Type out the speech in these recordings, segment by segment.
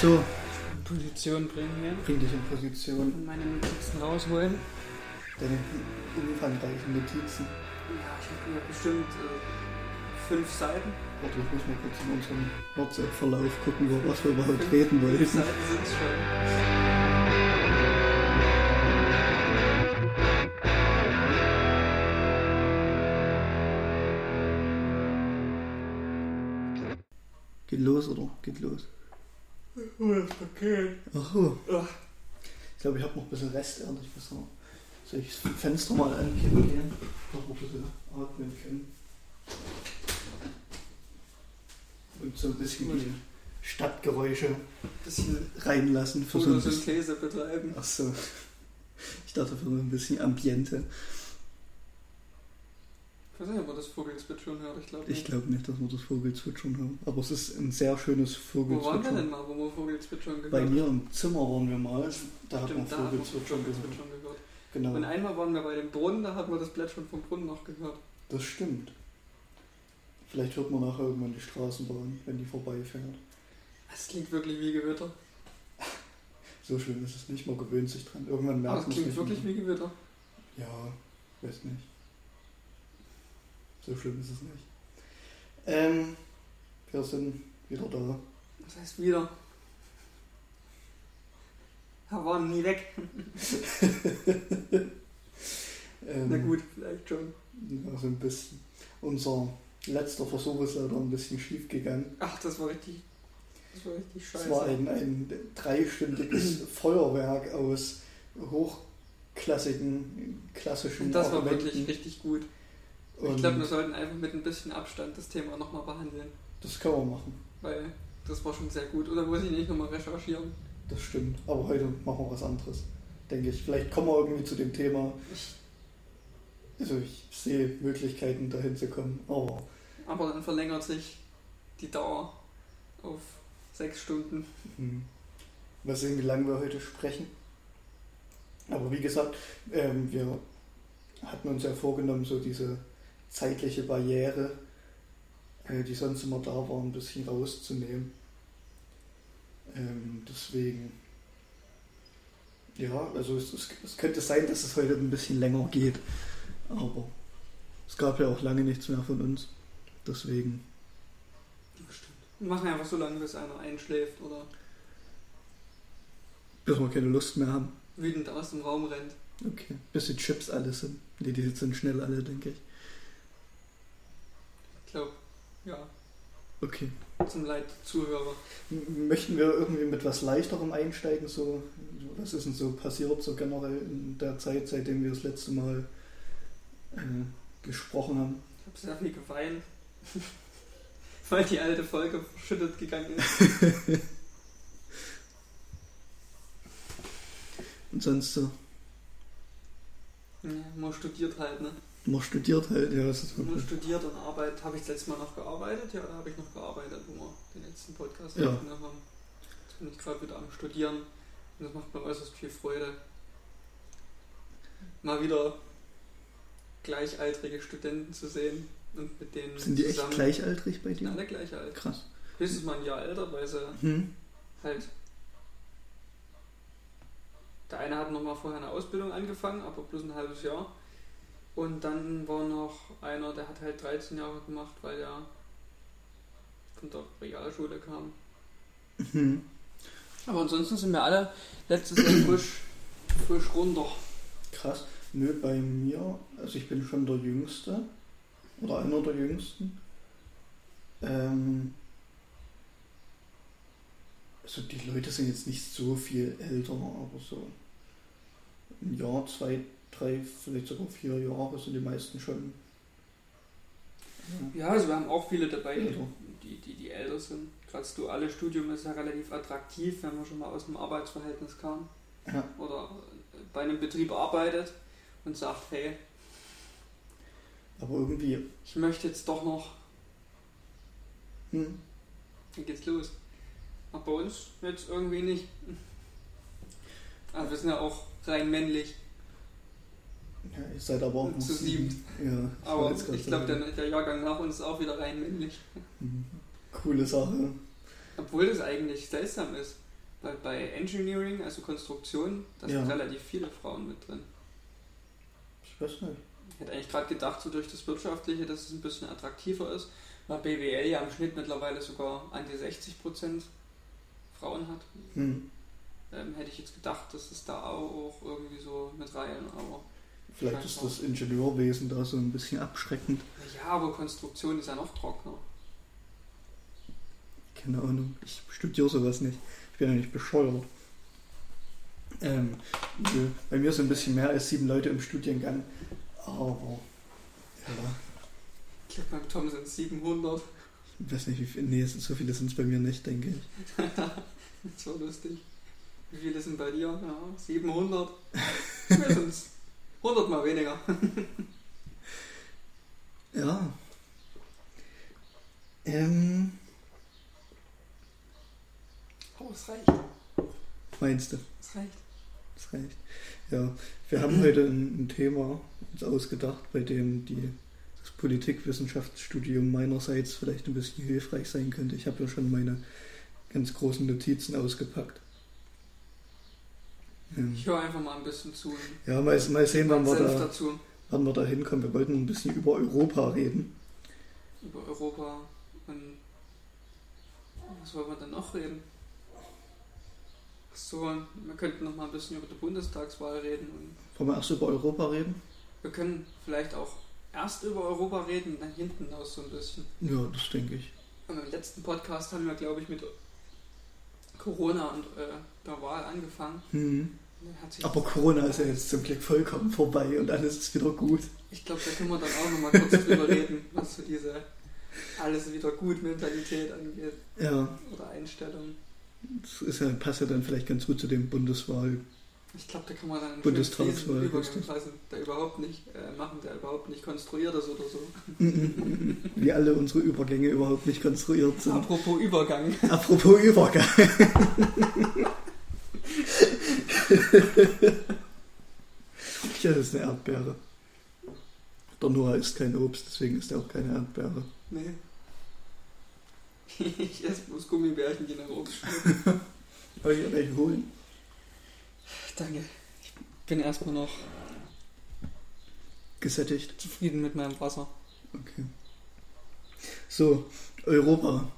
So, Position bringen hier. bring dich in Position. Und meine Notizen rausholen. Deine umfangreichen Notizen. Ja, ich habe bestimmt äh, fünf Seiten. Warte, ich muss mal kurz in unseren WhatsApp-Verlauf gucken, über was wir überhaupt reden Fünf wollten. Seiten sind es schon. Geht los, oder? Geht los. Oh, das Paket. Ach so. Ach. Ich glaube, ich habe noch ein bisschen Rest, ehrlich gesagt. Soll ich das Fenster mal ankippen gehen? Dass wir ein bisschen atmen können. Und so ein bisschen Gut. die Stadtgeräusche Bisschen reinlassen für so ein bisschen. Photosynthese betreiben. Ach so. Ich dachte für so ein bisschen Ambiente. Ich weiß nicht, ob man das Vogelzwitschern hört. Ich glaube Ich nicht. glaube nicht, dass wir das Vogelzwitschern haben. Aber es ist ein sehr schönes Wo waren wir Vogelzwitschern. denn mal, wo wir Vogelzwitschern gehört Bei mir im Zimmer waren wir mal. Da hat man Stimmt, haben wir Vogelzwitschern gehört. Vogelzwitschern gehört. Genau. Und einmal waren wir bei dem Brunnen, da hat man das Plätschern vom Brunnen noch gehört. Das stimmt. Vielleicht hört man nachher irgendwann die Straßenbahn, wenn die vorbeifährt. Es klingt wirklich wie Gewitter. So schlimm ist es nicht, man gewöhnt sich dran. Irgendwann merkt es man es klingt nicht wirklich mehr. wie Gewitter. Ja, weiß nicht. So schlimm ist es nicht. Ähm, wir sind wieder da. Das heißt wieder. Wir waren nie weg. Ähm, Na gut, vielleicht schon. Ja, so ein bisschen. Unser letzter Versuch ist leider ein bisschen schief gegangen. Ach, das war richtig. Das war richtig scheiße. Es war ein, ein dreistündiges Feuerwerk aus hochklassigen, klassischen Und das war wirklich richtig gut. Ich Und glaube, wir sollten einfach mit ein bisschen Abstand das Thema nochmal behandeln. das können wir machen. Weil das war schon sehr gut. Oder muss ich nicht nochmal recherchieren? Das stimmt. Aber heute machen wir was anderes. Denke ich. Vielleicht kommen wir irgendwie zu dem Thema. Ich, Also ich sehe Möglichkeiten dahin zu kommen. Aber aber dann verlängert sich die Dauer auf sechs Stunden. hm, mal sehen, wie lange wir heute sprechen. Aber wie gesagt, ähm, wir hatten uns ja vorgenommen, so diese zeitliche Barriere, äh, die sonst immer da war, ein bisschen rauszunehmen. Ähm, deswegen, ja, also es, es, es könnte sein, dass es heute ein bisschen länger geht. Aber es gab ja auch lange nichts mehr von uns. Deswegen, Wir machen einfach so lange, bis einer einschläft oder bis wir keine Lust mehr haben. wütend aus dem Raum rennt. Okay. Bis die Chips alle sind. Nee, die sind schnell alle, denke ich. Ich glaube, ja, Okay. zum Leid der Zuhörer. Möchten wir irgendwie mit was Leichterem einsteigen? So, was ist denn so passiert, so generell in der Zeit, seitdem wir das letzte Mal äh, gesprochen haben? Ich habe sehr viel geweint, weil die alte Folge verschüttet gegangen ist. Und sonst so, Ja, man studiert halt, ne? Man studiert halt, ja, das ist Man studiert und arbeitet. Habe ich das letzte Mal noch gearbeitet? Ja, da habe ich noch gearbeitet, wo wir den letzten Podcast Ja. haben. Jetzt bin ich gerade wieder am Studieren und das macht mir äußerst viel Freude. Mal wieder gleichaltrige Studenten zu sehen und mit denen Sind die echt gleichaltrig bei dir? alle gleich alt. Krass. Höchstens mal ein Jahr älter, weil sie Hm. halt. Der eine hat nochmal vorher eine Ausbildung angefangen, aber bloß ein halbes Jahr. Und dann war noch einer, der hat halt 13 Jahre gemacht, weil er von der Realschule kam. Hm. Aber ansonsten sind wir alle letztes Jahr frisch, frisch runter. Krass. Nö, bei mir, also ich bin schon der Jüngste. Oder einer der Jüngsten. Ähm, also die Leute sind jetzt nicht so viel älter, aber so ein Jahr, zwei, drei, vielleicht sogar vier Jahre sind die meisten schon. Ja, also wir haben auch viele dabei, die, Älter. die, die, die älter sind. Gerade das duale Studium ist ja relativ attraktiv, wenn man schon mal aus dem Arbeitsverhältnis kam. Ja. Oder bei einem Betrieb arbeitet und sagt, hey, Aber irgendwie, ich möchte jetzt doch noch, hm, dann geht's los. Aber bei uns jetzt irgendwie nicht. Also wir sind ja auch rein männlich. Ja, ihr seid aber auch Zu sieben. Ja, Aber ich glaube, der, der Jahrgang nach uns ist auch wieder rein männlich. Mhm. Coole Sache. Obwohl das eigentlich seltsam ist. bei, bei Engineering, also Konstruktion, da Ja. sind relativ viele Frauen mit drin. Ich weiß nicht. Ich hätte eigentlich gerade gedacht, so durch das Wirtschaftliche, dass es ein bisschen attraktiver ist, weil BWL ja im Schnitt mittlerweile sogar an die 60% Frauen hat. Hm. Ähm, hätte ich jetzt gedacht, dass es da auch irgendwie so mit rein, aber Vielleicht ist das Ingenieurwesen da so ein bisschen abschreckend. ja, aber Konstruktion ist ja noch trockener. Keine Ahnung. Ich studiere sowas nicht. Ich bin ja nicht bescheuert. Ähm, bei mir sind ein bisschen mehr als sieben Leute im Studiengang. Aber, ja, Ich glaube, beim Tom sind es 700. ich weiß nicht, wie viel. Nee, so viele sind es bei mir nicht, denke ich. Das war lustig. Wie viele sind bei dir? Ja, 700. Wir sind 100 mal weniger. Ja. Ähm, Oh, es reicht. meinst du? Es reicht. Das reicht. Ja, wir haben heute ein, ein Thema uns ausgedacht, bei dem die, das Politikwissenschaftsstudium meinerseits vielleicht ein bisschen hilfreich sein könnte. Ich habe ja schon meine ganz großen Notizen ausgepackt. Ähm, Ich höre einfach mal ein bisschen zu. Ja, mal, mal sehen, wann wir, da, dazu. wann wir da hinkommen. Wir wollten ein bisschen über Europa reden. Über Europa und was wollen wir denn noch reden? So, wir könnten noch mal ein bisschen über die Bundestagswahl reden und Wollen wir erst über Europa reden? wir können vielleicht auch erst über Europa reden und dann hinten aus so ein bisschen. Ja, das denke ich. Und Im letzten Podcast haben wir, glaube ich, mit Corona und äh, der Wahl angefangen. Hm. Sich Aber Corona ist ja jetzt zum Glück vollkommen vorbei und alles ist wieder gut. Ich glaube, da können wir dann auch nochmal kurz drüber reden, was so diese alles wieder gut Mentalität angeht Ja, oder Einstellung. das ist ja, passt ja dann vielleicht ganz gut zu dem Bundeswahl. Ich glaube, da kann man dann einen Bundestagswahl, Übergang lassen, der überhaupt nicht äh, machen, der überhaupt nicht konstruiert ist oder so. Wie alle unsere Übergänge überhaupt nicht konstruiert sind. Apropos Übergang. Apropos Übergang. ja, das ist eine Erdbeere. Der Noah isst kein Obst, deswegen ist er auch keine Erdbeere. Nee. ich esse bloß Gummibärchen, die nach Obst schmecken. Soll ich welche holen? Danke. Ich bin erstmal noch Gesättigt. zufrieden mit meinem Wasser. Okay. So, Europa.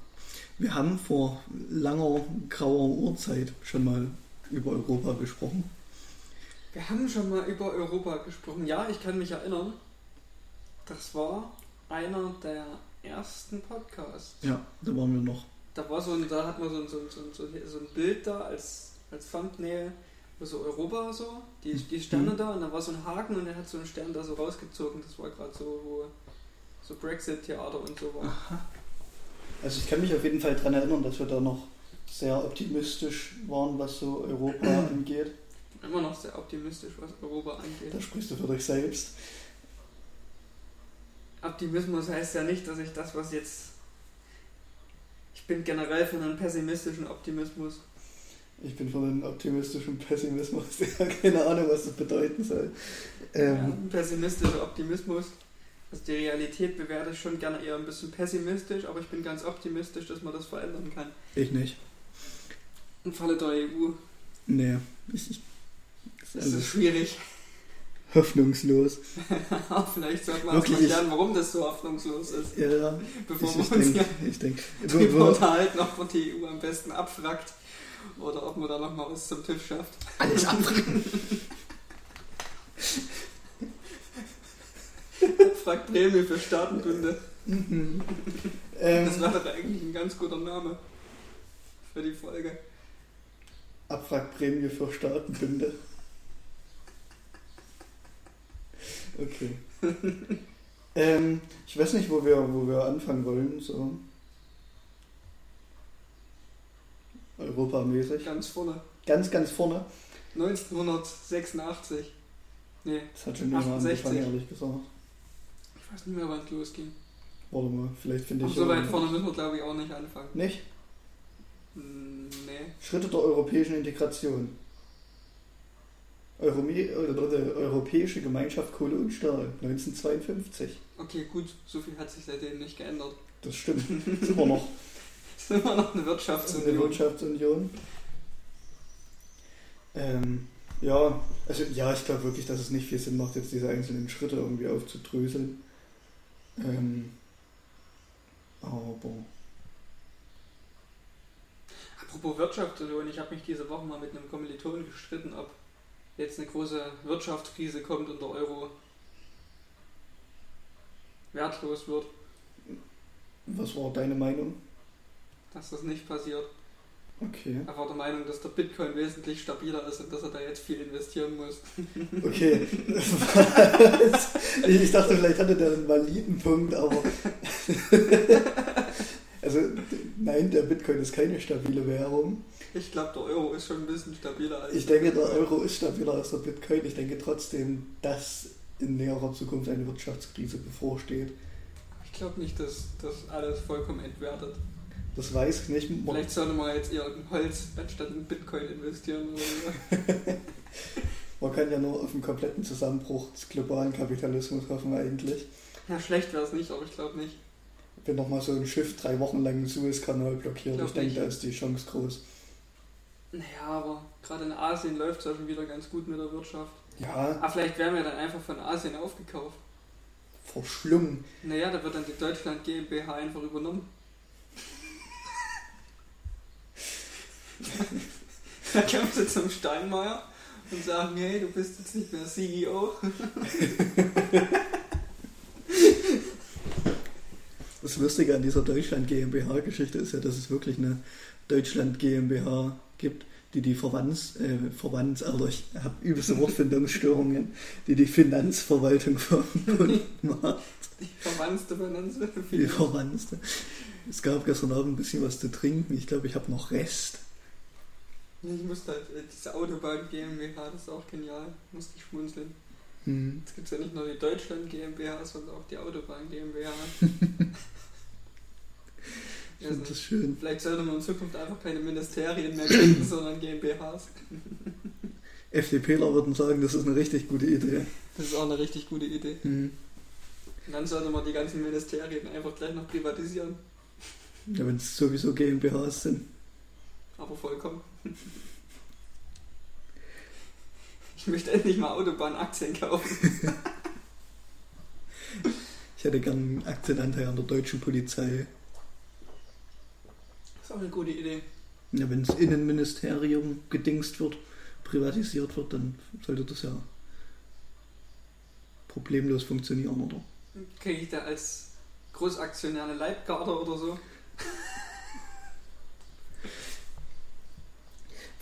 Wir haben vor langer, grauer Urzeit schon mal über Europa gesprochen. Wir haben schon mal über Europa gesprochen. Ja, ich kann mich erinnern. Das war einer der ersten Podcasts. Ja, da waren wir noch. Da war so ein, da hat man so ein, so ein, so ein, so ein, Bild da als, als Thumbnail, wo so Europa so, die, die Sterne Mhm. da und da war so ein Haken und er hat so einen Stern da so rausgezogen. Das war gerade so, wo so Brexit-Theater und so war. Also ich kann mich auf jeden Fall daran erinnern, dass wir da noch sehr optimistisch waren, was so Europa angeht. Immer noch sehr optimistisch, was Europa angeht. Da sprichst du für dich selbst. Optimismus heißt ja nicht, dass ich das, was jetzt. Ich bin generell für einen pessimistischen Optimismus. Ich bin von einem optimistischen Pessimismus. Ja, keine Ahnung, was das bedeuten soll. Ja, Ähm, ein pessimistischer Optimismus. Also die Realität bewerte ich schon gerne eher ein bisschen pessimistisch, aber ich bin ganz optimistisch, dass man das verändern kann. ich nicht. Im Falle der EU Nee. Ich, ich, das ist ist alles schwierig. hoffnungslos. Vielleicht sollte man Wirklich, lernen, warum das so hoffnungslos ist, Ja, ja. bevor Ich, wir ich uns denke, hier ich denk, drüber unterhalten, ob man die EU am besten abfragt oder ob man da nochmal was zum Tisch schafft. alles abfragen. Fragt Prämie für Staatenbünde. Mhm. Ähm, Das wäre doch eigentlich ein ganz guter Name für die Folge. Abwrackprämie für Staatenbünde. Okay. ähm, ich weiß nicht, wo wir, wo wir anfangen wollen, so. Europamäßig. Ganz vorne. Ganz, ganz vorne. 1986. Nee, Das hat schon immer 68. angefangen, ehrlich gesagt. ich weiß nicht mehr, wann es losging. Warte mal, vielleicht finde ich. so weit vorne müssen wir, glaube ich, auch nicht anfangen. Nicht? Hm, Nee. Schritte der europäischen Integration. Oder die Europäische Gemeinschaft Kohle und Stahl, 1952. Okay, gut, so viel hat sich seitdem nicht geändert. Das stimmt. Ist immer noch ist immer noch eine eine Wirtschaftsunion. Wirtschaftsunion. Ähm, ja, also ja, ich glaube wirklich, dass es nicht viel Sinn macht, jetzt diese einzelnen Schritte irgendwie aufzudröseln. Ähm, aber Apropos Wirtschaft, und ich habe mich diese Woche mal mit einem Kommilitonen gestritten, ob jetzt eine große Wirtschaftskrise kommt und der Euro wertlos wird. Was war deine Meinung? Dass das nicht passiert. Okay. Er war der Meinung, dass der Bitcoin wesentlich stabiler ist und dass er da jetzt viel investieren muss. Okay. ich dachte, vielleicht hatte der einen validen Punkt, aber. also, nein, der Bitcoin ist keine stabile Währung. Ich glaube, der Euro ist schon ein bisschen stabiler als. Ich denke, der Euro ist stabiler als der Bitcoin. Ich denke trotzdem, dass in näherer Zukunft eine Wirtschaftskrise bevorsteht. Ich glaube nicht, dass das alles vollkommen entwertet. Das weiß ich nicht. Vielleicht sollte man jetzt eher in Holz anstatt in Bitcoin investieren. man kann ja nur auf einen kompletten Zusammenbruch des globalen Kapitalismus hoffen eigentlich. Ja, schlecht wäre es nicht, aber ich glaube nicht. Wenn nochmal so ein Schiff drei Wochen lang den Suezkanal blockiert, ich, ich denke, da ist die Chance groß. Naja, aber gerade in Asien läuft es ja schon wieder ganz gut mit der Wirtschaft. Ja. Aber vielleicht werden wir dann einfach von Asien aufgekauft. Verschlungen. Naja, da wird dann die Deutschland GmbH einfach übernommen. da kommen sie zum Steinmeier und sagen, hey, du bist jetzt nicht mehr CEO. Das Lustige an dieser Deutschland GmbH-Geschichte ist ja, dass es wirklich eine Deutschland GmbH gibt, die die Verwands, äh, Verwands, also ich habe übelste Wortfindungsstörungen, die die Finanzverwaltung von macht. Die verwandste Finanzverwaltung. Die verwandste. Es gab gestern Abend ein bisschen was zu trinken. Ich glaube, ich habe noch Rest. Ich musste halt, äh, diese Autobahn GmbH, das ist auch genial. Musste ich schmunzeln. Hm. Jetzt gibt es ja nicht nur die Deutschland GmbH, sondern auch die Autobahn GmbH. ich finde das schön. Vielleicht sollte man in Zukunft einfach keine Ministerien mehr gründen, sondern GmbHs. FDPler würden sagen, das ist eine richtig gute Idee. Das ist auch eine richtig gute Idee. Mhm. Und dann sollte man die ganzen Ministerien einfach gleich noch privatisieren. Ja, wenn es sowieso GmbHs sind. Aber vollkommen. Ich möchte endlich mal Autobahnaktien kaufen. ich hätte gern einen Aktienanteil an der deutschen Polizei. Das ist auch eine gute Idee. Ja, wenn das Innenministerium gedingst wird, privatisiert wird, dann sollte das ja problemlos funktionieren, oder? Kriege ich da als Großaktionär eine Leibgarde oder so?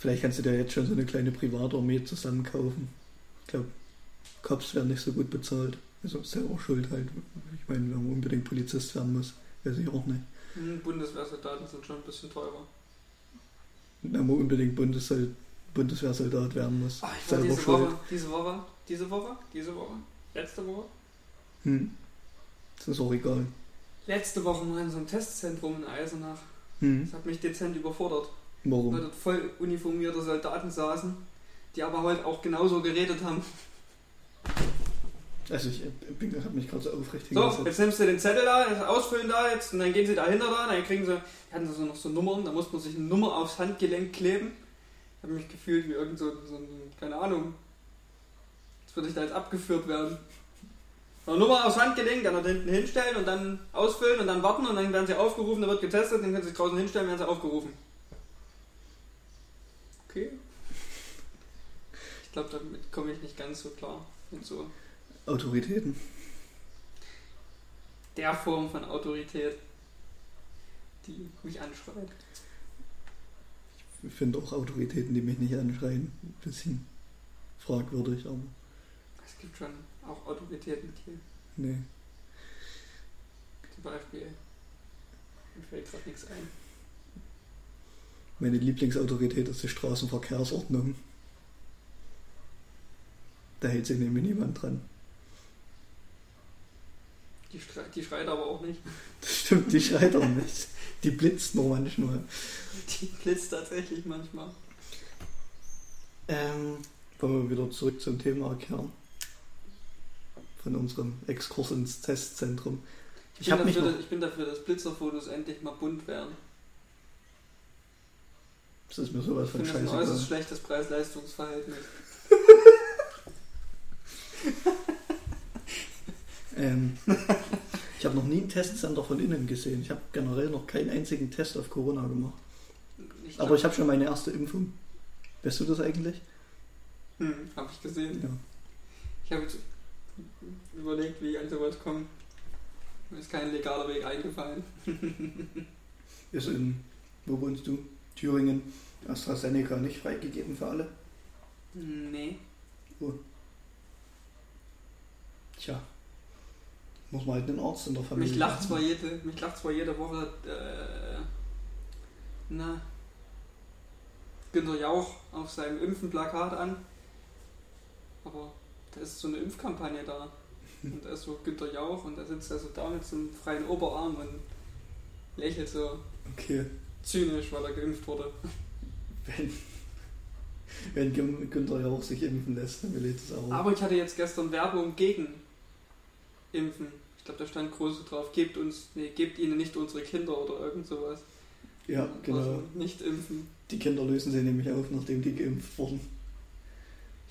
Vielleicht kannst du dir jetzt schon so eine kleine Privatarmee zusammenkaufen. Ich glaube, Cops werden nicht so gut bezahlt. Also ist ja auch schuld halt. Ich meine, wenn man unbedingt Polizist werden muss, weiß ich auch nicht. Hm, Bundeswehrsoldaten sind schon ein bisschen teurer. Wenn man unbedingt Bundessold Bundeswehrsoldat werden muss. Ach, ich war diese Woche, diese Woche, diese Woche, diese Woche, letzte Woche. Hm. Das ist auch egal. Letzte Woche mal in so einem Testzentrum in Eisenach. Hm. Das hat mich dezent überfordert. Warum? Weil dort voll uniformierte Soldaten saßen, die aber halt auch genauso geredet haben. Also ich habe mich gerade so aufrichtig So, gesetzt. jetzt nimmst du den Zettel da, das ausfüllen da jetzt und dann gehen sie dahinter da, dann kriegen sie, die hatten so noch so Nummern, da muss man sich eine Nummer aufs Handgelenk kleben. Ich habe mich gefühlt wie irgend so, so ein, keine Ahnung, jetzt würde ich da jetzt abgeführt werden. Eine Nummer aufs Handgelenk, dann da hinten hinstellen und dann ausfüllen und dann warten und dann werden sie aufgerufen, dann wird getestet, dann können sie sich draußen hinstellen, werden sie aufgerufen. Okay. Ich glaube, damit komme ich nicht ganz so klar mit so Autoritäten. Der Form von Autorität, die mich anschreit. Ich finde auch Autoritäten, die mich nicht anschreien, ein bisschen fragwürdig, aber. Es gibt schon auch Autoritäten, die. Nee. Zum Beispiel. Mir fällt gerade nichts ein. Meine Lieblingsautorität ist die Straßenverkehrsordnung. Da hält sich nämlich niemand dran. Die, die schreit aber auch nicht. Das stimmt, die schreit auch nicht. Die blitzt nur manchmal. Die blitzt tatsächlich manchmal. Ähm, wollen wir wieder zurück zum Thema kehren. Von unserem Exkurs ins Testzentrum. Ich, ich, bin dafür, ich bin dafür, dass Blitzerfotos endlich mal bunt werden. Das ist mir sowas Ich von finde das ein äußerst scheiße. schlechtes Preis-Leistungsverhältnis. Ähm, ich habe noch nie einen Testcenter von innen gesehen. Ich habe generell noch keinen einzigen Test auf Corona gemacht. Ich Aber ich habe schon meine erste Impfung. Weißt du das eigentlich? Hm, habe ich gesehen. Ja. Ich habe jetzt überlegt, wie ich an sowas komme. Mir ist kein legaler Weg eingefallen. Ist in, wo wohnst du? Thüringen. AstraZeneca nicht freigegeben für alle? Nee. Tja. Muss man halt einen Arzt in der Familie Mich lacht zwar jede, mich lacht zwar jede Woche, äh, na, Günter Jauch auf seinem Impfenplakat an, aber da ist so eine Impfkampagne da. Und da ist so Günter Jauch und da sitzt er so da mit so einem freien Oberarm und lächelt so Okay. zynisch, weil er geimpft wurde. Wenn, wenn Gün- Günther ja auch sich impfen lässt, dann will ich das auch. Aber ich hatte jetzt gestern Werbung gegen Impfen. Ich glaube, da stand groß drauf, gebt uns, nee, gebt ihnen nicht unsere Kinder oder irgend sowas. ja, genau. Also nicht impfen. Die Kinder lösen sie nämlich auf, nachdem die geimpft wurden.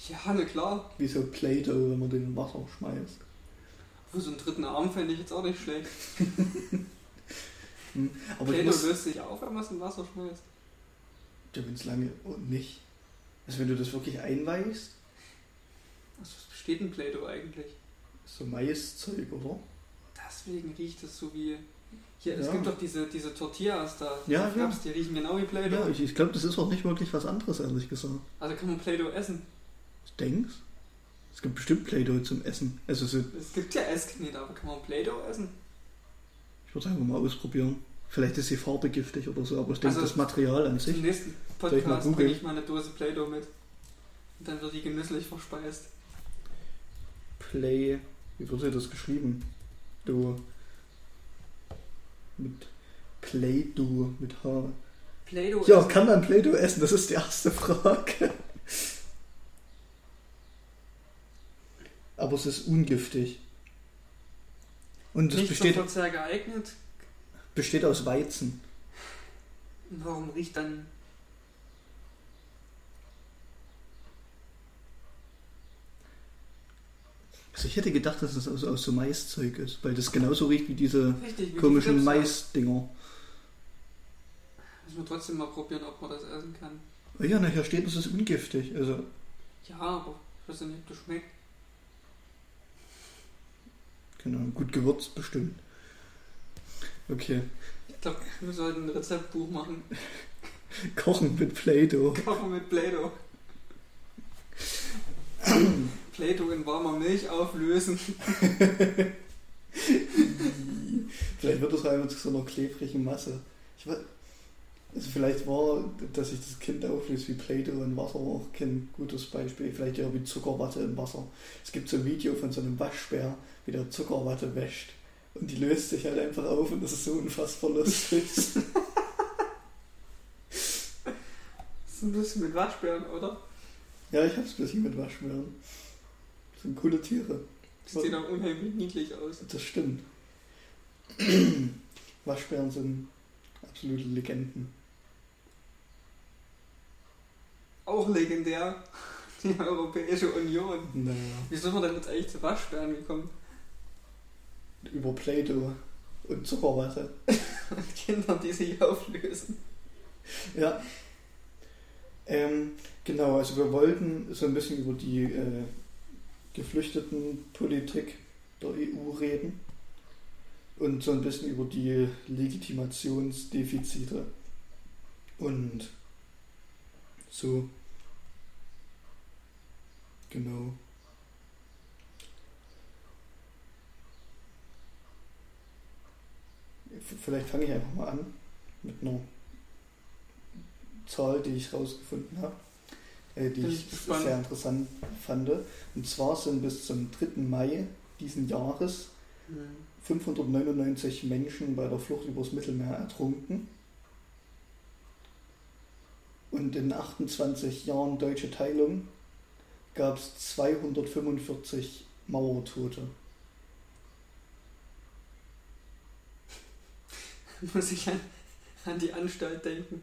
Ja, na klar. Wie so Play-Doh, wenn man den in Wasser schmeißt. Für so einen dritten Arm fände ich jetzt auch nicht schlecht. Hm. Aber Play-Doh muss, löst sich auf, wenn man es in Wasser schmeißt. du willst lange und nicht. Also wenn du das wirklich einweichst, Was besteht ein Play-Doh eigentlich? So Maiszeug, oder? Deswegen riecht es so wie. Hier, es Ja. gibt doch diese, diese Tortillas da. Ja, diese ja. Fraps, Die riechen genau wie Play-Doh. Ja, ich, ich glaube, das ist auch nicht wirklich was anderes, ehrlich gesagt. Also kann man Play-Doh essen. Du denkst? Es gibt bestimmt Play-Doh zum Essen. Also so, Es gibt ja Essknete, aber kann man Play-Doh essen? ich würde einfach mal ausprobieren. Vielleicht ist die Farbe giftig oder so, aber ich denke, Also, das Material an sich. Zum nächsten ich Podcast bringe ich mal eine Dose Play-Doh mit. Und dann wird die genüsslich verspeist. Play. Wie wird hier das geschrieben? Du. Mit Play-Doh mit H. Play-Doh Ja, essen. kann man Play-Doh essen? Das ist die erste Frage. Aber es ist ungiftig. Und es nicht besteht, zum Verzehr geeignet. besteht aus Weizen. Und Warum riecht dann Also ich hätte gedacht, dass es aus, aus so Maiszeug ist, weil das genauso riecht wie diese richtig wie die komischen da? Maisdinger. Müssen wir trotzdem mal probieren, ob man das essen kann. Oh ja, nachher steht, es ist ungiftig. Also, Ja, aber ich weiß ja nicht, ob das schmeckt. genau, gut gewürzt bestimmt. Okay. Ich glaube, wir sollten ein Rezeptbuch machen. Kochen mit Play-Doh. Kochen mit Play-Doh. Play-Doh in warmer Milch auflösen. Vielleicht wird das einfach zu so einer klebrigen Masse. Ich weiß, also vielleicht war, dass sich das Kind auflöst wie Play-Doh in Wasser auch kein gutes Beispiel. Vielleicht ja wie Zuckerwatte im Wasser. Es gibt so ein Video von so einem Waschbär, wie der Zuckerwatte wäscht. Und die löst sich halt einfach auf und das ist so unfassbar lustig. Das ist ein bisschen mit Waschbären, oder? ja, ich hab's ein bisschen mit Waschbären. Das sind coole Tiere. Das sieht auch unheimlich niedlich aus. Das stimmt. Waschbären sind absolute Legenden. Auch legendär. Die Europäische Union. Naja. Wie sind wir denn jetzt eigentlich zu Waschbären gekommen? Über Play-Doh und Zuckerwatte. Und Kinder, die sich auflösen. Ja. Ähm, genau, also wir wollten so ein bisschen über die äh, Geflüchtetenpolitik der EU reden und so ein bisschen über die Legitimationsdefizite und so. Genau. Vielleicht fange ich einfach mal an mit einer Zahl, die ich rausgefunden habe, äh, die ich gespannt. sehr interessant fand. Und zwar sind bis zum 3. Mai diesen Jahres 599 Menschen bei der Flucht übers Mittelmeer ertrunken. Und in 28 Jahren deutsche Teilung gab es 245 Mauertote. Muss ich an, an die Anstalt denken.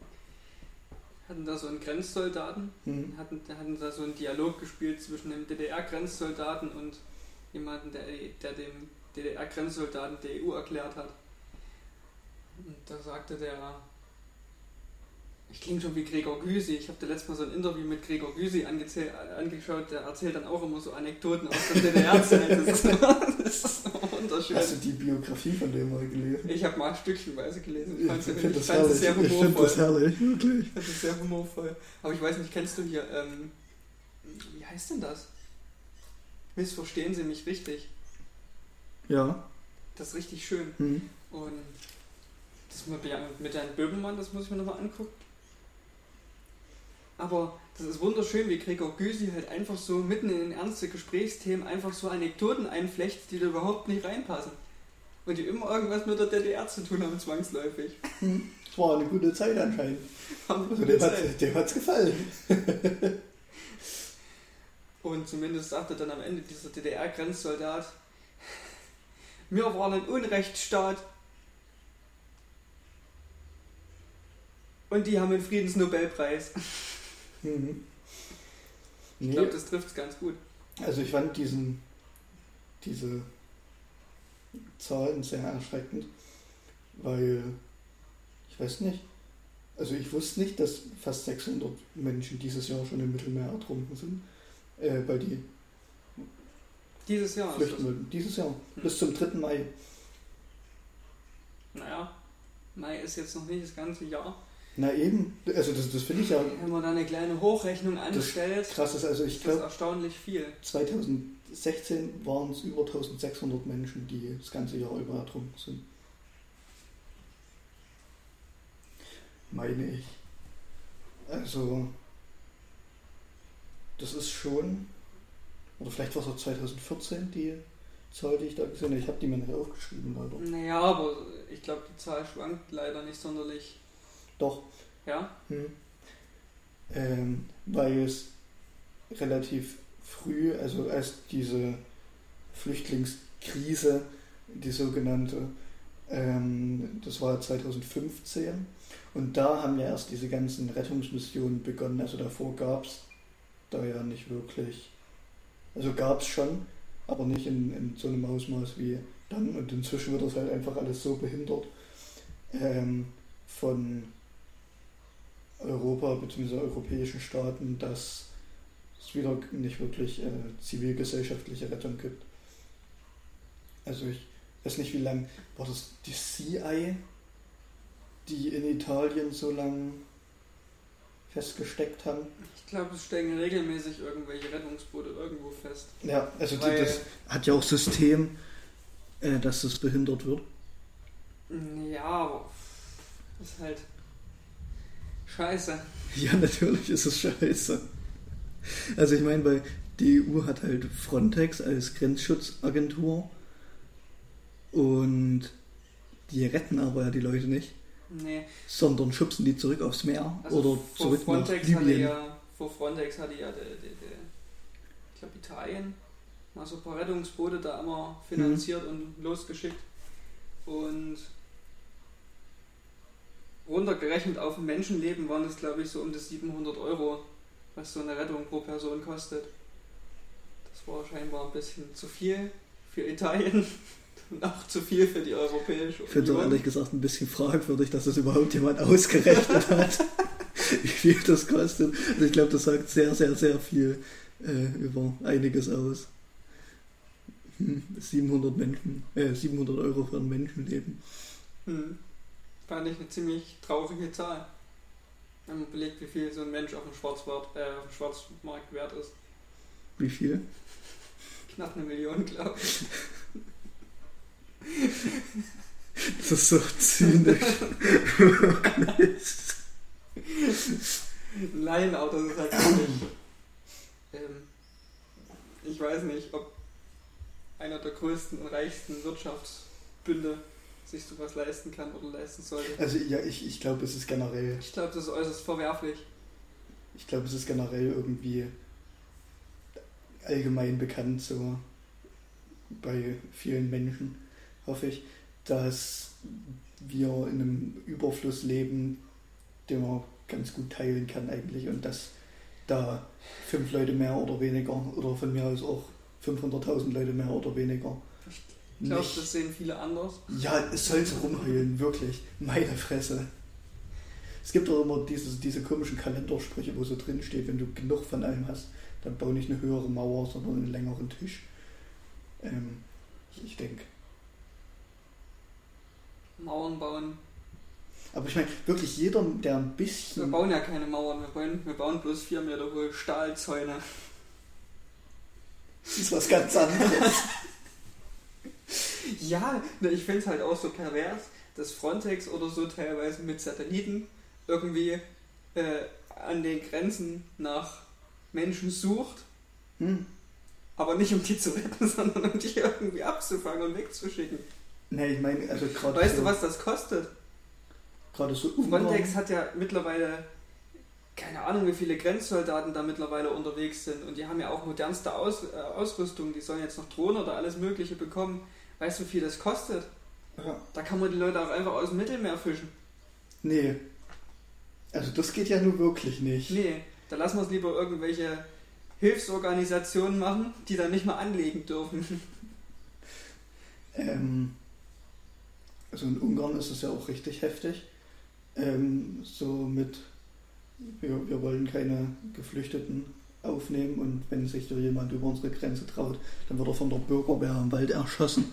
Hatten da so einen Grenzsoldaten, Hm. hatten, hatten da so einen Dialog gespielt zwischen dem DDR-Grenzsoldaten und jemandem, der, der dem DDR-Grenzsoldaten die EU erklärt hat. Und da sagte der, ich klinge schon wie Gregor Gysi, ich habe dir letztes Mal so ein Interview mit Gregor Gysi angeschaut, der erzählt dann auch immer so Anekdoten aus der DDR-Zeit. Das, ist- das wunderschön. Hast du die Biografie von dem mal gelesen? Ich habe mal stückchenweise gelesen. Ich Ich fand finde das fand sehr Ich finde humorvoll. das herrlich, wirklich. Ich fand es sehr humorvoll. Aber ich weiß nicht, kennst du hier, ähm, wie heißt denn das? Missverstehen Sie mich richtig. Ja. Das ist richtig schön. Hm. Und das mit, mit Herrn Böbenmann, das muss ich mir nochmal angucken. Aber das ist wunderschön, wie Gregor Gysi halt einfach so mitten in ernste Gesprächsthemen einfach so Anekdoten einflecht, die da überhaupt nicht reinpassen. Und die immer irgendwas mit der DDR zu tun haben, zwangsläufig. Es war eine gute Zeit anscheinend. Also dem Zeit. hat dem hat's gefallen. Und zumindest sagte dann am Ende dieser DDR-Grenzsoldat, wir waren ein Unrechtsstaat und die haben einen Friedensnobelpreis. Mhm. Ich Nee, glaube, das trifft es ganz gut. also ich fand diesen, diese Zahlen sehr erschreckend, weil ich weiß nicht, also ich wusste nicht, dass fast 600 Menschen dieses Jahr schon im Mittelmeer ertrunken sind, äh, weil die Dieses Jahr flüchten wollten. Dieses Jahr, Hm. bis zum 3. Mai. Naja, Mai ist jetzt noch nicht das ganze Jahr. Na eben, also das, das finde ich ja Wenn man da eine kleine Hochrechnung anstellt, krass. Ist. Also ich glaube, erstaunlich viel. 2016 waren es über 1600 Menschen, die das ganze Jahr über ertrunken sind. Meine ich. Also, das ist schon, oder vielleicht war es auch 2014 die Zahl, die ich da gesehen habe. Ich habe die mir nicht aufgeschrieben, leider. Naja, aber ich glaube, die Zahl schwankt leider nicht sonderlich. Doch, Ja? Hm. Ähm, weil es relativ früh, also als diese Flüchtlingskrise, die sogenannte, ähm, das war 2015 und da haben ja erst diese ganzen Rettungsmissionen begonnen, also davor gab es da ja nicht wirklich, also gab es schon, aber nicht in, in so einem Ausmaß wie dann. Und inzwischen wird das halt einfach alles so behindert ähm, von Europa bzw. europäischen Staaten, dass es wieder nicht wirklich äh, zivilgesellschaftliche Rettung gibt. Also ich weiß nicht, wie lange war das die CI, die in Italien so lange festgesteckt haben. Ich glaube, es stecken regelmäßig irgendwelche Rettungsboote irgendwo fest. Ja, also die, das hat ja auch System, äh, dass das behindert wird. Ja, aber ist halt scheiße. Ja, natürlich ist es scheiße. Also ich meine, weil die EU hat halt Frontex als Grenzschutzagentur und die retten aber ja die Leute nicht, Nee, sondern schubsen die zurück aufs Meer also oder zurück nach Frontex hatte Libyen. ja, vor Frontex hatte ja der, der, der ich glaube Italien mal so ein paar Rettungsboote da immer finanziert Mhm. und losgeschickt. Und runtergerechnet auf ein Menschenleben waren es glaube ich so um die 700 Euro, was so eine Rettung pro Person kostet. Das war scheinbar ein bisschen zu viel für Italien und auch zu viel für die Europäische Ich finde es Union. ehrlich gesagt ein bisschen fragwürdig, dass das überhaupt jemand ausgerechnet hat, wie viel das kostet. Also ich glaube, das sagt sehr, sehr, sehr viel äh, über einiges aus. Hm, 700 Menschen, äh, 700 Euro für ein Menschenleben. Hm. Fand ich eine ziemlich traurige Zahl. Wenn man belegt, wie viel so ein Mensch auf dem Schwarzmarkt, äh, auf dem Schwarzmarkt wert ist. Wie viel? Knapp eine Million, glaube ich. Das ist so zynisch. Ein Laienauto ist halt wirklich. Ähm, ich weiß nicht, ob einer der größten und reichsten Wirtschaftsbünde sich sowas leisten kann oder leisten sollte. Also ja, ich, ich glaube, es ist generell, Ich glaube, das ist äußerst verwerflich. ich glaube, es ist generell irgendwie allgemein bekannt so bei vielen Menschen, hoffe ich, dass wir in einem Überfluss leben, den wir ganz gut teilen kann eigentlich und dass da fünf Leute mehr oder weniger oder von mir aus auch 500.000 Leute mehr oder weniger. Ich glaube, das sehen viele anders. Ja, es soll so rumheulen, wirklich. Meine Fresse. Es gibt auch immer diese, diese komischen Kalendersprüche, wo so drin steht, wenn du genug von allem hast, dann bau nicht eine höhere Mauer, sondern einen längeren Tisch. Ähm, ich, ich denke. Mauern bauen. Aber ich meine, wirklich jeder, der ein bisschen. Wir bauen ja keine Mauern, wir bauen, wir bauen bloß vier Meter hohe Stahlzäune. Das ist was ganz anderes. ja, ne, ich finde es halt auch so pervers, dass Frontex oder so teilweise mit Satelliten irgendwie äh, an den Grenzen nach Menschen sucht. Hm. Aber nicht um die zu retten, sondern um die irgendwie abzufangen und wegzuschicken. Nee, ich meine, also gerade. Weißt so, du, was das kostet? Gerade so Frontex hat ja mittlerweile keine Ahnung, wie viele Grenzsoldaten da mittlerweile unterwegs sind. Und die haben ja auch modernste Aus, äh, Ausrüstung. Die sollen jetzt noch Drohnen oder alles Mögliche bekommen. Weißt du, wie viel das kostet? Ja. Da kann man die Leute auch einfach aus dem Mittelmeer fischen. Nee. Also das geht ja nun wirklich nicht. Nee, da lassen wir es lieber irgendwelche Hilfsorganisationen machen, die dann nicht mal anlegen dürfen. Ähm, also in Ungarn ist es ja auch richtig heftig. Ähm, so mit, wir, wir wollen keine Geflüchteten aufnehmen und wenn sich da jemand über unsere Grenze traut, dann wird er von der Bürgerwehr im Wald erschossen.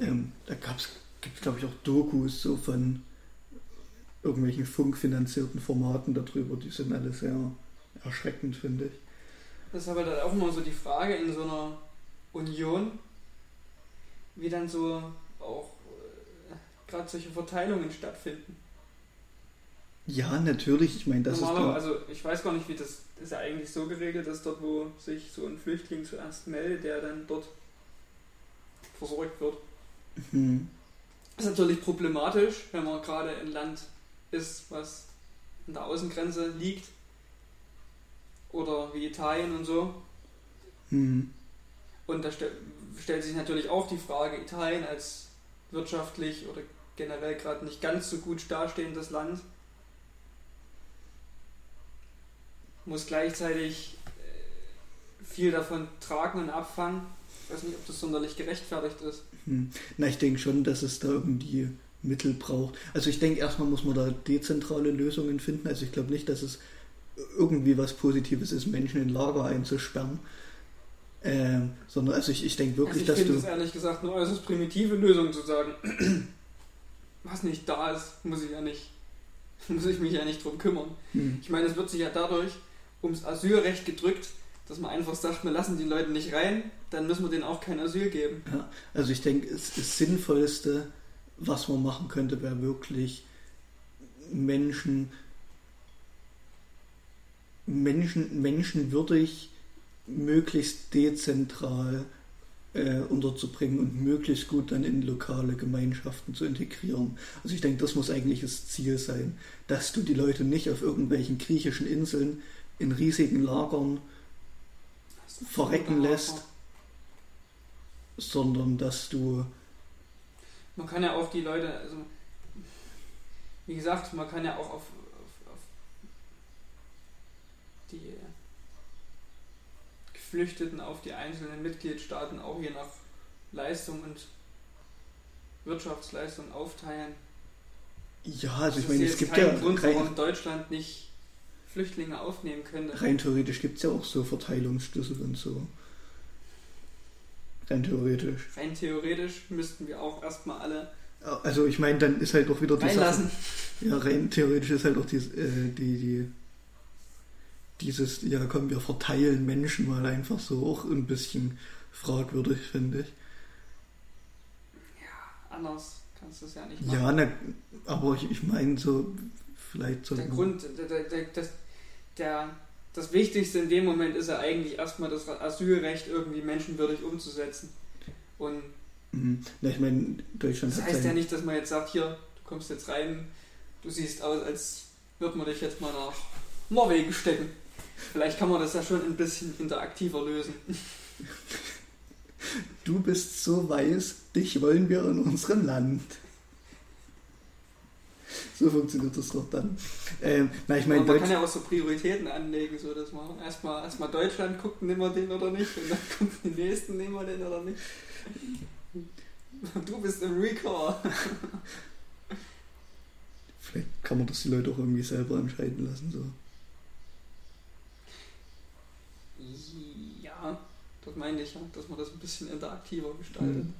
Ähm, da gibt es, glaube ich, auch Dokus so von irgendwelchen funkfinanzierten Formaten darüber, die sind alle sehr erschreckend, finde ich. Das ist aber dann auch immer so die Frage in so einer Union, wie dann so auch äh, gerade solche Verteilungen stattfinden. Ja, natürlich. Ich meine, das ist. Normalerweise, also ich weiß gar nicht, wie das ist ja eigentlich so geregelt, dass dort, wo sich so ein Flüchtling zuerst meldet, der dann dort versorgt wird. Mhm. Das ist natürlich problematisch, wenn man gerade in Land ist, was an der Außengrenze liegt. Oder wie Italien und so. Mhm. Und da st stellt sich natürlich auch die Frage, Italien als wirtschaftlich oder generell gerade nicht ganz so gut dastehendes Land muss gleichzeitig äh, viel davon tragen und abfangen. Ich weiß nicht, ob das sonderlich gerechtfertigt ist. Hm. Na, ich denke schon, dass es da irgendwie Mittel braucht. Also ich denke, erstmal muss man da dezentrale Lösungen finden. Also ich glaube nicht, dass es irgendwie was Positives ist, Menschen in Lager einzusperren. Ähm, sondern also ich, ich denke wirklich, also ich dass du. Ich finde es ehrlich gesagt eine äußerst primitive Lösung zu sagen, was nicht da ist, muss ich ja nicht, muss ich mich ja nicht drum kümmern. Hm. Ich meine, es wird sich ja dadurch ums Asylrecht gedrückt, dass man einfach sagt, wir lassen die Leute nicht rein, dann müssen wir denen auch kein Asyl geben. Ja, also ich denke, das, das Sinnvollste, was man machen könnte, wäre wirklich Menschen, Menschen, menschenwürdig, möglichst dezentral äh, unterzubringen und möglichst gut dann in lokale Gemeinschaften zu integrieren. Also ich denke, das muss eigentlich das Ziel sein, dass du die Leute nicht auf irgendwelchen griechischen Inseln in riesigen Lagern verrecken lässt, sondern dass du. Man kann ja auch die Leute, also wie gesagt, man kann ja auch auf, auf, auf die Geflüchteten, auf die einzelnen Mitgliedstaaten auch je nach Leistung und Wirtschaftsleistung aufteilen. Ja, also ich meine, es gibt kein ja Grund, warum Deutschland nicht Flüchtlinge aufnehmen könnte. rein theoretisch gibt es ja auch so Verteilungsschlüssel und so. Rein theoretisch. Rein theoretisch müssten wir auch erstmal alle Also ich meine, dann ist halt auch wieder die reinlassen. Sache. Ja, rein theoretisch ist halt auch die, äh, die, die dieses, ja komm, wir verteilen Menschen mal einfach so auch ein bisschen fragwürdig, finde ich. Ja, anders kannst du es ja nicht machen. Ja, na, aber ich, ich meine so, vielleicht so. der Grund, der, der, der, das, der, das Wichtigste in dem Moment ist ja eigentlich erstmal das Asylrecht irgendwie menschenwürdig umzusetzen. Und Mhm. Na, ich meine, Deutschland das heißt ja nicht, dass man jetzt sagt, hier, du kommst jetzt rein, du siehst aus, als würde man dich jetzt mal nach Norwegen stecken. Vielleicht kann man das ja schon ein bisschen interaktiver lösen. du bist so weiß, dich wollen wir in unserem Land. so funktioniert das doch dann. Ähm, na, ich meine, man kann ja auch so Prioritäten anlegen, so dass man erstmal, erstmal Deutschland guckt, nehmen wir den oder nicht, und dann guckt die nächsten, nehmen wir den oder nicht. Du bist im Recall. Vielleicht kann man das die Leute auch irgendwie selber entscheiden lassen. So. Ja, das meine ich ja, dass man das ein bisschen interaktiver gestaltet. Mhm.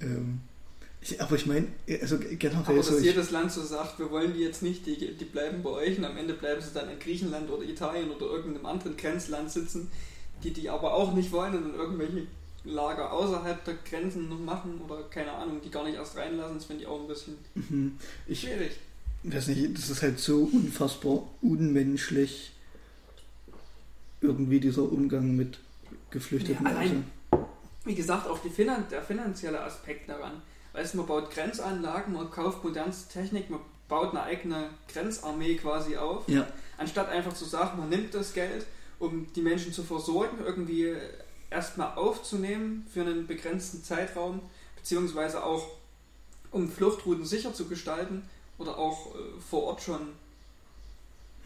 Ähm, aber ich meine, also generell. Aber dass so jedes Land so sagt, wir wollen die jetzt nicht, die, die bleiben bei euch und am Ende bleiben sie dann in Griechenland oder Italien oder irgendeinem anderen Grenzland sitzen, die die aber auch nicht wollen und irgendwelche Lager außerhalb der Grenzen noch machen oder keine Ahnung, die gar nicht erst reinlassen, das finde ich auch ein bisschen mhm. ich, schwierig. Weiß nicht, das ist halt so unfassbar unmenschlich, irgendwie dieser Umgang mit Geflüchteten. Ja, allein, wie gesagt, auch die Finan der finanzielle Aspekt daran. Weißt du, man baut Grenzanlagen, man kauft modernste Technik, man baut eine eigene Grenzarmee quasi auf. Ja. Anstatt einfach zu sagen, man nimmt das Geld, um die Menschen zu versorgen, irgendwie erstmal aufzunehmen für einen begrenzten Zeitraum, beziehungsweise auch um Fluchtrouten sicher zu gestalten oder auch äh, vor Ort schon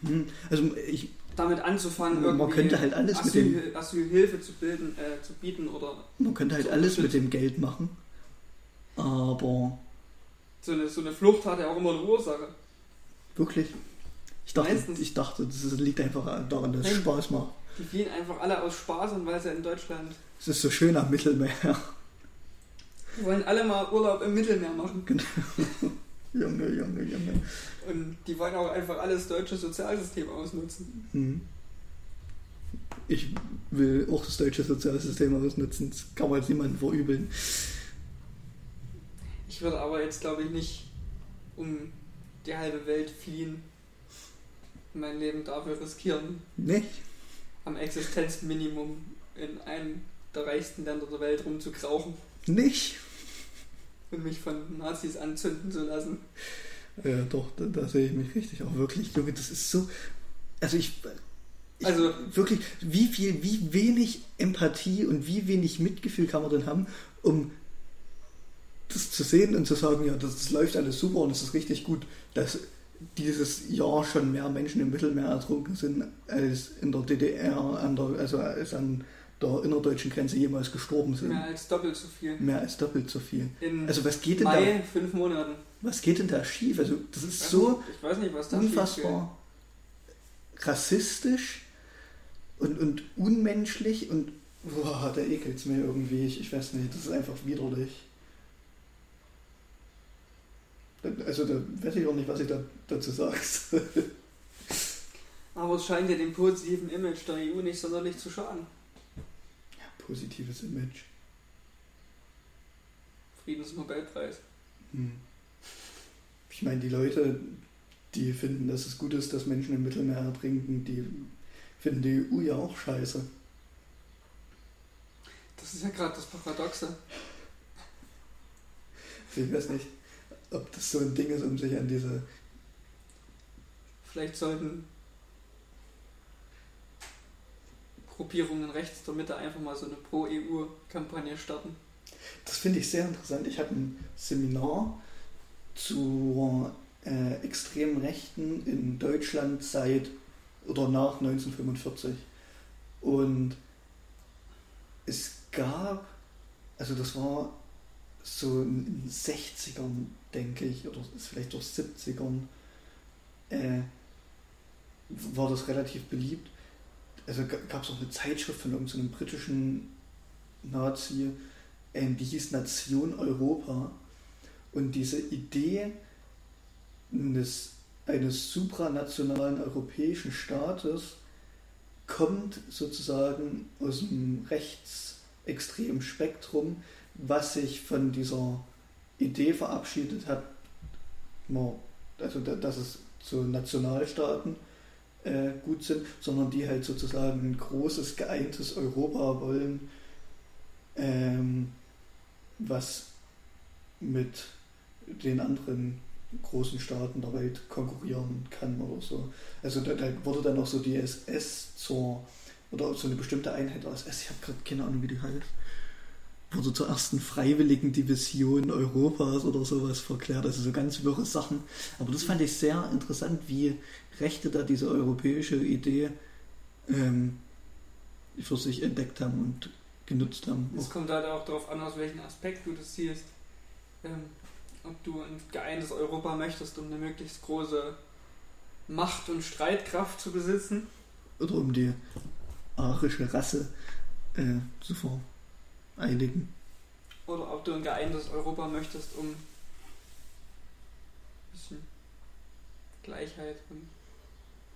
hm, also ich, damit anzufangen, man, man könnte halt alles Asyl, mit dem Asylhilfe zu bilden, äh, zu bieten oder man könnte halt alles mit dem Geld machen, aber so eine, so eine Flucht hat ja auch immer eine Ursache. Wirklich? Ich dachte, ich dachte, das liegt einfach daran, dass es Spaß macht. Die fliehen einfach alle aus Spaß und weil sie in Deutschland. Es ist so schön am Mittelmeer. Wir wollen alle mal Urlaub im Mittelmeer machen. Genau. Junge, Junge, Junge. Und die wollen auch einfach alles deutsche Sozialsystem ausnutzen. Hm. Ich will auch das deutsche Sozialsystem ausnutzen. Das kann man jetzt niemandem verübeln. Ich würde aber jetzt, glaube ich, nicht um die halbe Welt fliehen mein Leben dafür riskieren. Nicht? am Existenzminimum in einem der reichsten Länder der Welt rumzukrauchen. Nicht? Und mich von Nazis anzünden zu lassen. Ja, doch, da, da sehe ich mich richtig auch wirklich. Junge, das ist so. Also ich, ich, also wirklich, wie viel, wie wenig Empathie und wie wenig Mitgefühl kann man denn haben, um das zu sehen und zu sagen, ja, das, das läuft alles super und es ist richtig gut. Das dieses Jahr schon mehr Menschen im Mittelmeer ertrunken sind, als in der DDR, an der, also als an der innerdeutschen Grenze jemals gestorben sind. Mehr als doppelt so viel. Mehr als doppelt so viel. In also was geht denn Mai, da? fünf Monaten. Was geht denn da schief? Also das ist ich so nicht, nicht, unfassbar rassistisch und, und unmenschlich und boah, da ekelt es mir irgendwie. Ich, ich weiß nicht, das ist einfach widerlich. Also da weiß ich auch nicht, was ich da, dazu sagst. Aber es scheint ja dem positiven Image der EU nicht sonderlich zu schaden. Ja, positives Image. Friedensnobelpreis. Hm. Ich meine, die Leute, die finden, dass es gut ist, dass Menschen im Mittelmeer ertrinken, die finden die EU ja auch scheiße. Das ist ja gerade das Paradoxe. Ich weiß nicht ob das so ein Ding ist, um sich an diese. Vielleicht sollten Gruppierungen rechts der Mitte einfach mal so eine Pro-EU-Kampagne starten. Das finde ich sehr interessant. Ich habe ein Seminar zur äh, extremen Rechten in Deutschland seit oder nach 1945. Und es gab, also das war so in den 60ern, denke ich, oder ist vielleicht durch 70ern, äh, war das relativ beliebt. Also gab es auch eine Zeitschrift von irgendeinem britischen Nazi, äh, die hieß Nation Europa. Und diese Idee eines, eines supranationalen europäischen Staates kommt sozusagen aus dem rechtsextremen Spektrum, was sich von dieser Idee verabschiedet hat, also dass es so Nationalstaaten äh, gut sind, sondern die halt sozusagen ein großes, geeintes Europa wollen, ähm, was mit den anderen großen Staaten der Welt konkurrieren kann oder so. Also da, da wurde dann auch so die SS zur, oder so eine bestimmte Einheit aus SS, ich habe gerade keine Ahnung, wie die heißt, wurde zur ersten freiwilligen Division Europas oder sowas verklärt. Also so ganz wirre Sachen. Aber das fand ich sehr interessant, wie Rechte da diese europäische Idee ähm, für sich entdeckt haben und genutzt haben. Es kommt halt auch darauf an, aus welchem Aspekt du das siehst. Ähm, ob du ein geeintes Europa möchtest, um eine möglichst große Macht und Streitkraft zu besitzen. Oder um die arische Rasse äh, zu vereinigen. Oder ob du ein geeintes Europa möchtest, um ein bisschen Gleichheit und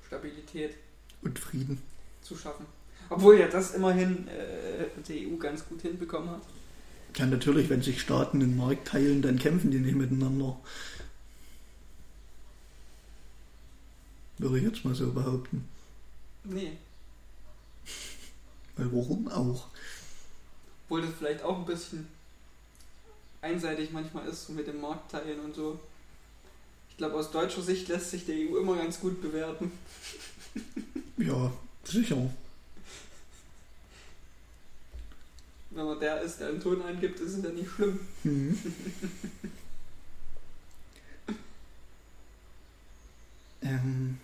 Stabilität und Frieden zu schaffen. Obwohl ja das immerhin äh, die EU ganz gut hinbekommen hat. Ja, natürlich, wenn sich Staaten den Markt teilen, dann kämpfen die nicht miteinander. Würde ich jetzt mal so behaupten. Nee. Weil warum auch? Obwohl das vielleicht auch ein bisschen einseitig manchmal ist, so mit dem Markt teilen und so. Ich glaube, aus deutscher Sicht lässt sich die EU immer ganz gut bewerten. Ja, sicher. Wenn man der ist, der einen Ton eingibt, ist es ja nicht schlimm. Mhm. ähm,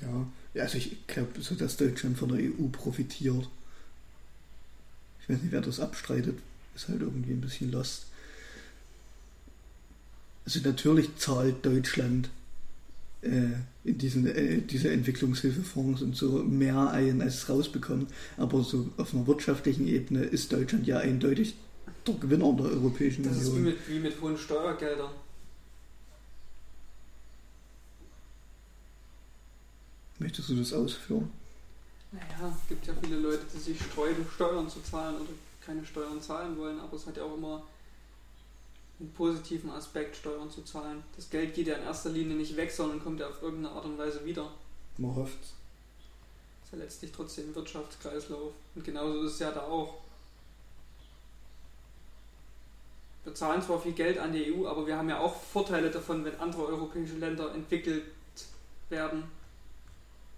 ja, also ich glaube, so dass Deutschland von der EU profitiert. Ich weiß nicht, wer das abstreitet, ist halt irgendwie ein bisschen lost. Also natürlich zahlt Deutschland äh, in diesen, äh, diese Entwicklungshilfefonds und so mehr ein, als es rausbekommt. Aber so auf einer wirtschaftlichen Ebene ist Deutschland ja eindeutig der Gewinner der Europäischen das Union. Das ist wie mit, wie mit hohen Steuergeldern. Möchtest du das ausführen? Naja, es gibt ja viele Leute, die sich streuen, Steuern zu zahlen oder keine Steuern zahlen wollen, aber es hat ja auch immer einen positiven Aspekt, Steuern zu zahlen. Das Geld geht ja in erster Linie nicht weg, sondern kommt ja auf irgendeine Art und Weise wieder. Man hofft es. Ist ja letztlich trotzdem ein Wirtschaftskreislauf. Und genauso ist es ja da auch. Wir zahlen zwar viel Geld an die EU, aber wir haben ja auch Vorteile davon, wenn andere europäische Länder entwickelt werden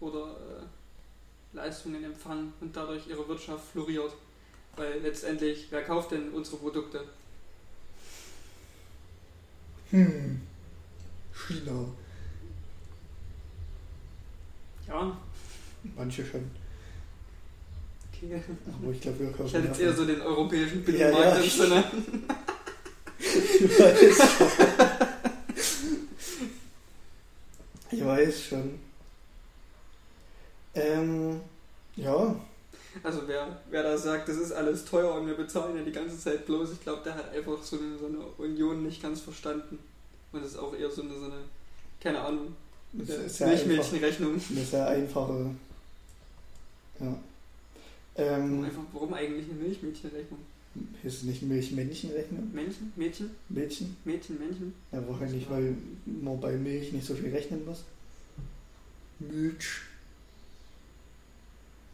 oder äh, Leistungen empfangen und dadurch ihre Wirtschaft floriert. Weil letztendlich, wer kauft denn unsere Produkte? Hm. China. Ja. Manche schon. Okay. Aber ich glaube, wir kaufen. Ich hätte jetzt eher so den europäischen Binnenmarkt ja, ja. im Sinne. ich weiß schon. ich weiß schon. Ähm, ja. Also wer, wer da sagt, das ist alles teuer und wir bezahlen ja die ganze Zeit bloß, ich glaube, der hat einfach so eine, so eine Union nicht ganz verstanden. Und das ist auch eher so eine, so eine keine Ahnung, Milchmädchenrechnung. Eine sehr einfache. Ja. Ähm, einfach, warum eigentlich eine Milchmädchenrechnung? Ist es nicht Milchmännchenrechnung? Männchen? Mädchen? Mädchen? Mädchen, Männchen? Ja, wahrscheinlich, weil man bei Milch nicht so viel rechnen muss. Milch.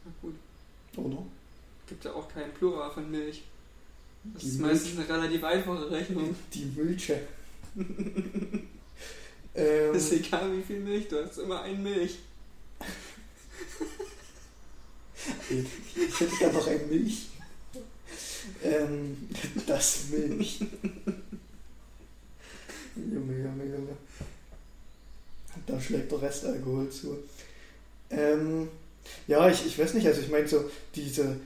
Na gut. Oder? Gibt ja auch keinen Plural von Milch. Das die ist Milch. meistens eine relativ einfache Rechnung. Die Milche. ähm, ist egal wie viel Milch, du hast immer ein Milch. ich hätte da noch ein Milch. Ähm, das Milch. Junge, Junge, Junge. Da schlägt der Rest Alkohol zu. Ähm, ja, ich, ich weiß nicht, also ich meine so, diese,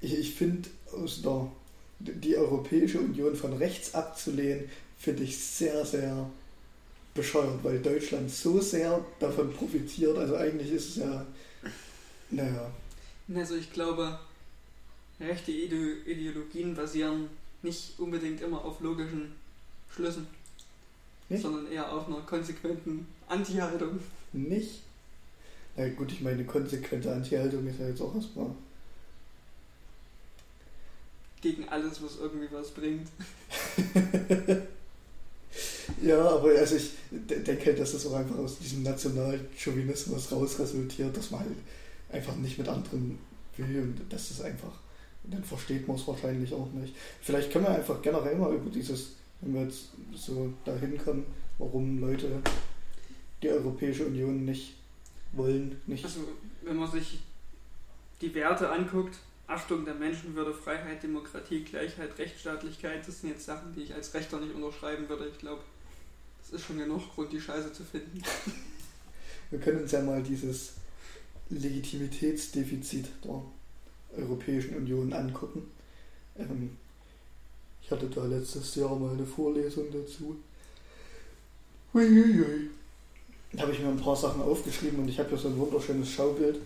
ich, ich finde aus der, die Europäische Union von rechts abzulehnen, finde ich sehr, sehr bescheuert, weil Deutschland so sehr davon profitiert. Also eigentlich ist es ja, naja. Also ich glaube, rechte Ideologien basieren nicht unbedingt immer auf logischen Schlüssen, nicht? sondern eher auf einer konsequenten Anti-Haltung. Nicht? Na gut, ich meine, konsequente Anti-Haltung ist ja jetzt auch erstmal. Gegen alles, was irgendwie was bringt. ja, aber also ich denke, dass das auch einfach aus diesem Nationalchauvinismus raus resultiert, dass man halt einfach nicht mit anderen will und das ist einfach, dann versteht man es wahrscheinlich auch nicht. Vielleicht können wir einfach generell mal über dieses, wenn wir jetzt so dahin kommen, warum Leute die Europäische Union nicht wollen. Nicht. Also, wenn man sich die Werte anguckt, Achtung der Menschenwürde, Freiheit, Demokratie, Gleichheit, Rechtsstaatlichkeit, das sind jetzt Sachen, die ich als Rechter nicht unterschreiben würde. Ich glaube, das ist schon genug Grund, die Scheiße zu finden. Wir können uns ja mal dieses Legitimitätsdefizit der Europäischen Union angucken. Ähm, ich hatte da letztes Jahr mal eine Vorlesung dazu. Uiuiui. Habe ich mir ein paar Sachen aufgeschrieben und ich habe hier so ein wunderschönes Schaubild.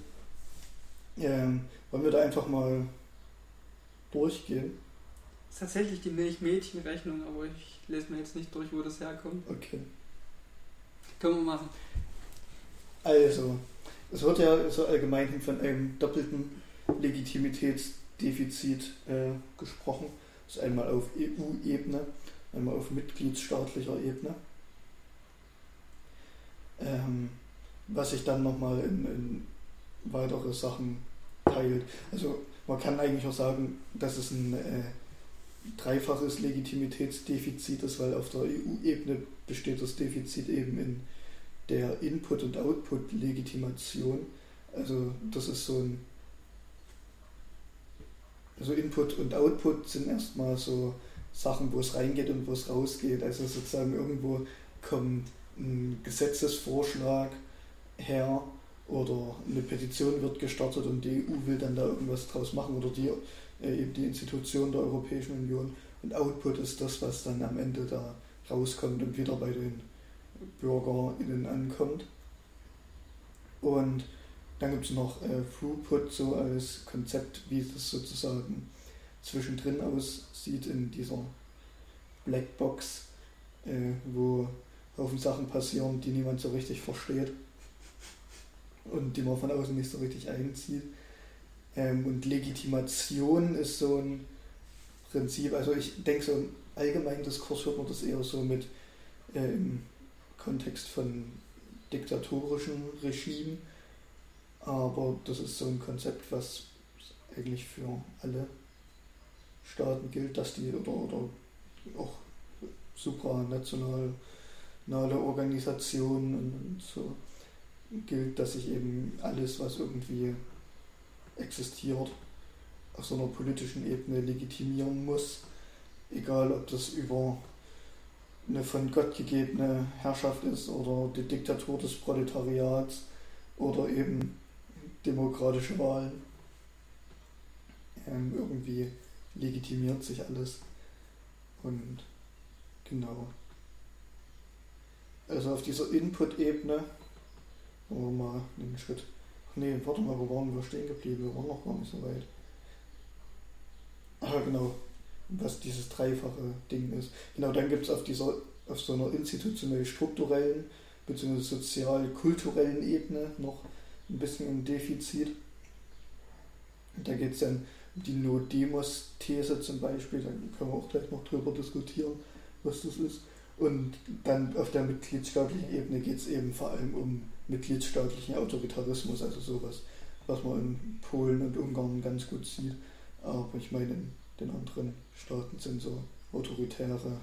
Ähm, wollen wir da einfach mal durchgehen? Das ist tatsächlich die Milchmädchenrechnung, aber ich lese mir jetzt nicht durch, wo das herkommt. Okay. Können wir machen. Also, es wird ja so allgemein von einem doppelten Legitimitätsdefizit äh, gesprochen. Das ist einmal auf EU-Ebene, einmal auf mitgliedsstaatlicher Ebene. Ähm, was sich dann nochmal in, in weitere Sachen teilt. Also man kann eigentlich auch sagen, dass es ein äh, dreifaches Legitimitätsdefizit ist, weil auf der EU-Ebene besteht das Defizit eben in der Input- und Output-Legitimation. Also das ist so ein also Input und Output sind erstmal so Sachen, wo es reingeht und wo es rausgeht. Also sozusagen irgendwo kommt ein Gesetzesvorschlag her oder eine Petition wird gestartet und die EU will dann da irgendwas draus machen oder die, äh, eben die Institution der Europäischen Union. Und Output ist das, was dann am Ende da rauskommt und wieder bei den BürgerInnen ankommt. Und dann gibt es noch äh, Throughput so als Konzept, wie das sozusagen zwischendrin aussieht in dieser Blackbox, äh, wo Haufen Sachen passieren, die niemand so richtig versteht und die man von außen nicht so richtig einzieht. Ähm, und Legitimation ist so ein Prinzip, also ich denke so im allgemeinen Diskurs hört man das eher so mit äh, im Kontext von diktatorischen Regimen, aber das ist so ein Konzept, was eigentlich für alle Staaten gilt, dass die oder, oder auch supranationale Organisationen und so gilt, dass sich eben alles, was irgendwie existiert, auf so einer politischen Ebene legitimieren muss, egal ob das über eine von Gott gegebene Herrschaft ist oder die Diktatur des Proletariats oder eben demokratische Wahlen. Ähm, irgendwie legitimiert sich alles. Und genau. Also auf dieser Input-Ebene wollen wir mal einen Schritt. Nee, warte mal, wo waren wir stehen geblieben? Wir waren noch gar nicht so weit. Ah, genau. Was dieses dreifache Ding ist. Genau, dann gibt es auf dieser, auf so einer institutionell strukturellen bzw. sozial-kulturellen Ebene noch ein bisschen ein Defizit. Da geht es dann um die No-Demos-These zum Beispiel, da können wir auch gleich noch drüber diskutieren, was das ist. Und dann auf der mitgliedstaatlichen Ebene geht es eben vor allem um mitgliedstaatlichen Autoritarismus, also sowas, was man in Polen und Ungarn ganz gut sieht. Aber ich meine, in den anderen Staaten sind so autoritäre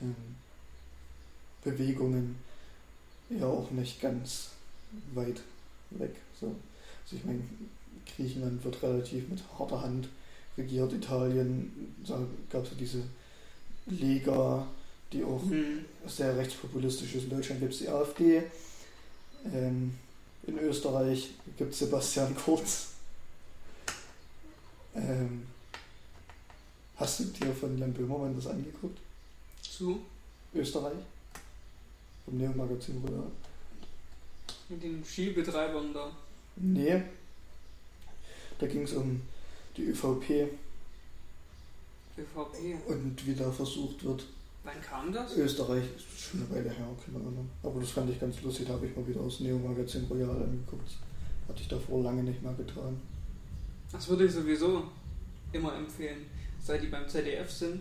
ähm, Bewegungen ja auch nicht ganz weit weg. So. Also ich meine, Griechenland wird relativ mit harter Hand regiert, Italien, da gab es ja diese Lega, die auch mhm. sehr rechtspopulistisch ist. In Deutschland gibt es die AfD. Ähm, in Österreich gibt es Sebastian Kurz. Ähm, hast du dir von Jan Böhmermann das angeguckt? Zu? Österreich? Vom Neo-Magazin Royal. Mit den Skibetreibern da? Nee. Da ging es um die ÖVP. ÖVP? Und wie da versucht wird, Wann kam das? Österreich ist schon eine Weile her, keine Ahnung. Aber das fand ich ganz lustig, da habe ich mal wieder aus Neo Magazin Royal angeguckt. Hatte ich davor lange nicht mehr getan. Das würde ich sowieso immer empfehlen. Seit die beim ZDF sind.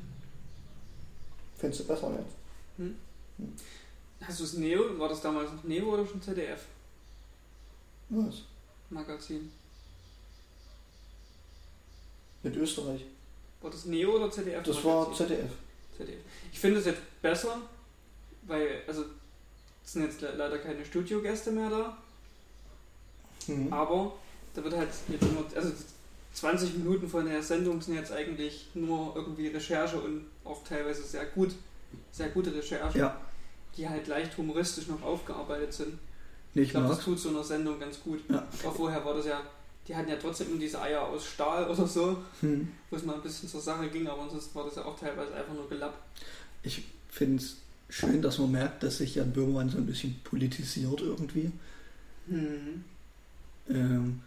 Findest du besser jetzt? Hm? Hm. Hast du es Neo? War das damals noch Neo oder schon ZDF? Was? Magazin. Mit Österreich. War das Neo oder ZDF? Das war ZDF. ZDF. Ich finde es jetzt besser, weil, also, es sind jetzt leider keine Studiogäste mehr da. Mhm. Aber da wird halt jetzt immer, also 20 Minuten von der Sendung sind jetzt eigentlich nur irgendwie Recherche und auch teilweise sehr gut, sehr gute Recherche, Ja, die halt leicht humoristisch noch aufgearbeitet sind. nee, Ich glaube, das tut so einer Sendung ganz gut. Ja. Auch vorher war das ja, die hatten ja trotzdem immer diese Eier aus Stahl oder so, Hm. wo es mal ein bisschen zur Sache ging, aber ansonsten war das ja auch teilweise einfach nur Gelapp. Ich finde es schön, dass man merkt, dass sich Jan Böhmermann so ein bisschen politisiert irgendwie. Hm. Ähm,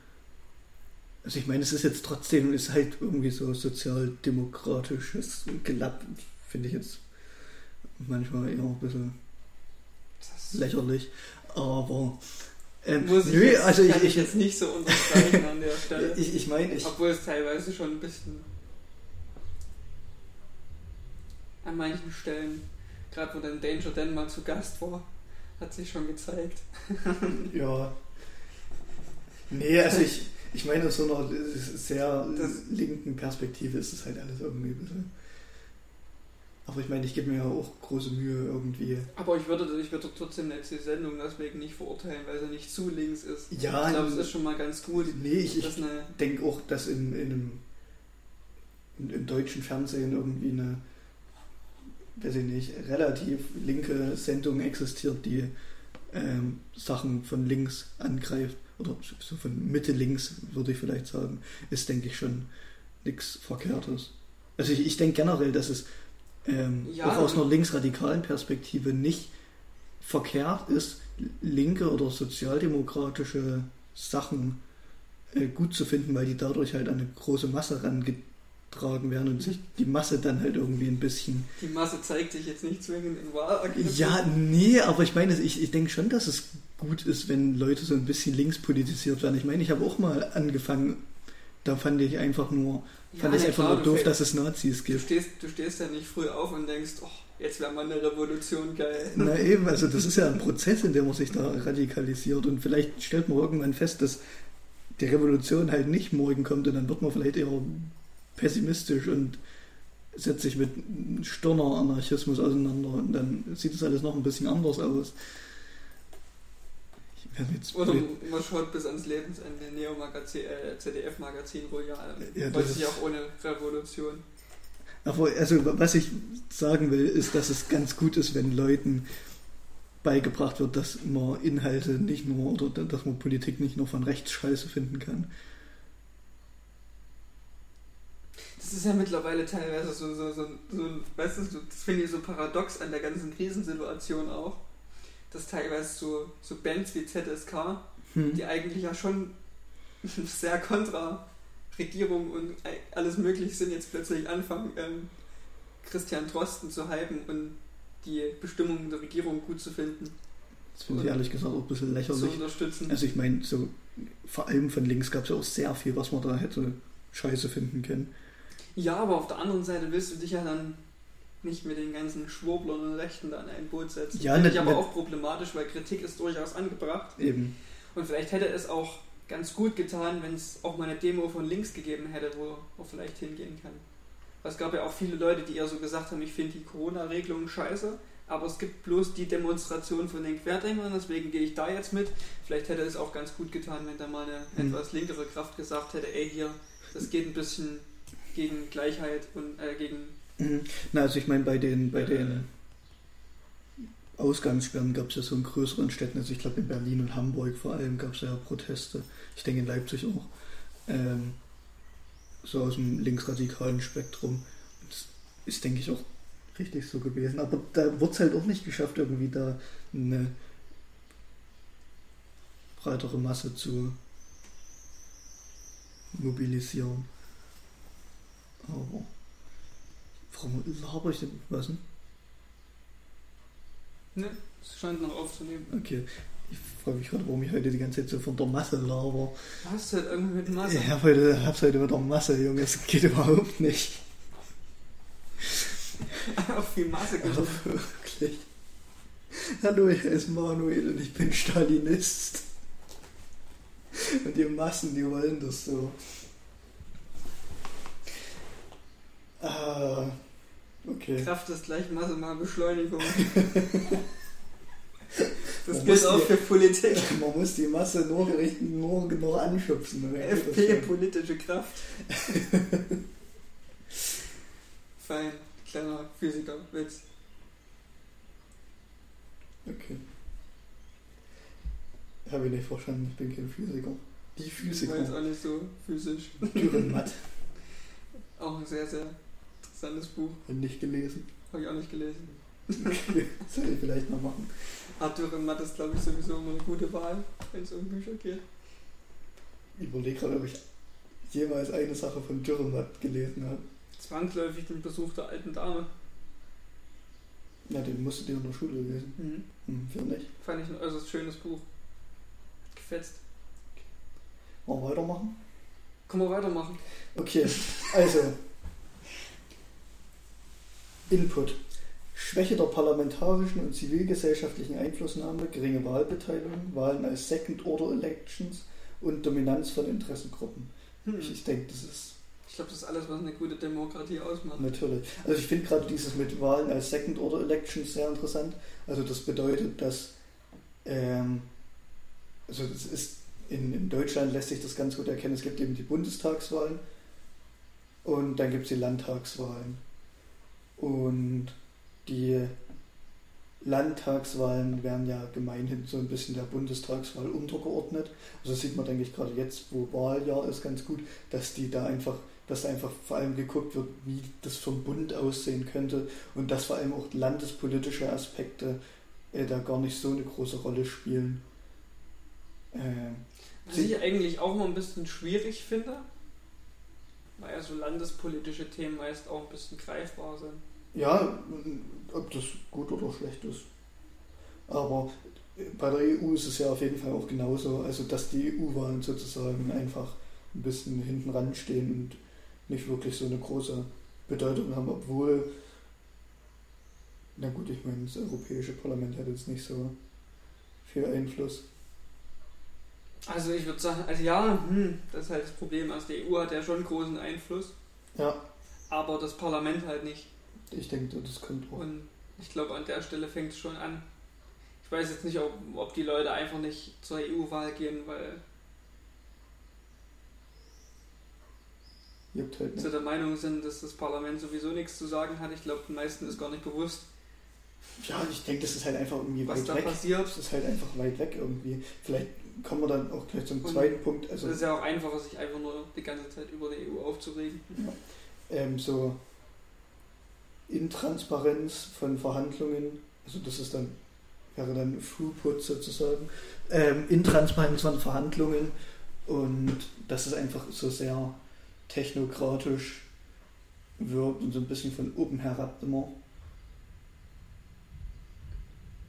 also ich meine, es ist jetzt trotzdem, ist halt irgendwie so sozialdemokratisches Gelapp, finde ich jetzt manchmal eher ein bisschen lächerlich. Aber ähm, muss ich, nö, jetzt, also ich, kann ich ich, jetzt nicht so unterstreichen an der Stelle. ich, ich meine, ich, Obwohl es teilweise schon ein bisschen an manchen Stellen, gerade wo dann Danger Dan mal zu Gast war, hat sich schon gezeigt. ja. Nee, also ich, ich meine, aus so einer sehr Das- linken Perspektive ist es halt alles irgendwie ein bisschen. Aber ich meine, ich gebe mir ja auch große Mühe irgendwie. Aber ich würde, ich würde trotzdem jetzt die Sendung deswegen nicht verurteilen, weil sie nicht zu links ist. Ja, ich glaube, es ist schon mal ganz gut, nee, ich, ich denke auch, dass in, in einem in, im deutschen Fernsehen irgendwie eine, weiß ich nicht, relativ linke Sendung existiert, die ähm, Sachen von links angreift. Oder so von Mitte links, würde ich vielleicht sagen, ist, denke ich, schon nichts Verkehrtes. Also ich, ich denke generell, dass es ähm, Ja. auch aus einer linksradikalen Perspektive nicht verkehrt ist, linke oder sozialdemokratische Sachen äh, gut zu finden, weil die dadurch halt an eine große Masse herangetragen werden und sich die Masse dann halt irgendwie ein bisschen. die Masse zeigt sich jetzt nicht zwingend in Wahlergebnissen. Ja, nee, aber ich meine, ich, ich denke schon, dass es gut ist, wenn Leute so ein bisschen links politisiert werden. Ich meine, ich habe auch mal angefangen, da fand ich einfach nur, Ja, fand ich einfach klar, nur du doof, dass es Nazis Du gibt. stehst, du stehst ja nicht früh auf und denkst, oh, jetzt wäre mal eine Revolution geil. Na eben, also das ist ja ein Prozess, in dem man sich da radikalisiert und vielleicht stellt man irgendwann fest, dass die Revolution halt nicht morgen kommt und dann wird man vielleicht eher pessimistisch und setzt sich mit Stirner Anarchismus auseinander und dann sieht es alles noch ein bisschen anders aus. Ich jetzt Oder man schaut bis ans Lebensende Neo-Magazin, äh, ZDF-Magazin Royal. Ja, ist- sich auch ohne Revolution. Aber also was ich sagen will, ist, dass es ganz gut ist, wenn Leuten beigebracht wird, dass man Inhalte nicht nur oder dass man Politik nicht nur von rechts scheiße finden kann. Das ist ja mittlerweile teilweise so, so, so, so ein- weißt du, das finde ich so paradox an der ganzen Krisensituation auch, dass teilweise so, so Bands wie ZSK, Hm. die eigentlich ja schon sehr kontra Regierung und alles möglich sind, jetzt plötzlich anfangen, ähm, Christian Drosten zu hypen und die Bestimmungen der Regierung gut zu finden, Das finde ich ehrlich gesagt auch ein bisschen zu lächerlich. unterstützen. Also ich meine, so vor allem von links gab es ja auch sehr viel, was man da hätte scheiße finden können. Ja, aber auf der anderen Seite willst du dich ja dann nicht mit den ganzen Schwurblern und Rechten da in ein Boot setzen. Ja, Finde ich aber auch problematisch, weil Kritik ist durchaus angebracht. Eben. Und vielleicht hätte es auch ganz gut getan, wenn es auch mal eine Demo von links gegeben hätte, wo man vielleicht hingehen kann. Es gab ja auch viele Leute, die eher so gesagt haben, ich finde die Corona-Regelungen scheiße, aber es gibt bloß die Demonstration von den Querdenkern, deswegen gehe ich da jetzt mit. Vielleicht hätte es auch ganz gut getan, wenn da mal eine Hm. etwas linkere Kraft gesagt hätte, ey hier, das geht ein bisschen gegen Gleichheit und äh, gegen Mhm. Na, also ich meine, bei den, bei den Ausgangssperren gab es ja so in größeren Städten, also ich glaube in Berlin und Hamburg vor allem gab es ja Proteste. Ich denke in Leipzig auch. Ähm, so aus dem linksradikalen Spektrum. Das ist, denke ich, auch richtig so gewesen. Aber da wurde es halt auch nicht geschafft, irgendwie da eine breitere Masse zu mobilisieren. Aber warum laber ich denn was denn? Ne, es scheint noch aufzunehmen. Okay. Ich frage mich gerade, warum ich heute die ganze Zeit so von der Masse laber. Du hast halt irgendwie mit Masse. Ich habe heute, hab's heute mit der Masse, Junge. Das geht überhaupt nicht. Auf die Masse geschoben. wirklich. Hallo, ich heiße Manuel und ich bin Stalinist. Und die Massen, die wollen das so. Ah, okay. Kraft ist gleich Masse mal Beschleunigung. Das gilt auch für Politik. Man muss die Masse nur nur genug anschubsen. das FP, politische Kraft. Fein, kleiner Physiker-Witz. Okay. Habe ich nicht verstanden, ich bin kein Physiker. Die Ich war jetzt Physiker. auch nicht so physisch. Dürrenmatt. Auch ein sehr, sehr interessantes Buch. Nicht gelesen. Habe ich auch nicht gelesen. Soll ich vielleicht mal machen. Arthur und Matt ist, glaube ich, sowieso immer eine gute Wahl, wenn es um Bücher geht. Ich überlege gerade, ob ich jemals eine Sache von Dürrenmatt gelesen habe. Zwangsläufig den Besuch der alten Dame. Ja, den musst du dir in der Schule lesen. Mhm. Hm, für nicht. Fand ich ein äußerst schönes Buch. Hat gefetzt. Wollen wir weitermachen? Können wir weitermachen? Okay, also. Input. Schwäche der parlamentarischen und zivilgesellschaftlichen Einflussnahme, geringe Wahlbeteiligung, Wahlen als Second-Order-Elections und Dominanz von Interessengruppen. Hm. Ich, ich denke, das ist Ich glaube, das ist alles, was eine gute Demokratie ausmacht. natürlich. Also ich finde gerade dieses mit Wahlen als Second-Order-Elections sehr interessant. Also das bedeutet, dass ähm, also das ist in, in Deutschland lässt sich das ganz gut erkennen. Es gibt eben die Bundestagswahlen und dann gibt es die Landtagswahlen. Und die Landtagswahlen werden ja gemeinhin so ein bisschen der Bundestagswahl untergeordnet. Also sieht man, denke ich, gerade jetzt, wo Wahljahr ist, ganz gut, dass die da einfach, dass da einfach vor allem geguckt wird, wie das vom Bund aussehen könnte und dass vor allem auch landespolitische Aspekte äh, da gar nicht so eine große Rolle spielen. Ähm, Was ich eigentlich auch mal ein bisschen schwierig finde, weil ja so landespolitische Themen meist auch ein bisschen greifbar sind. Ja, ob das gut oder schlecht ist. Aber bei der EU ist es ja auf jeden Fall auch genauso, also dass die EU-Wahlen sozusagen einfach ein bisschen hinten ranstehen und nicht wirklich so eine große Bedeutung haben, obwohl, na gut, ich meine, das Europäische Parlament hat jetzt nicht so viel Einfluss. Also ich würde sagen, also ja, hm, das ist halt das Problem. Also die EU hat ja schon großen Einfluss, Ja, aber das Parlament halt nicht. Ich denke, das könnte auch. Und ich glaube, an der Stelle fängt es schon an. Ich weiß jetzt nicht, ob, ob die Leute einfach nicht zur EU-Wahl gehen, weil Juckt halt sie nicht. der Meinung sind, dass das Parlament sowieso nichts zu sagen hat. Ich glaube, den meisten ist gar nicht bewusst, Ja, ich denke, das ist halt einfach irgendwie was weit da weg. passiert. Das ist halt einfach weit weg irgendwie. Vielleicht kommen wir dann auch gleich zum Und zweiten Punkt. Es Also ist ja auch einfacher, sich einfach nur die ganze Zeit über die EU aufzuregen. ähm, so Intransparenz von Verhandlungen, also das ist dann, wäre dann Throughput sozusagen, ähm, Intransparenz von Verhandlungen und dass es einfach so sehr technokratisch wirkt und so ein bisschen von oben herab immer.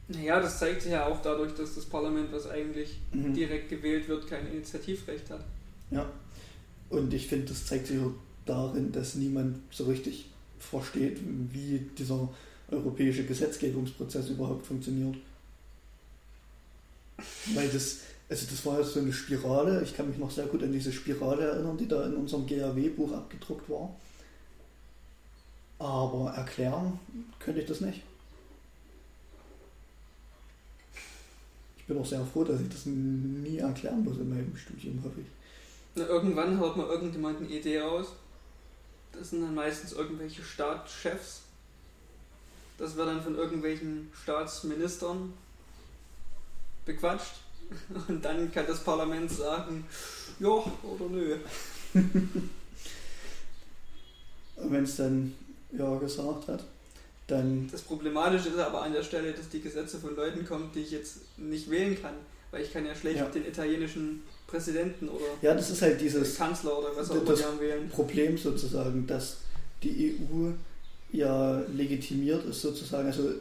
Naja, das zeigt sich ja auch dadurch, dass das Parlament, was eigentlich Mhm. direkt gewählt wird, kein Initiativrecht hat. Ja. Und ich finde, das zeigt sich auch darin, dass niemand so richtig versteht, wie dieser europäische Gesetzgebungsprozess überhaupt funktioniert. Weil das, also das war ja so eine Spirale, ich kann mich noch sehr gut an diese Spirale erinnern, die da in unserem GAW-Buch abgedruckt war. Aber erklären könnte ich das nicht. Ich bin auch sehr froh, dass ich das nie erklären muss in meinem Studium, hoffe ich. Na, irgendwann haut mal irgendjemand eine Idee aus. Das sind dann meistens irgendwelche Staatschefs. Das wird dann von irgendwelchen Staatsministern bequatscht. Und dann kann das Parlament sagen, ja oder nö. Und wenn es dann ja gesagt hat, dann Das Problematische ist aber an der Stelle, dass die Gesetze von Leuten kommen, die ich jetzt nicht wählen kann. Weil ich kann ja schlecht Ja. den italienischen Präsidenten oder ja, das ist halt dieses Kanzler oder was auch immer das-. Problem sozusagen, dass die EU ja legitimiert ist sozusagen, also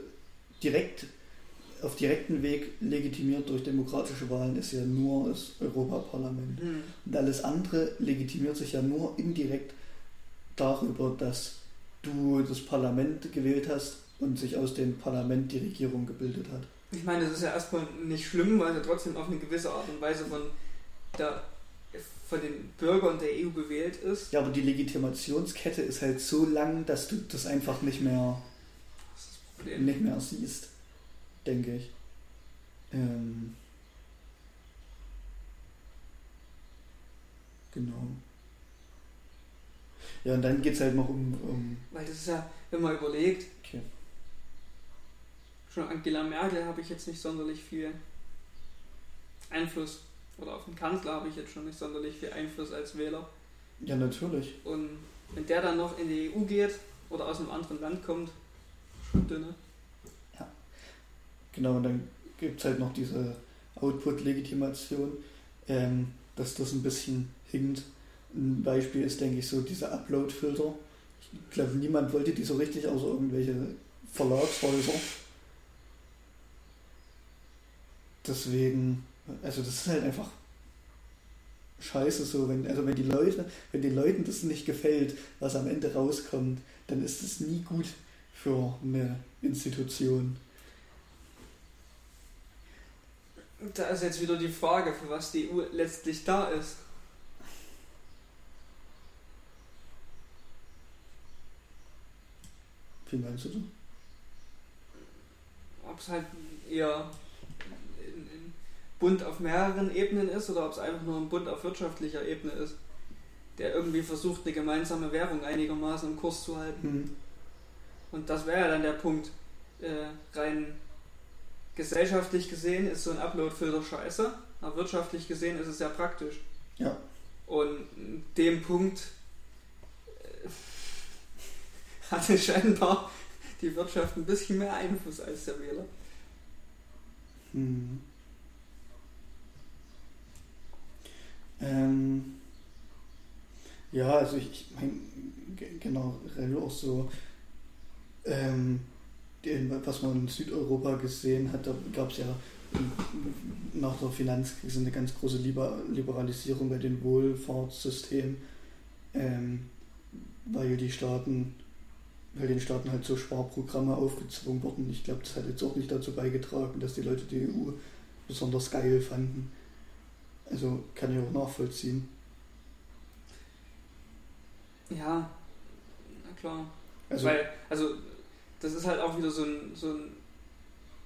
direkt auf direkten Weg legitimiert durch demokratische Wahlen ist ja nur das Europaparlament. Hm. Und alles andere legitimiert sich ja nur indirekt darüber, dass du das Parlament gewählt hast und sich aus dem Parlament die Regierung gebildet hat. Ich meine, das ist ja erstmal nicht schlimm, weil es ja trotzdem auf eine gewisse Art und Weise von, der, von den Bürgern der EU gewählt ist. Ja, aber die Legitimationskette ist halt so lang, dass du das einfach nicht mehr, nicht mehr siehst, denke ich. Ähm, genau. Ja, und dann geht es halt noch um, um. Weil das ist ja, wenn man überlegt, Okay. Schon Angela Merkel habe ich jetzt nicht sonderlich viel Einfluss. Oder auf den Kanzler habe ich jetzt schon nicht sonderlich viel Einfluss als Wähler. Ja, natürlich. Und wenn der dann noch in die EU geht oder aus einem anderen Land kommt, schon dünne. Genau, und dann gibt es halt noch diese Output-Legitimation, ähm, dass das ein bisschen hinkt. Ein Beispiel ist, denke ich, so diese Upload-Filter. Ich glaube, niemand wollte die so richtig, außer irgendwelche Verlagshäuser. Deswegen, also das ist halt einfach scheiße so, wenn, also wenn die Leute, wenn den Leuten das nicht gefällt, was am Ende rauskommt, dann ist es nie gut für eine Institution. Da ist jetzt wieder die Frage, für was die EU letztlich da ist. Wie meinst du das? Ob es halt eher Bund auf mehreren Ebenen ist oder ob es einfach nur ein Bund auf wirtschaftlicher Ebene ist, der irgendwie versucht, eine gemeinsame Währung einigermaßen im Kurs zu halten. Hm. Und das wäre ja dann der Punkt. Äh, rein gesellschaftlich gesehen ist so ein Upload-Filter scheiße, aber wirtschaftlich gesehen ist es sehr praktisch. Ja. Und dem Punkt äh, hatte scheinbar die Wirtschaft ein bisschen mehr Einfluss als der Wähler. Hm. Ähm, ja, also ich, ich meine generell auch so, ähm, was man in Südeuropa gesehen hat, da gab es ja nach der Finanzkrise eine ganz große Liber Liberalisierung bei den Wohlfahrtssystemen, ähm, weil die Staaten, weil den Staaten halt so Sparprogramme aufgezwungen wurden. Ich glaube, das hat jetzt auch nicht dazu beigetragen, dass die Leute die EU besonders geil fanden. Also kann ich auch nachvollziehen. Ja, na klar. Also, Weil, also, das ist halt auch wieder so ein, so ein.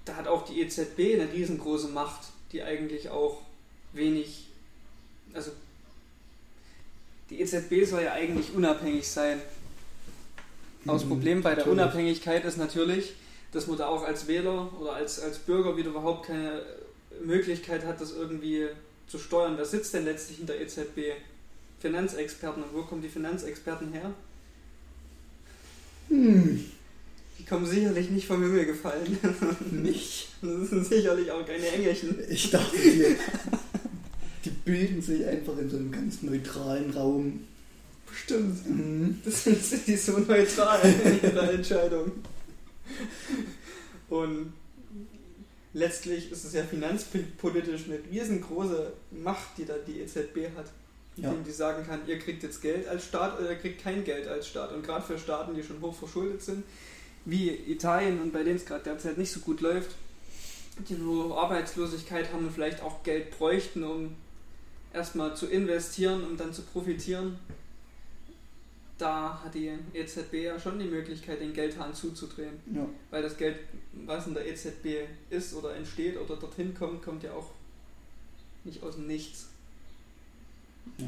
Da hat auch die EZB eine riesengroße Macht, die eigentlich auch wenig. Also, die EZB soll ja eigentlich unabhängig sein. Aber das Mhm, Problem bei der natürlich. Unabhängigkeit ist natürlich, dass man da auch als Wähler oder als, als Bürger wieder überhaupt keine Möglichkeit hat, das irgendwie zu steuern. Wer sitzt denn letztlich in der EZB? Finanzexperten. Und wo kommen die Finanzexperten her? hm, Die kommen sicherlich nicht vom Himmel gefallen. nicht. Das sind sicherlich auch keine Engelchen. Ich dachte, die, die bilden sich einfach in so einem ganz neutralen Raum. Bestimmt. Mhm. Das sind, sind die so neutral in ihrer Entscheidung. Und letztlich ist es ja finanzpolitisch eine riesengroße Macht, die da die EZB hat. Ja. Indem die sagen kann, ihr kriegt jetzt Geld als Staat oder ihr kriegt kein Geld als Staat. Und gerade für Staaten, die schon hoch verschuldet sind, wie Italien und bei denen es gerade derzeit nicht so gut läuft, die nur Arbeitslosigkeit haben und vielleicht auch Geld bräuchten, um erstmal zu investieren, um dann zu profitieren, da hat die EZB ja schon die Möglichkeit, den Geldhahn zuzudrehen. Ja. Weil das Geld, was in der EZB ist oder entsteht oder dorthin kommt, kommt ja auch nicht aus dem Nichts. ja.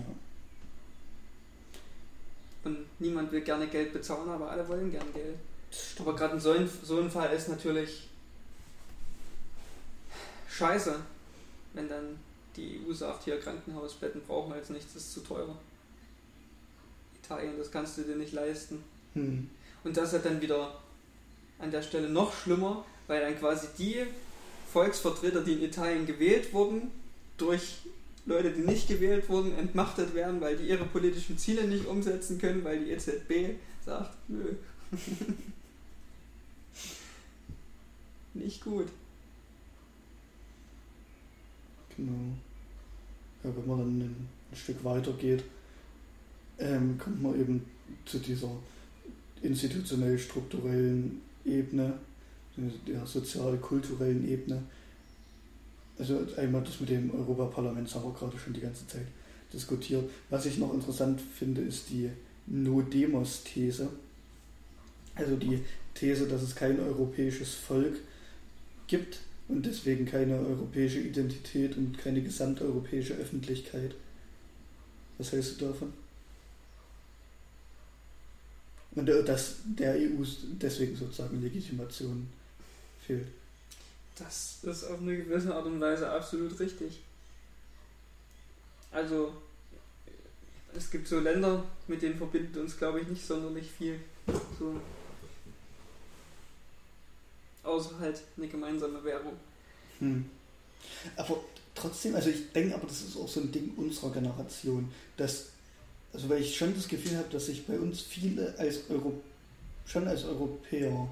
Und niemand will gerne Geld bezahlen, aber alle wollen gern Geld. Aber gerade in so einem, so einem Fall ist natürlich scheiße, wenn dann die EU sagt, hier Krankenhausbetten brauchen wir jetzt nicht, das ist zu teuer. Italien, das kannst du dir nicht leisten. Hm. Und das ist dann wieder an der Stelle noch schlimmer, weil dann quasi die Volksvertreter, die in Italien gewählt wurden, durch Leute, die nicht gewählt wurden, entmachtet werden, weil die ihre politischen Ziele nicht umsetzen können, weil die EZB sagt, nö. nicht gut. Genau. Ja, wenn man dann ein, ein Stück weiter geht, ähm, kommt man eben zu dieser institutionell-strukturellen Ebene, der sozial-kulturellen Ebene. Also einmal das mit dem Europaparlament haben wir gerade schon die ganze Zeit diskutiert. Was ich noch interessant finde, ist die No-Demos-These. Also die These, dass es kein europäisches Volk gibt, und deswegen keine europäische Identität und keine gesamteuropäische Öffentlichkeit. Was hältst du davon? Und dass der EU deswegen sozusagen Legitimation fehlt. Das ist auf eine gewisse Art und Weise absolut richtig. Also, es gibt so Länder, mit denen verbindet uns, glaube ich, nicht sonderlich viel. So. Außer halt eine gemeinsame Währung. Hm. Aber trotzdem, also ich denke aber, das ist auch so ein Ding unserer Generation, dass, also weil ich schon das Gefühl habe, dass sich bei uns viele als Euro, schon als Europäer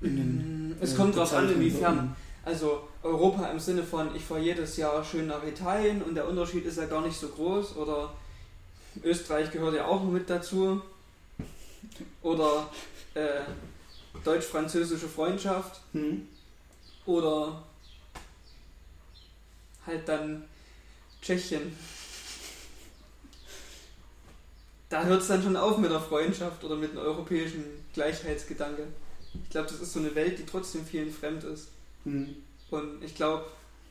in den, Es äh, kommt drauf an, inwiefern. Also Europa im Sinne von, ich fahre jedes Jahr schön nach Italien und der Unterschied ist ja gar nicht so groß. Oder Österreich gehört ja auch mit dazu. Oder äh, deutsch-französische Freundschaft. Hm. Oder halt dann Tschechien. Da hört es dann schon auf mit der Freundschaft oder mit einem europäischen Gleichheitsgedanke. Ich glaube, das ist so eine Welt, die trotzdem vielen fremd ist. Mhm. Und ich glaube,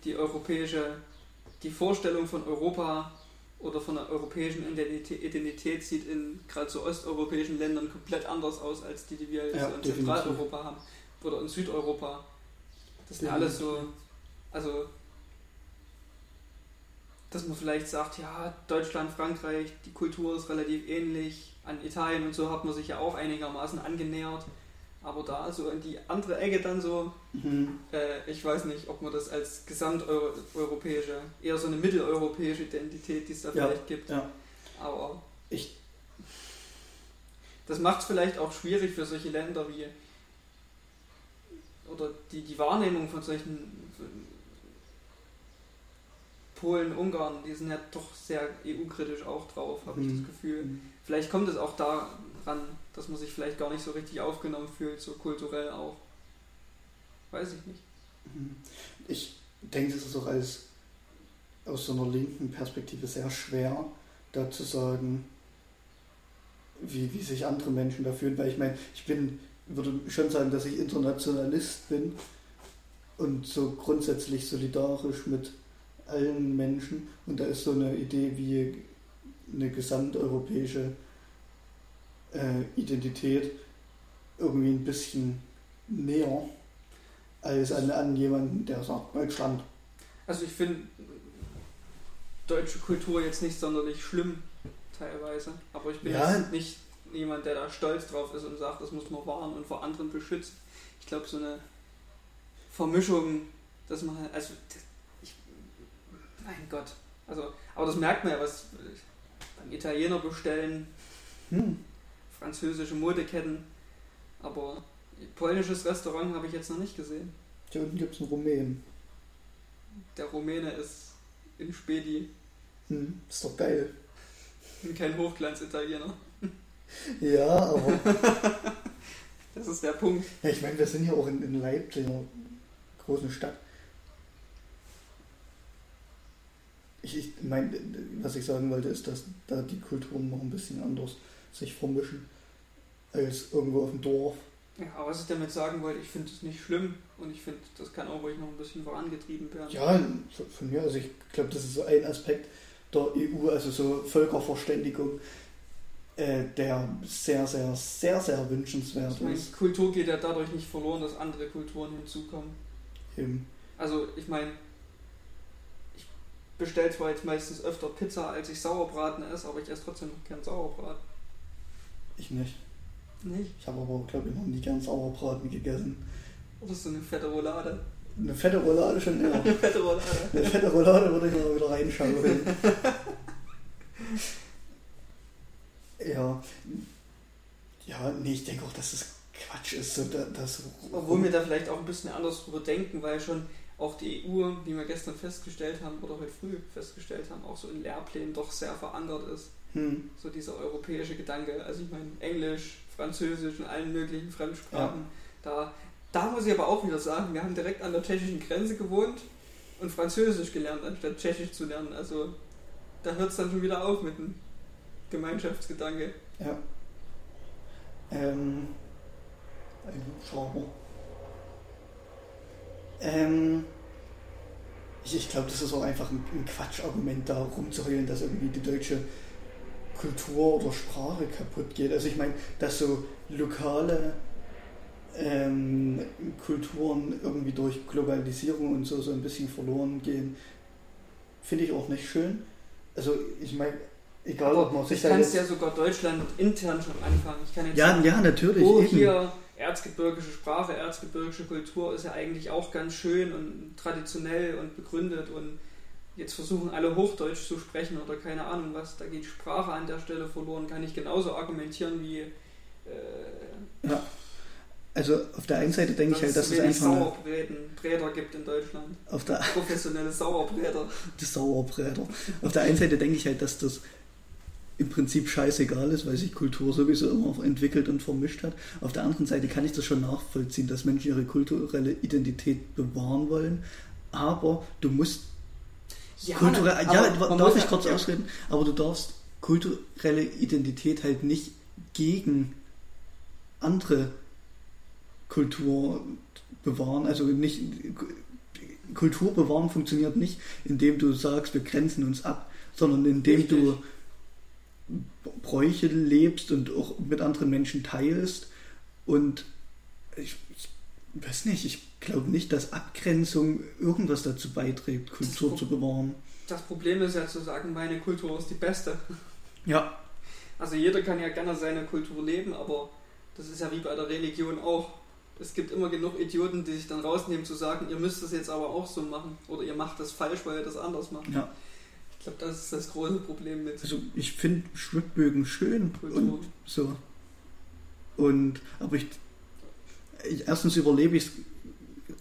die europäische, die Vorstellung von Europa oder von einer europäischen Identität sieht in gerade so osteuropäischen Ländern komplett anders aus als die, die wir ja, in Zentraleuropa haben oder in Südeuropa. Das sind alles so, also dass man vielleicht sagt, ja, Deutschland, Frankreich, die Kultur ist relativ ähnlich, an Italien und so hat man sich ja auch einigermaßen angenähert. Aber da so in die andere Ecke dann so, mhm. äh, ich weiß nicht, ob man das als gesamteuropäische, eher so eine mitteleuropäische Identität, die es da ja, vielleicht gibt. Ja. Aber ich. Das macht es vielleicht auch schwierig für solche Länder wie. Oder die, die Wahrnehmung von solchen. Polen, Ungarn, die sind ja doch sehr EU-kritisch auch drauf, habe mhm. ich das Gefühl. Mhm. Vielleicht kommt es auch daran, dass man sich vielleicht gar nicht so richtig aufgenommen fühlt, so kulturell auch. Weiß ich nicht. Mhm. Ich denke, das ist auch als aus so einer linken Perspektive sehr schwer, da zu sagen, wie, wie sich andere Menschen da fühlen, weil ich meine, ich bin, würde schon sagen, dass ich Internationalist bin und so grundsätzlich solidarisch mit allen Menschen und da ist so eine Idee wie eine gesamteuropäische äh, Identität irgendwie ein bisschen näher als an, an jemanden, der sagt Deutschland. Also ich finde deutsche Kultur jetzt nicht sonderlich schlimm teilweise, aber ich bin ja. jetzt nicht jemand, der da stolz drauf ist und sagt, das muss man wahren und vor anderen beschützen. Ich glaube, so eine Vermischung, dass man halt, also mein Gott, also, aber das merkt man ja, was beim Italiener bestellen, hm französische Modeketten. Aber polnisches Restaurant habe ich jetzt noch nicht gesehen. Hier unten gibt es einen Rumänen. Der Rumäne ist in Spedi. Hm, ist doch geil. Kein Hochglanz-Italiener. Ja, aber. das ist der Punkt. Ja, ich meine, wir sind ja auch in, in Leipzig, einer großen Stadt. Ich, ich meine, was ich sagen wollte, ist, dass da die Kulturen noch ein bisschen anders sich vermischen als irgendwo auf dem Dorf. Ja, aber was ich damit sagen wollte, ich finde es nicht schlimm und ich finde, das kann auch ruhig noch ein bisschen vorangetrieben werden. Ja, von mir, also ich glaube, das ist so ein Aspekt der EU, also so Völkerverständigung, äh, der sehr, sehr, sehr, sehr wünschenswert ich meine, ist. Kultur geht ja dadurch nicht verloren, dass andere Kulturen hinzukommen. Eben. Also ich meine, bestelle zwar jetzt meistens öfter Pizza, als ich Sauerbraten esse, aber ich esse trotzdem noch gern Sauerbraten. Ich nicht. Nicht? Ich habe aber, glaube ich, noch nie ganz Sauerbraten gegessen. Oder so eine fette Roulade? Eine fette Roulade schon, ja. eine fette Roulade. Eine fette Roulade würde ich mal wieder reinschauen. ja. Ja, nee, ich denke auch, dass das Quatsch ist. So, das Obwohl wir da vielleicht auch ein bisschen anders drüber denken, weil schon auch die EU, wie wir gestern festgestellt haben oder heute früh festgestellt haben, auch so in Lehrplänen doch sehr verankert ist. Hm. So dieser europäische Gedanke. Also ich meine, Englisch, Französisch und allen möglichen Fremdsprachen. Ja. Da, da muss ich aber auch wieder sagen, wir haben direkt an der tschechischen Grenze gewohnt und Französisch gelernt, anstatt Tschechisch zu lernen. Also da hört es dann schon wieder auf mit dem Gemeinschaftsgedanke. Ja. Ähm, ein Hubschrauber. Ähm, ich, ich glaube, das ist auch einfach ein, ein Quatschargument, da rumzuheulen, dass irgendwie die deutsche Kultur oder Sprache kaputt geht. Also ich meine, dass so lokale ähm, Kulturen irgendwie durch Globalisierung und so so ein bisschen verloren gehen, finde ich auch nicht schön. Also ich meine, egal ob man sich Ich kann es ja sogar Deutschland intern schon anfangen. Ich kann jetzt Ja, sagen, ja, natürlich. oh, eben. hier erzgebirgische Sprache, erzgebirgische Kultur ist ja eigentlich auch ganz schön und traditionell und begründet und jetzt versuchen alle Hochdeutsch zu sprechen oder keine Ahnung was, da geht Sprache an der Stelle verloren, kann ich genauso argumentieren wie äh, Ja. Also auf der einen Seite denke ich halt, dass es einfach Bräder gibt in Deutschland. auf der Professionelle Sauerbräder. die Sauerbräder. Auf der einen Seite denke ich halt, dass das im Prinzip scheißegal ist, weil sich Kultur sowieso immer entwickelt und vermischt hat. Auf der anderen Seite kann ich das schon nachvollziehen, dass Menschen ihre kulturelle Identität bewahren wollen. Aber du musst kulturelle, aber ja, darf ich kurz ja, ausreden, aber du darfst kulturelle Identität halt nicht gegen andere Kultur bewahren. Also nicht Kultur bewahren funktioniert nicht, indem du sagst, wir grenzen uns ab, sondern indem Richtig. du Bräuche lebst und auch mit anderen Menschen teilst. Und ich, ich weiß nicht, ich glaube nicht, dass Abgrenzung irgendwas dazu beiträgt, Kultur Das- zu bewahren. Das Problem ist ja zu sagen, meine Kultur ist die beste. Ja, Also jeder kann ja gerne seine Kultur leben, aber das ist ja wie bei der Religion auch. Es gibt immer genug Idioten, die sich dann rausnehmen zu sagen, ihr müsst das jetzt aber auch so machen oder ihr macht das falsch, weil ihr das anders macht. ja. Ich glaube, das ist das große Problem mit Also ich finde Schwibbögen schön Kultur. und so. Und aber ich, ich erstens überlebe ich es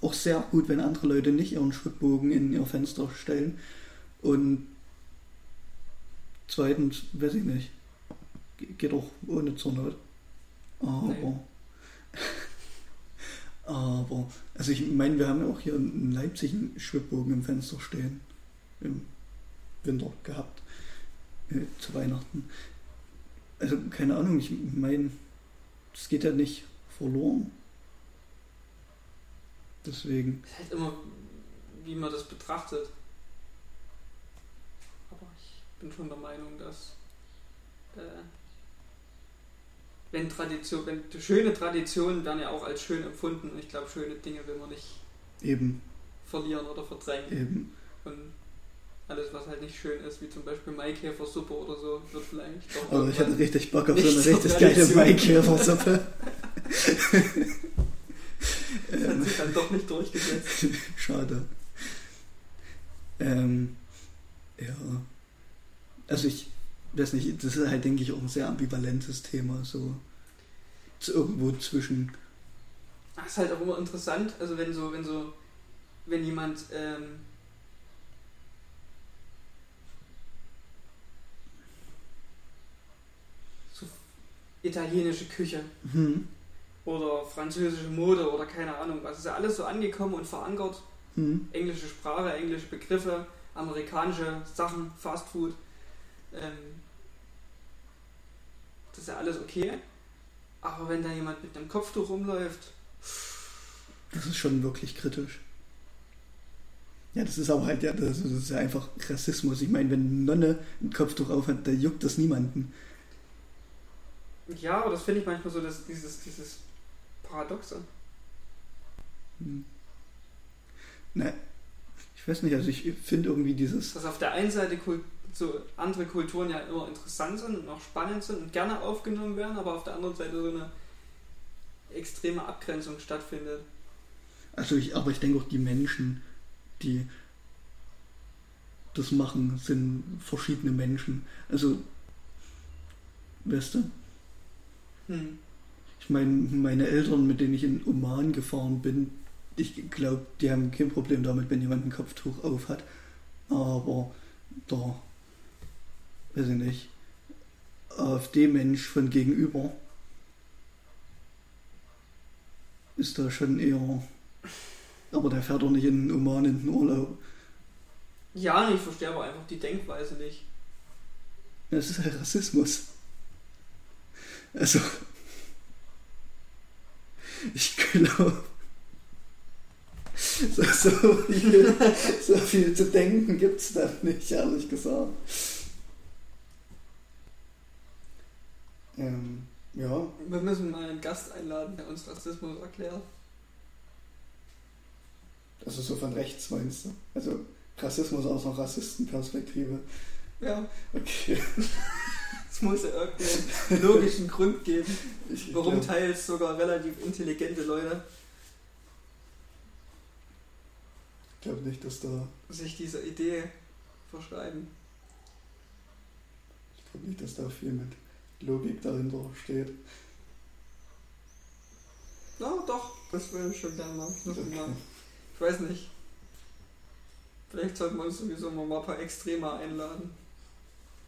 auch sehr gut, wenn andere Leute nicht ihren Schwibbogen in ihr Fenster stellen. Und zweitens, weiß ich nicht, ge- geht auch ohne zur Not. Aber, aber, also ich meine, wir haben ja auch hier in Leipzig einen Schwibbogen im Fenster stehen. Im Winter gehabt. Äh, zu Weihnachten. Also keine Ahnung, ich meine, das geht ja nicht verloren. Deswegen, Es ist halt immer, wie man das betrachtet. Aber ich bin schon der Meinung, dass äh, wenn Tradition, wenn schöne Traditionen werden ja auch als schön empfunden und ich glaube, schöne Dinge will man nicht eben, verlieren oder verdrängen. eben. Und alles, was halt nicht schön ist, wie zum Beispiel Maikäfersuppe oder so, wird vielleicht doch Aber ich hatte richtig Bock auf so eine richtig geile. Maikäfersuppe. das hat sich dann doch nicht durchgesetzt. schade. Ähm, ja. Also ich weiß nicht, das ist halt, denke ich, auch ein sehr ambivalentes Thema, so irgendwo zwischen Das ist halt auch immer interessant, also wenn so, wenn so, wenn jemand ähm, so italienische Küche hm, oder französische Mode oder keine Ahnung was, ist ja alles so angekommen und verankert. hm, Englische Sprache, englische Begriffe, amerikanische Sachen, Fast Food. Ähm, das ist ja alles okay. Aber wenn da jemand mit einem Kopftuch rumläuft, Das ist schon wirklich kritisch. Ja, das ist aber halt, ja, das ist, das ist ja einfach Rassismus. Ich meine, wenn eine Nonne ein Kopftuch aufhat, da juckt das niemanden. Ja, aber das finde ich manchmal so, dass dieses, dieses Paradoxe. Hm. Na, ich weiß nicht, also ich finde irgendwie dieses, Dass auf der einen Seite Kult so andere Kulturen ja immer interessant sind und auch spannend sind und gerne aufgenommen werden, aber auf der anderen Seite so eine extreme Abgrenzung stattfindet. also ich, aber ich denke auch die Menschen, die das machen, sind verschiedene Menschen. Also, weißt du, Hm. ich meine, meine Eltern, mit denen ich in Oman gefahren bin, ich glaube, die haben kein Problem damit, wenn jemand ein Kopftuch auf hat. Aber der, weiß ich nicht, AfD-Mensch von gegenüber ist da schon eher. Aber der fährt doch nicht in Oman in den Urlaub. Ja, ich verstehe aber einfach die Denkweise nicht. Das ist halt Rassismus. Also, ich glaube, so, so, viel, so viel zu denken gibt es da nicht, ehrlich gesagt. Ähm, ja. Wir müssen mal einen Gast einladen, der uns Rassismus erklärt. Also so von rechts meinst du? Also Rassismus aus einer Rassistenperspektive. Ja, Okay. Es muss ja irgendeinen logischen Grund geben, warum teils sogar relativ intelligente Leute Ich glaube nicht, dass da. sich dieser Idee verschreiben. Ich glaube nicht, dass da viel mit Logik dahinter steht. Na doch, das würde ich schon gerne mal. Muss ich, mal. Okay. ich weiß nicht. Vielleicht sollten wir uns sowieso mal ein paar Extremer einladen.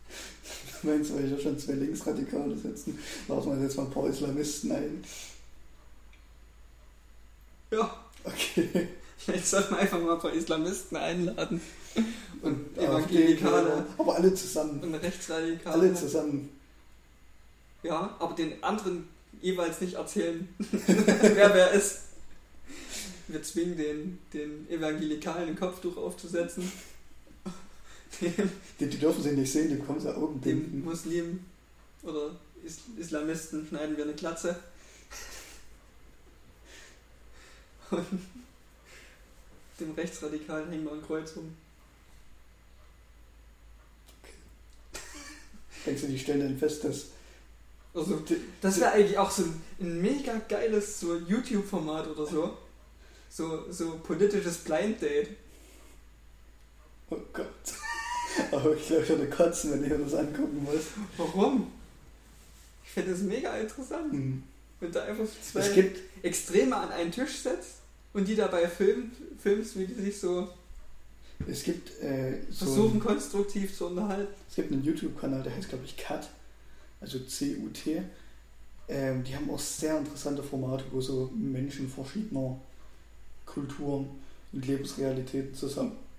Du meinst, weil ich ja schon zwei Linksradikale setzen, lassen wir jetzt mal ein paar Islamisten ein. Ja, Okay. vielleicht sollten wir einfach mal ein paar Islamisten einladen. Und AfD, Evangelikale Aber alle zusammen. und Rechtsradikale. Alle zusammen. Ja, aber den anderen jeweils nicht erzählen, wer wer ist. Wir zwingen den, den Evangelikalen ein Kopftuch aufzusetzen. Dem, Die, die dürfen sie nicht sehen, die bekommen sie dem Augenbinden. Muslimen oder Is Islamisten schneiden wir eine Glatze. Und dem Rechtsradikalen hängen wir ein Kreuz um. Denkst du, die stellen dann fest, dass. Also, das wäre eigentlich auch so ein, ein mega geiles so YouTube-Format oder so. So, so politisches Blind Date. Oh Gott. Aber ich glaube, ich würde kotzen, wenn ich mir das angucken muss. Warum? Ich finde das mega interessant. Hm. Wenn du einfach Es zwei gibt. Extreme an einen Tisch setzt und die dabei filmt, filmst, wie die sich so Es gibt, äh, so versuchen, konstruktiv zu unterhalten. es gibt einen YouTube-Kanal, der heißt, glaube ich, CUT. Also C-U-T. Ähm, die haben auch sehr interessante Formate, wo so Menschen verschiedener Kulturen und Lebensrealitäten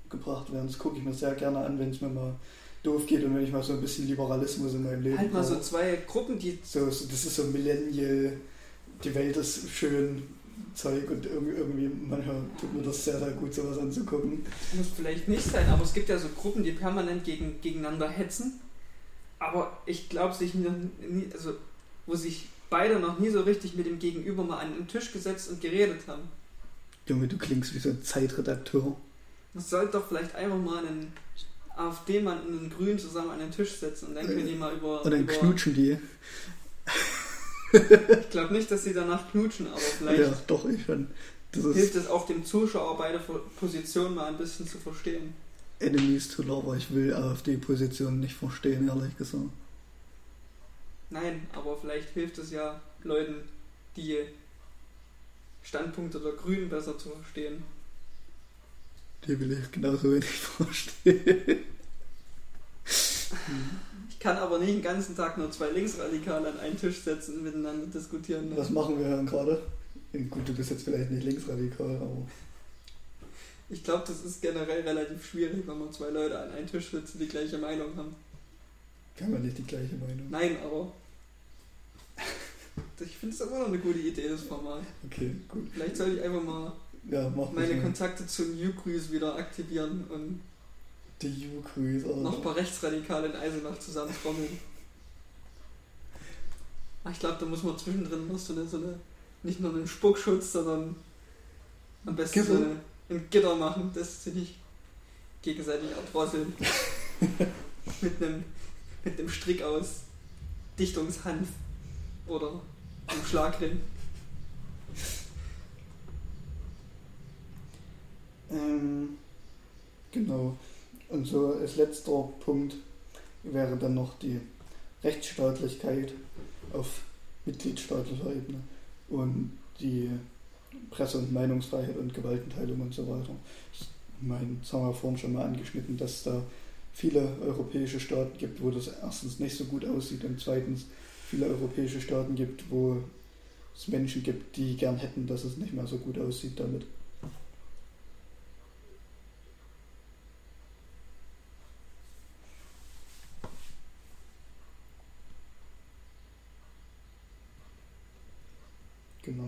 zusammengebracht werden. Das gucke ich mir sehr gerne an, wenn es mir mal doof geht und wenn ich mal so ein bisschen Liberalismus in meinem Leben Halt mal so brauche. zwei Gruppen, die. so, so, das ist so Millennial, die Welt ist schön Zeug und irgendwie, manchmal tut mir das sehr, sehr gut, sowas anzugucken. Muss vielleicht nicht sein, aber es gibt ja so Gruppen, die permanent gegen, gegeneinander hetzen. Aber ich glaube, sich nie, also wo sich beide noch nie so richtig mit dem Gegenüber mal an den Tisch gesetzt und geredet haben. Junge, du klingst wie so ein Zeitredakteur. Man sollte doch vielleicht einfach mal einen AfD-Mann und einen Grünen zusammen an den Tisch setzen und dann können die mal über. Und dann über knutschen die. ich glaube nicht, dass sie danach knutschen, aber vielleicht Ja, doch, ich schon. Hilft es auch dem Zuschauer beide Positionen mal ein bisschen zu verstehen. Enemies to Lover. Ich will AfD-Positionen nicht verstehen, ehrlich gesagt. Nein, aber vielleicht hilft es ja Leuten, die Standpunkte der Grünen besser zu verstehen. Die will ich genauso wenig verstehen. Ich kann aber nicht den ganzen Tag nur zwei Linksradikale an einen Tisch setzen und miteinander diskutieren. Was machen wir denn gerade? Gut, du bist jetzt vielleicht nicht linksradikal, aber Ich glaube, das ist generell relativ schwierig, wenn man zwei Leute an einen Tisch sitzen, die die gleiche Meinung haben. haben wir nicht die gleiche Meinung. Nein, aber ich finde es immer noch eine gute Idee, das Format. Okay, gut. Vielleicht sollte ich einfach mal Ja, mach meine mal. Kontakte zu New Crews wieder aktivieren und Die U-Cruise, noch ein paar Rechtsradikale in Eisenach zusammentrommeln. Ach, Ich glaube, da muss man zwischendrin noch so eine, so eine, nicht nur einen Spuckschutz, sondern am besten so Gitter. eine, ein Gitter machen, dass sie nicht gegenseitig erdrosseln. mit, einem, mit einem Strick aus Dichtungshanf oder einem Schlagring. Ähm, genau. Und so als letzter Punkt wäre dann noch die Rechtsstaatlichkeit auf mitgliedstaatlicher Ebene und die Presse- und Meinungsfreiheit und Gewaltenteilung und so weiter. Ich meine, das haben wir vorhin schon mal angeschnitten, dass da viele europäische Staaten gibt, wo das erstens nicht so gut aussieht und zweitens viele europäische Staaten gibt, wo es Menschen gibt, die gern hätten, dass es nicht mehr so gut aussieht damit. Genau,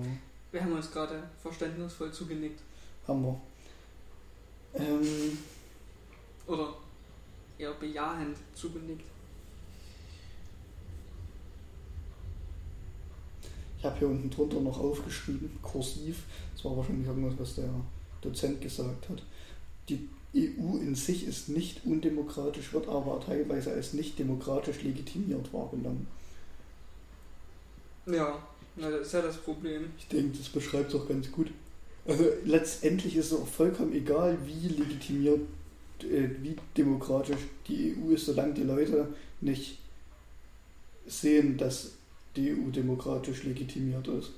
Wir haben uns gerade verständnisvoll zugenickt. haben wir. Ähm, Oder eher bejahend zugenickt? ich habe hier unten drunter noch aufgeschrieben, kursiv. Das war wahrscheinlich irgendwas, was der Dozent gesagt hat. Die EU in sich ist nicht undemokratisch, wird aber teilweise als nicht demokratisch legitimiert wahrgenommen. Ja, na, das ist ja das Problem. Ich denke, das beschreibt es auch ganz gut. Also letztendlich ist es auch vollkommen egal, wie legitimiert, äh, wie demokratisch die EU ist, solange die Leute nicht sehen, dass die EU demokratisch legitimiert ist.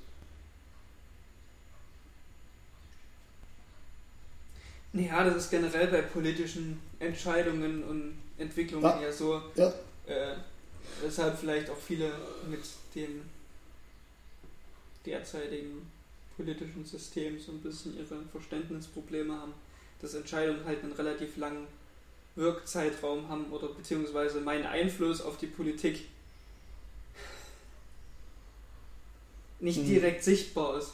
Ja, das ist generell bei politischen Entscheidungen und Entwicklungen Ja. ja so. Ja. Äh, weshalb vielleicht auch viele mit dem derzeitigen politischen System so ein bisschen ihre Verständnisprobleme haben, dass Entscheidungen halt einen relativ langen Wirkzeitraum haben oder beziehungsweise mein Einfluss auf die Politik nicht Mhm. direkt sichtbar ist.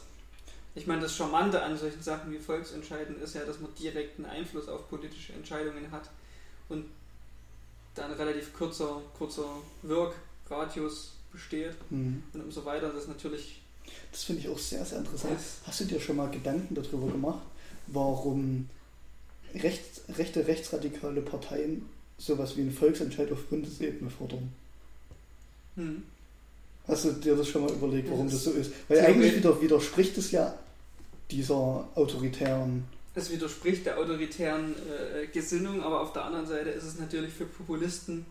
Ich meine, das Charmante an solchen Sachen wie Volksentscheiden ist ja, dass man direkten Einfluss auf politische Entscheidungen hat und da ein relativ kurzer, kurzer Wirkradius besteht Hm. und umso weiter das natürlich Das finde ich auch sehr, sehr interessant. Hast du dir schon mal Gedanken darüber gemacht, warum rechts, rechte, rechtsradikale Parteien sowas wie einen Volksentscheid auf Bundesebene fordern? Hm. Hast du dir das schon mal überlegt, warum Das das so ist? Weil eigentlich wieder, widerspricht es ja dieser autoritären. Es widerspricht der autoritären äh, Gesinnung, aber auf der anderen Seite ist es natürlich für Populisten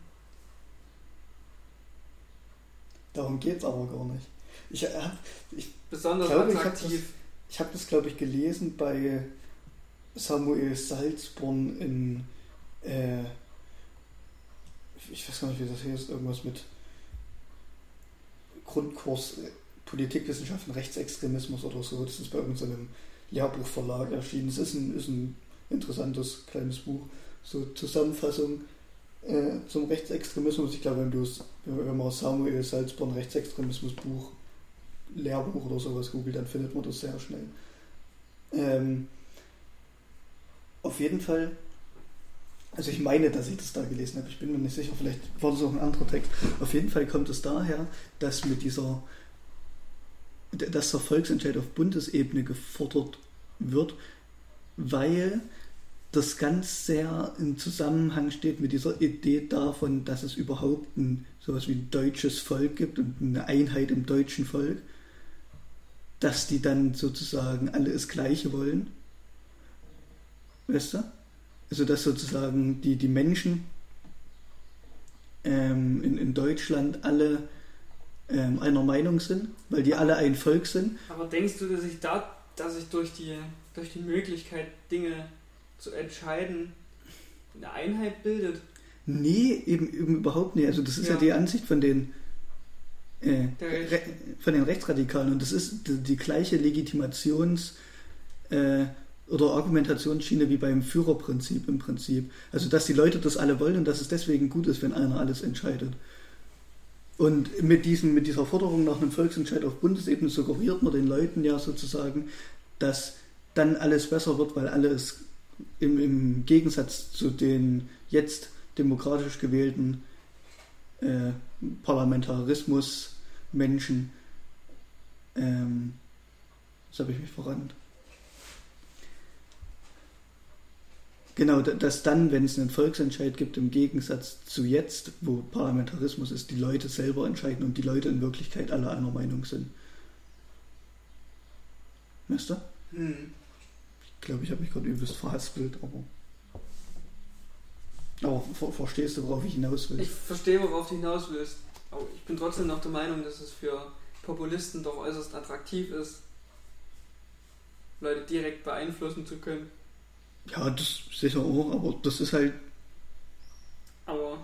Darum geht es aber gar nicht. Ich habe besonders glaube, ich attraktiv. ich hab das, glaube ich, gelesen bei Samuel Salzborn in. Äh, ich weiß gar nicht, wie das heißt, irgendwas mit Grundkurs äh, Politikwissenschaften, Rechtsextremismus oder so. Das ist bei irgendeinem Lehrbuchverlag erschienen. Es ist ein, ist ein interessantes kleines Buch. So Zusammenfassung äh, zum Rechtsextremismus. Ich glaube, wenn du es, wenn man Samuel Salzborn Rechtsextremismus Buch, Lehrbuch oder sowas googelt, dann findet man das sehr schnell. Ähm, auf jeden Fall, also ich meine, dass ich das da gelesen habe, ich bin mir nicht sicher, vielleicht war das auch ein anderer Text. Auf jeden Fall kommt es daher, dass mit dieser, dass der Volksentscheid auf Bundesebene gefordert wird, weil das ganz sehr im Zusammenhang steht mit dieser Idee davon, dass es überhaupt ein sowas wie ein deutsches Volk gibt und eine Einheit im deutschen Volk, dass die dann sozusagen alle das Gleiche wollen. Weißt du? Also dass sozusagen die, die Menschen ähm, in, in Deutschland alle ähm, einer Meinung sind, weil die alle ein Volk sind. Aber denkst du, dass sich da, dass sich durch die, durch die Möglichkeit, Dinge zu entscheiden, eine Einheit bildet? Nee, eben, eben überhaupt nicht. Also das ist ja, Ja. die Ansicht von den äh, Re von den Rechtsradikalen und das ist die, die gleiche Legitimations- äh, oder Argumentationsschiene wie beim Führerprinzip im Prinzip. Also dass die Leute das alle wollen und dass es deswegen gut ist, wenn einer alles entscheidet. Und mit, diesem, mit dieser Forderung nach einem Volksentscheid auf Bundesebene suggeriert man den Leuten ja sozusagen, dass dann alles besser wird, weil alles im, im Gegensatz zu den jetzt demokratisch gewählten äh, Parlamentarismus-Menschen, ähm, jetzt habe ich mich verrannt. Genau, da- dass dann, wenn es einen Volksentscheid gibt, im Gegensatz zu jetzt, wo Parlamentarismus ist, die Leute selber entscheiden und die Leute in Wirklichkeit alle einer Meinung sind. Du? Hm. Ich glaube, ich habe mich gerade übelst verhaspelt, aber. Aber ver verstehst du, worauf ich hinaus will? Ich verstehe, worauf du hinaus willst. Aber ich bin trotzdem noch der Meinung, dass es für Populisten doch äußerst attraktiv ist, Leute direkt beeinflussen zu können. Ja, das sicher auch, aber das ist halt. Aber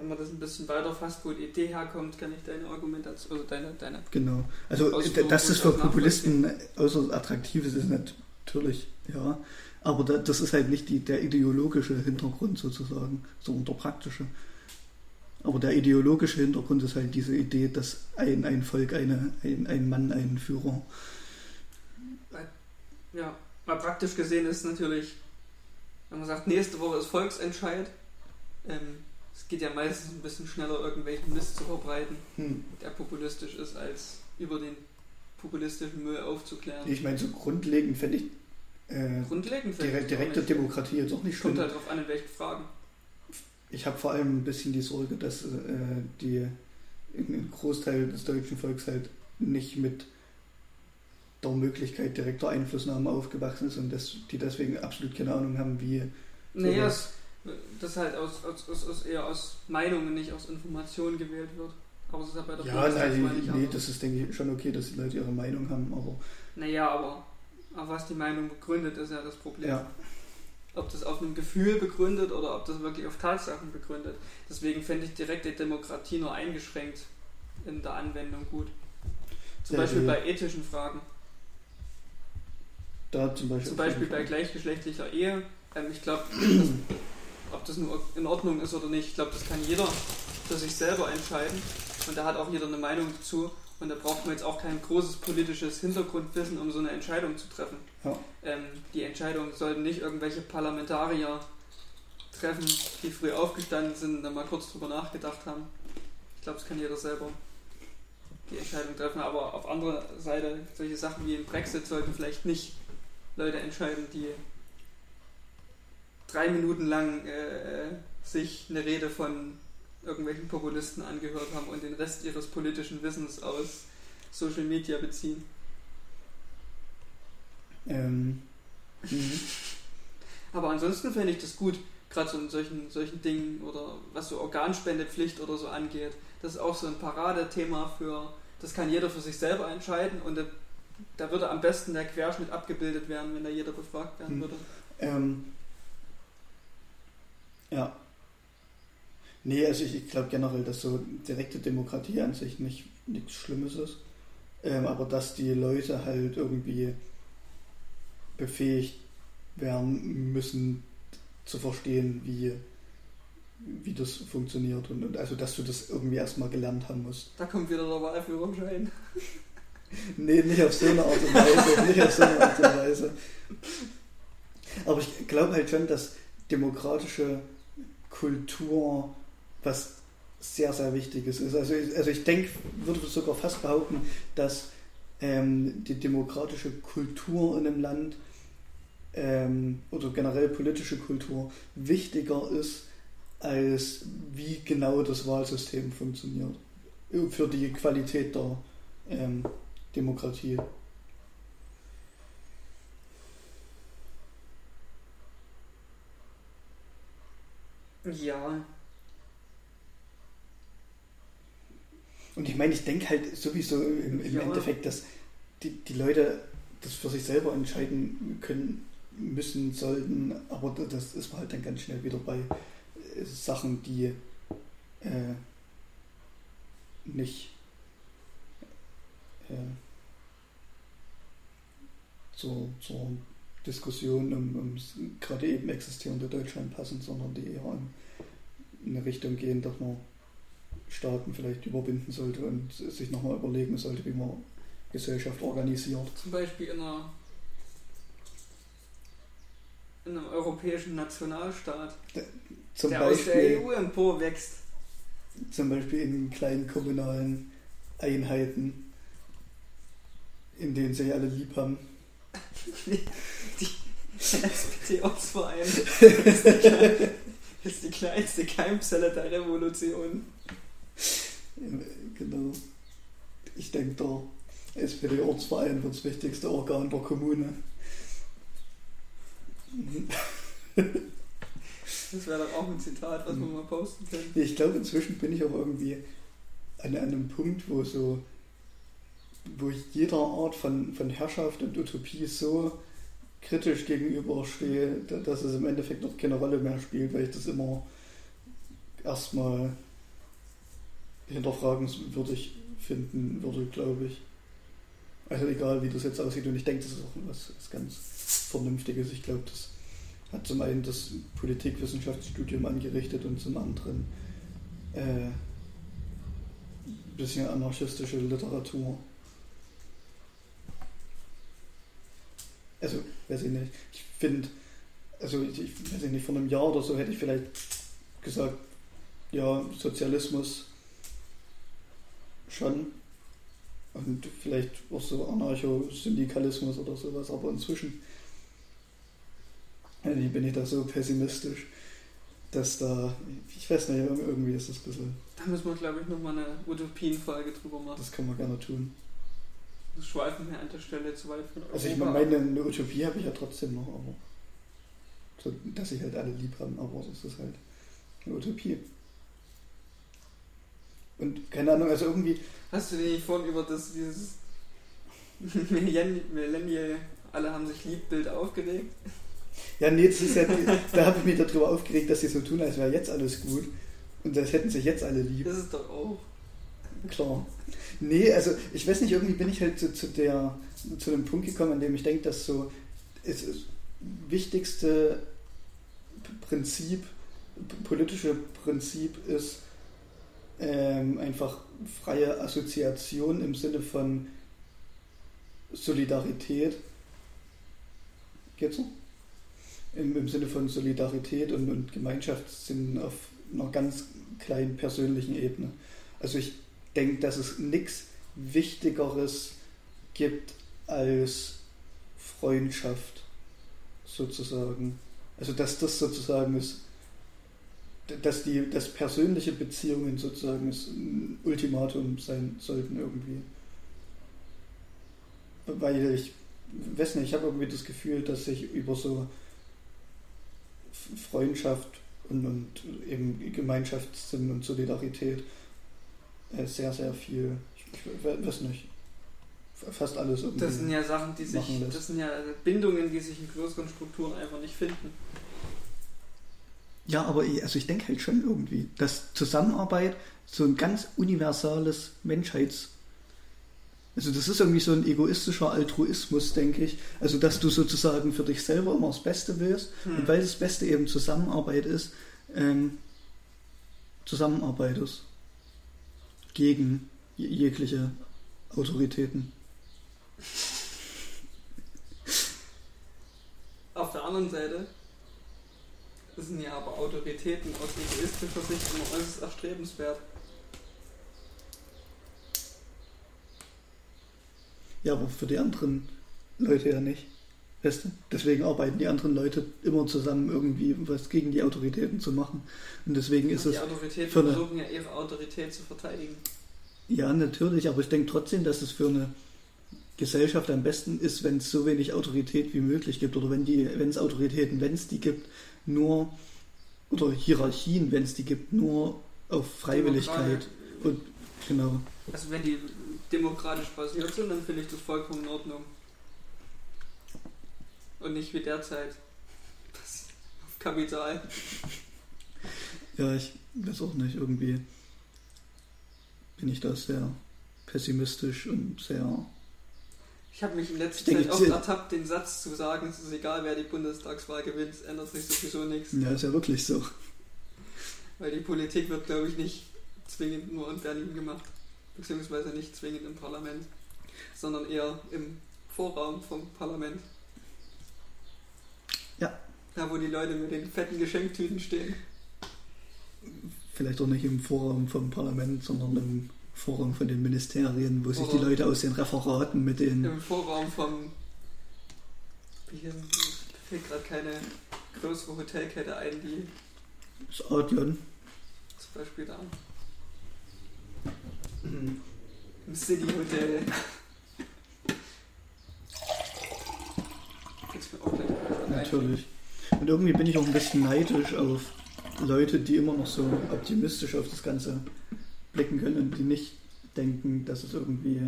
wenn man das ein bisschen weiter fasst, wo die Idee herkommt, kann ich deine Argumentation, also deine, deine Genau. Also, dass das für Populisten äußerst attraktiv ist, ist natürlich, ja. Aber da, das ist halt nicht die, der ideologische Hintergrund sozusagen, sondern der praktische. Aber der ideologische Hintergrund ist halt diese Idee, dass ein, ein Volk, eine, ein, ein Mann, ein Führer. Ja, mal praktisch gesehen ist natürlich, wenn man sagt, nächste Woche ist Volksentscheid, ähm, es geht ja meistens ein bisschen schneller, irgendwelchen Mist zu verbreiten, Hm. der populistisch ist, als über den populistischen Müll aufzuklären. Ich meine, so grundlegend fände ich äh, Grundlegend direkt, das direkte. Demokratie jetzt auch nicht Kommt schlimm. halt drauf an, in welchen Fragen. Ich habe vor allem ein bisschen die Sorge, dass äh, die ein Großteil des deutschen Volks halt nicht mit der Möglichkeit direkter Einflussnahme aufgewachsen ist und dass die deswegen absolut keine Ahnung haben, wie Naja, es, das halt aus, aus, aus, aus, eher aus Meinungen, nicht aus Informationen gewählt wird. Aber es ist ja bei der Ja, nein, nee, das ist, denke ich, schon okay, dass die Leute ihre Meinung haben, aber Naja, aber, aber was die Meinung begründet, ist ja das Problem. ja, Ob das auf einem Gefühl begründet oder ob das wirklich auf Tatsachen begründet. Deswegen fände ich direkte Demokratie nur eingeschränkt in der Anwendung gut. Zum Ja, Beispiel bei ethischen Fragen. da zum Beispiel. Zum auf Beispiel bei gleichgeschlechtlicher Ehe. Ähm, ich glaube, ob das nur in Ordnung ist oder nicht, ich glaube, das kann jeder für sich selber entscheiden. Und da hat auch jeder eine Meinung dazu. Und da braucht man jetzt auch kein großes politisches Hintergrundwissen, um so eine Entscheidung zu treffen. Ja. Ähm, die Entscheidung sollten nicht irgendwelche Parlamentarier treffen, die früh aufgestanden sind und dann mal kurz drüber nachgedacht haben. Ich glaube, das kann jeder selber die Entscheidung treffen. Aber auf anderer Seite, solche Sachen wie im Brexit sollten vielleicht nicht Leute entscheiden, die drei Minuten lang äh, sich eine Rede von irgendwelchen Populisten angehört haben und den Rest ihres politischen Wissens aus Social Media beziehen. Ähm, mhm. Aber ansonsten fände ich das gut, gerade so in solchen, solchen Dingen oder was so Organspendepflicht oder so angeht. Das ist auch so ein Paradethema für, das kann jeder für sich selber entscheiden und da, da würde am besten der Querschnitt abgebildet werden, wenn da jeder befragt werden Hm. würde. Ähm, ja. Nee, also ich, ich glaube generell, dass so direkte Demokratie an sich nicht nichts Schlimmes ist. Ähm, aber dass die Leute halt irgendwie befähigt werden müssen zu verstehen, wie, wie das funktioniert. Und, und also dass du das irgendwie erstmal gelernt haben musst. Da kommt wieder der Wahlführerschein. Nee, nicht auf so eine Art und Weise. nicht auf so eine Art und Weise. Aber ich glaube halt schon, dass demokratische Kultur was sehr, sehr Wichtiges ist. Also, ich- also ich denke, würde sogar fast behaupten, dass ähm, die demokratische Kultur in einem Land ähm, oder generell politische Kultur wichtiger ist, als wie genau das Wahlsystem funktioniert. Für die Qualität der ähm, Demokratie. Ja, Und ich meine, ich denke halt sowieso im, im Ja. Endeffekt, dass die, die Leute das für sich selber entscheiden können, müssen, sollten, aber da- das ist man halt dann ganz schnell wieder bei äh, Sachen, die äh, nicht äh, zur, zur Diskussion um, ums gerade eben existierende Deutschland passen, sondern die eher in eine Richtung gehen, dass man Staaten vielleicht überwinden sollte und sich nochmal überlegen sollte, wie man Gesellschaft organisiert. zum Beispiel in einer in einem europäischen Nationalstaat, Zum der aus der Beispiel, EU emporwächst. zum Beispiel in kleinen kommunalen Einheiten, in denen sich alle lieb haben. Der SPD-Ortsverein ist, die ist die kleinste Keimzelle der Revolution. Genau. Ich denke, der SPD-Ortsverein wird das wichtigste Organ der Kommune. Das wäre doch auch ein Zitat, was wir mal posten können. Ich glaube, inzwischen bin ich auch irgendwie an, an einem Punkt, wo so, wo ich jeder Art von, von Herrschaft und Utopie so kritisch gegenüberstehe, da- dass es im Endeffekt noch keine Rolle mehr spielt, weil ich das immer erstmal hinterfragenswürdig finden würde, glaube ich. Also egal, wie das jetzt aussieht. Und ich denke, das ist auch was, was ganz Vernünftiges. Ich glaube, das hat zum einen das Politikwissenschaftsstudium angerichtet und zum anderen äh, ein bisschen anarchistische Literatur. Also, weiß ich nicht. Ich finde, also ich, ich weiß nicht, vor einem Jahr oder so hätte ich vielleicht gesagt, ja, Sozialismus schon. Und vielleicht auch so Anarcho-Syndikalismus oder sowas, aber inzwischen bin ich da so pessimistisch, dass da, ich weiß nicht, irgendwie ist das ein bisschen. Da müssen wir, glaube ich, nochmal eine Utopienfolge drüber machen. Das kann man gerne tun. Das schweifen wir an der Stelle zu weit von Europa. Also ich meine, eine Utopie habe ich ja trotzdem noch, aber so, dass ich halt alle lieb haben, aber das ist halt eine Utopie. Und keine Ahnung, also irgendwie. Hast du dich vorhin über das, dieses Millennial, alle haben sich lieb Bild aufgeregt? Ja, nee, das ist ja, da habe ich mich darüber aufgeregt, dass sie so tun, als wäre jetzt alles gut. Und das hätten sich jetzt alle lieb. Das ist doch auch. Klar. Nee, also ich weiß nicht, irgendwie bin ich halt zu, zu, der, zu dem Punkt gekommen, an dem ich denke, dass so das wichtigste Prinzip, politische Prinzip ist ähm, einfach freie Assoziation im Sinne von Solidarität. Geht's so? Im, Im Sinne von Solidarität und, und Gemeinschaftssinn auf einer ganz kleinen persönlichen Ebene. Also ich denke, dass es nichts Wichtigeres gibt als Freundschaft sozusagen. Also dass das sozusagen ist, dass die, dass persönliche Beziehungen sozusagen ein Ultimatum sein sollten irgendwie. Weil ich weiß nicht, ich habe irgendwie das Gefühl, dass sich über so Freundschaft und, und eben Gemeinschaftssinn und Solidarität äh, sehr, sehr viel, ich, ich weiß nicht, fast alles irgendwie. Das sind ja Sachen, die sich, das sind ja Bindungen, die sich in größeren Strukturen einfach nicht finden. Ja, aber ich, also ich denke halt schon irgendwie, dass Zusammenarbeit so ein ganz universales Menschheits- also das ist irgendwie so ein egoistischer Altruismus, denke ich. Also dass du sozusagen für dich selber immer das Beste willst hm. und weil das Beste eben Zusammenarbeit ist, ähm, zusammenarbeitest gegen jegliche Autoritäten. Auf der anderen Seite sind ja aber Autoritäten aus egoistischer Sicht immer äußerst erstrebenswert. Ja, aber für die anderen Leute ja nicht. Weißt du? Deswegen arbeiten die anderen Leute immer zusammen, irgendwie was gegen die Autoritäten zu machen. Und deswegen ist die es. Die Autoritäten versuchen ja ihre Autorität zu verteidigen. Ja, natürlich, aber ich denke trotzdem, dass es für eine Gesellschaft am besten ist, wenn es so wenig Autorität wie möglich gibt oder wenn die, wenn es Autoritäten, wenn es die gibt, nur oder Hierarchien, wenn es die gibt, nur auf Freiwilligkeit und genau. Also wenn die demokratisch basiert sind, dann finde ich das vollkommen in Ordnung. Und nicht wie derzeit. Das auf Kapital. Ja, ich weiß auch nicht, irgendwie bin ich da sehr pessimistisch und sehr. Ich habe mich in letzter Zeit oft ertappt, den Satz zu sagen, es ist egal, wer die Bundestagswahl gewinnt, es ändert sich sowieso nichts. Ja, ist ja wirklich so. Weil die Politik wird, glaube ich, nicht zwingend nur in Berlin gemacht beziehungsweise nicht zwingend im Parlament, sondern eher im Vorraum vom Parlament. Ja. Da, wo die Leute mit den fetten Geschenktüten stehen. Vielleicht auch nicht im Vorraum vom Parlament, sondern im Vorraum von den Ministerien, wo Vorraum. sich die Leute aus den Referaten mit den. Im Vorraum vom. Hier fällt gerade keine größere Hotelkette ein, die. Das Audion. Zum Beispiel da. Im City Hotel. Natürlich. Und irgendwie bin ich auch ein bisschen neidisch auf Leute, die immer noch so optimistisch auf das Ganze blicken können und die nicht denken, dass es irgendwie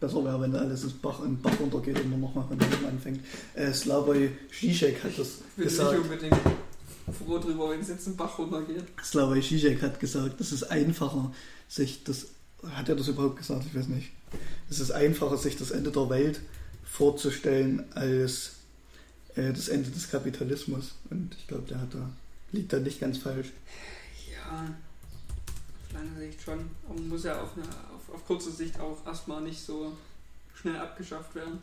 besser wäre, wenn alles ins Bach, in Bach runtergeht und man nochmal von oben anfängt. Äh, Slavoj Žižek hat das ich gesagt. Nicht unbedingt froh drüber, wenn es jetzt einen Bach runtergeht. Slavoj Žižek hat gesagt, es ist einfacher, sich das, hat er das überhaupt gesagt? Ich weiß nicht. Es ist einfacher, sich das Ende der Welt vorzustellen, als äh, das Ende des Kapitalismus. Und ich glaube, der hat da, liegt da nicht ganz falsch. Ja, langer Sicht schon. Aber muss ja auf, eine, auf, auf kurze Sicht auch erstmal nicht so schnell abgeschafft werden.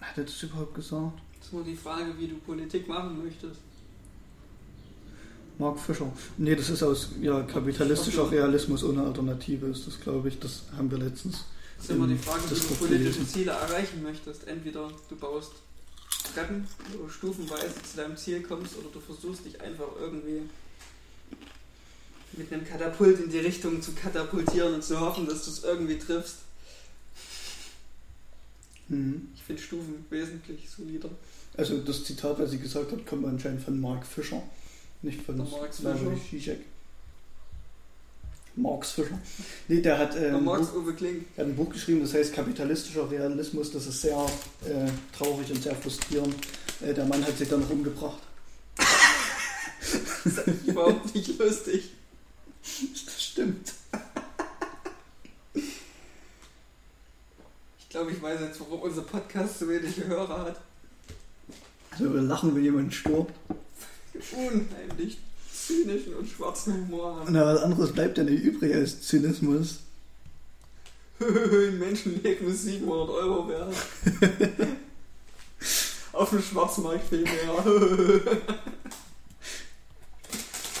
Hat er das überhaupt gesagt? Das ist nur die Frage, wie du Politik machen möchtest. Mark Fischer. Nee, das ist aus ja, kapitalistischer Realismus ohne Alternative, ist das, glaube ich. Das haben wir letztens. Das ist immer die Frage, wie du politische Ziele erreichen möchtest. Entweder du baust Treppen, wo du stufenweise zu deinem Ziel kommst, oder du versuchst dich einfach irgendwie mit einem Katapult in die Richtung zu katapultieren und zu hoffen, dass du es irgendwie triffst. Mhm. Ich finde Stufen wesentlich solider. Also das Zitat, was sie gesagt hat, kommt anscheinend von Mark Fischer, nicht von Slavoj Fischer? Žižek. Marx Fischer. Nee, der hat, ähm, Max Buch, hat ein Buch geschrieben, das heißt Kapitalistischer Realismus. Das ist sehr äh, traurig und sehr frustrierend. Äh, der Mann hat sich dann noch umgebracht. Das ist eigentlich überhaupt nicht lustig. Das stimmt. Ich glaube, ich weiß jetzt, warum unser Podcast so wenig Hörer hat. Also wir lachen, wenn jemand stirbt. Unheimlich zynischen und schwarzen Humor haben. Na, was anderes bleibt ja nicht übrig als Zynismus. Ein Menschenleben ist 700 Euro wert. Auf dem Schwarzmarkt viel mehr.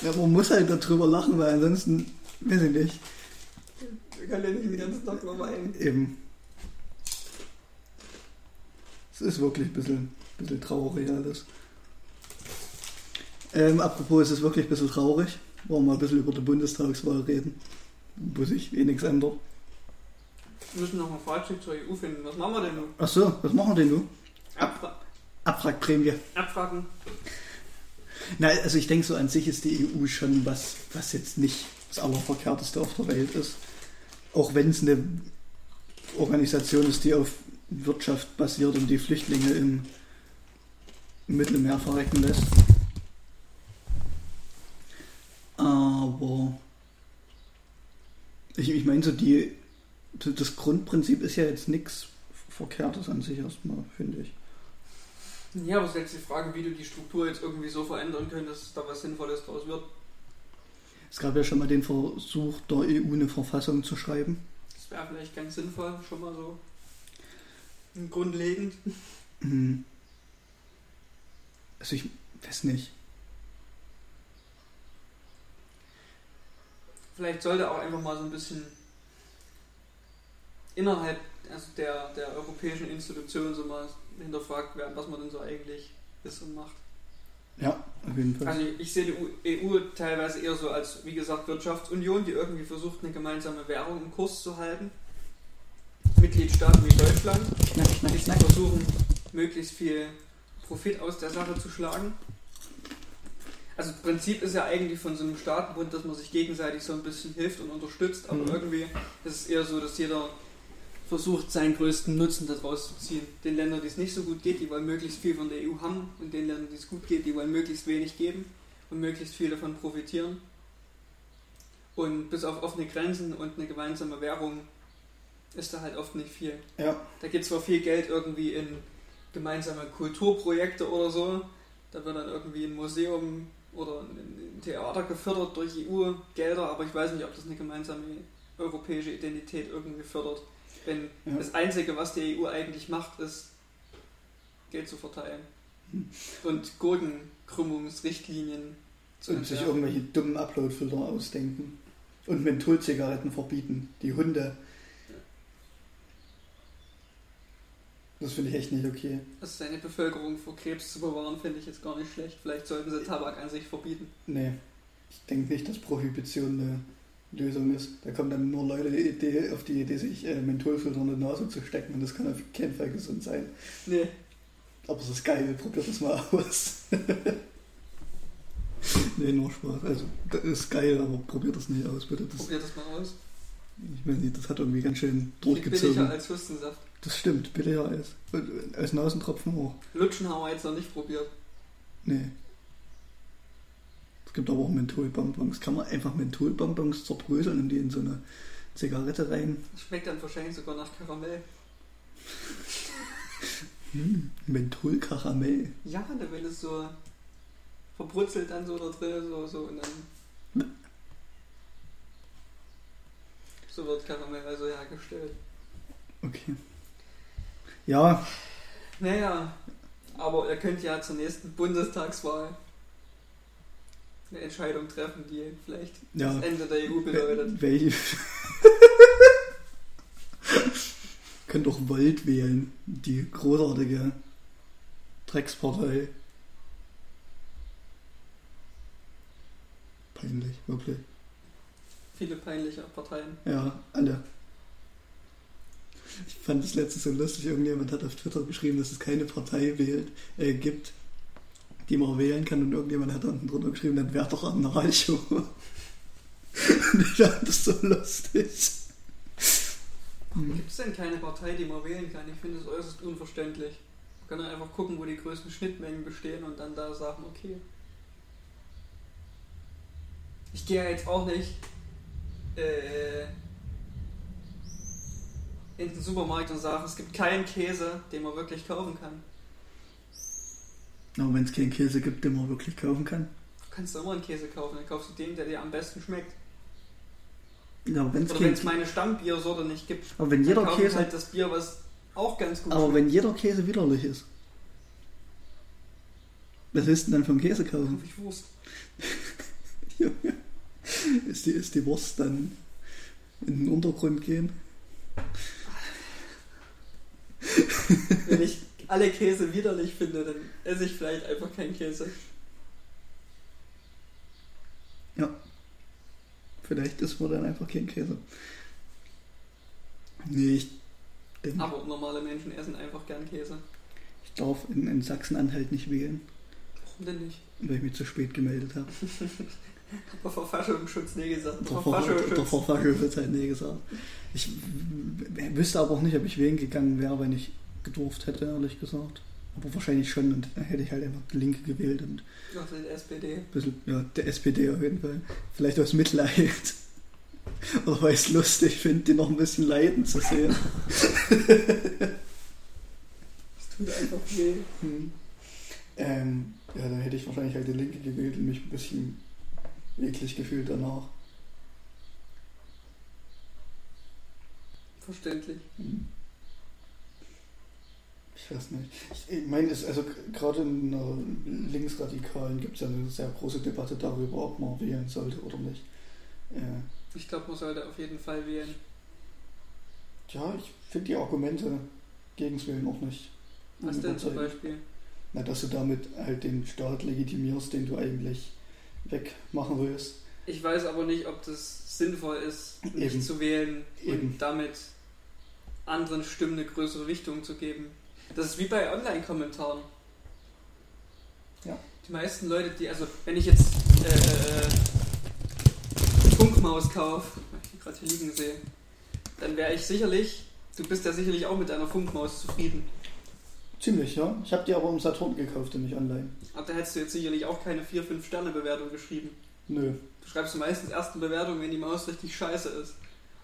Ja, man muss halt darüber lachen, weil ansonsten, weiß ich nicht, Ich kann ja nicht den ganzen Tag nur weinen. eben. Es ist wirklich ein bisschen, bisschen traurig alles. Ähm, apropos, es ist wirklich ein bisschen traurig. Wollen wir mal ein bisschen über die Bundestagswahl reden, wo sich eh nichts ändert. Wir müssen noch ein Fazit zur EU finden. Was machen wir denn nun? Ach so, was machen wir denn nun? Abfra Abwrackprämie. abfragen. Nein, also ich denke so an sich ist die EU schon was, was jetzt nicht das Allerverkehrteste auf der Welt ist. Auch wenn es eine Organisation ist, die auf Wirtschaft basiert und die Flüchtlinge im Mittelmeer verrecken lässt. Aber ich, ich meine so die das Grundprinzip ist ja jetzt nichts Verkehrtes an sich erstmal, finde ich. Ja, aber es ist jetzt die Frage, wie du die Struktur jetzt irgendwie so verändern könntest, dass da was Sinnvolles draus wird. Es gab ja schon mal den Versuch, der EU eine Verfassung zu schreiben. Das wäre vielleicht ganz sinnvoll, schon mal so grundlegend. Hm. Also ich weiß nicht. Vielleicht sollte auch einfach mal so ein bisschen innerhalb also der, der europäischen Institutionen so mal hinterfragt werden, was man denn so eigentlich ist und macht. Ja, auf jeden Fall. Also ich sehe die EU teilweise eher so als, wie gesagt, Wirtschaftsunion, die irgendwie versucht, eine gemeinsame Währung im Kurs zu halten. Mitgliedstaaten wie Deutschland, die versuchen, möglichst viel Profit aus der Sache zu schlagen. Also das Prinzip ist ja eigentlich von so einem Staatenbund, dass man sich gegenseitig so ein bisschen hilft und unterstützt, aber Mhm. irgendwie ist es eher so, dass jeder versucht, seinen größten Nutzen daraus zu ziehen. Den Ländern, die es nicht so gut geht, die wollen möglichst viel von der EU haben und den Ländern, die es gut geht, die wollen möglichst wenig geben und möglichst viel davon profitieren. Und bis auf offene Grenzen und eine gemeinsame Währung ist da halt oft nicht viel. Ja, Da geht zwar viel Geld irgendwie in gemeinsame Kulturprojekte oder so, da wird dann irgendwie ein Museum oder ein Theater gefördert durch EU-Gelder, aber ich weiß nicht, ob das eine gemeinsame europäische Identität irgendwie fördert. Wenn Ja. das Einzige, was die EU eigentlich macht, ist, Geld zu verteilen. Hm. Und Gurkenkrümmungsrichtlinien zu und sich irgendwelche dummen Upload-Filter ausdenken. Und Mentholzigaretten verbieten. Die Hunde. Das finde ich echt nicht okay. Also seine Bevölkerung vor Krebs zu bewahren, finde ich jetzt gar nicht schlecht. Vielleicht sollten sie Tabak an sich verbieten. Nee, ich denke nicht, dass Prohibition eine Lösung ist. Da kommen dann nur Leute die Idee, auf die Idee, sich äh, Mentholfilter in die Nase zu stecken und das kann auf keinen Fall gesund sein. Nee, Aber es ist geil, probiert das mal aus. nee, nur Spaß. Also, das ist geil, aber probiert das nicht aus, bitte. Das, probier das mal aus. ich nicht, das hat irgendwie ganz schön Viel billiger durchgezogen. als Hustensaft. Das stimmt, billiger als, als Nasentropfen auch. Lutschen haben wir jetzt noch nicht probiert. Nee. Es gibt aber auch Mentholbonbons. Kann man einfach Mentholbonbons zerbröseln und die in so eine Zigarette rein. Schmeckt dann wahrscheinlich sogar nach Karamell. Hm, Mentholkaramell. Ja, ne, wenn es so verbrutzelt dann so da drin, so, so und dann. So wird Karamell also hergestellt. Okay. Ja, Naja, aber ihr könnt ja zur nächsten Bundestagswahl eine Entscheidung treffen, die vielleicht Ja. das Ende der EU bedeutet. Welche? Könnt doch Volt wählen, die großartige Dreckspartei. Peinlich, wirklich. Viele peinliche Parteien. Ja, alle. Ich fand es letztens so lustig, irgendjemand hat auf Twitter geschrieben, dass es keine Partei wählt, äh, gibt, die man wählen kann und irgendjemand hat unten drunter geschrieben, dann wäre doch Anarcho. und ich fand das so lustig. Gibt es denn keine Partei, die man wählen kann? Ich finde es äußerst unverständlich. Man kann dann einfach gucken, wo die größten Schnittmengen bestehen und dann da sagen, okay. Ich gehe ja jetzt auch nicht äh, in den Supermarkt und sage, es gibt keinen Käse, den man wirklich kaufen kann. Aber wenn es keinen Käse gibt, den man wirklich kaufen kann. Du kannst immer einen Käse kaufen, dann kaufst du den, der dir am besten schmeckt. Ja, aber wenn es Oder wenn es meine Stammbiersorte nicht gibt, aber wenn dann jeder Käse, halt das Bier, was auch ganz gut aber schmeckt. wenn jeder Käse widerlich ist. Was willst du denn dann vom Käse kaufen? Kauf ich Wurst. Junge. Ist die, ist die Wurst dann in den Untergrund gehen? Wenn ich alle Käse widerlich finde, dann esse ich vielleicht einfach keinen Käse. Ja. Vielleicht ist man dann einfach kein Käse. Nee, ich denke, Aber normale Menschen essen einfach gern Käse. ich darf in, in Sachsen-Anhalt nicht wählen, Warum denn nicht? weil ich mich zu spät gemeldet habe. Der Verfassungsschutz nee gesagt. Der Der Ver- der Verfassungsschutz. Verfassung wird halt nee gesagt. Ich wüsste aber auch nicht, ob ich wählen gegangen wäre, wenn ich gedurft hätte, ehrlich gesagt. Aber wahrscheinlich schon und dann hätte ich halt einfach die Linke gewählt und Ach, die SPD. bisschen, ja, der SPD auf jeden Fall. Vielleicht aus Mitleid. Oder weil ich es lustig finde, die noch ein bisschen leiden zu sehen. Das tut einfach weh. Hm. Ähm, ja, dann hätte ich wahrscheinlich halt die Linke gewählt und mich ein bisschen eklig gefühlt danach. Verständlich. Hm. Ich weiß nicht. Ich, meine, es, also gerade in äh, Linksradikalen gibt es ja eine sehr große Debatte darüber, ob man wählen sollte oder nicht. Äh, Ich glaube, man sollte auf jeden Fall wählen. ja, ich finde die Argumente gegens Wählen auch nicht. Was denn zum. Beispiel? Na, dass du damit halt den Staat legitimierst, den du eigentlich wegmachen willst. Ich weiß aber nicht, ob das sinnvoll ist, nicht Eben. zu wählen Eben. und damit anderen Stimmen eine größere Richtung zu geben. Das ist wie bei Online-Kommentaren. Ja. Die meisten Leute, die, also wenn ich jetzt äh, äh, Funkmaus kaufe, ich die gerade hier liegen sehe, dann wäre ich sicherlich, du bist ja sicherlich auch mit deiner Funkmaus zufrieden. Ziemlich, ja. Ich habe die aber im Saturn gekauft und nicht online. Aber da hättest du jetzt sicherlich auch keine 4-5 Sterne Bewertung geschrieben. Nö. Du schreibst meistens erst eine Bewertung, wenn die Maus richtig scheiße ist.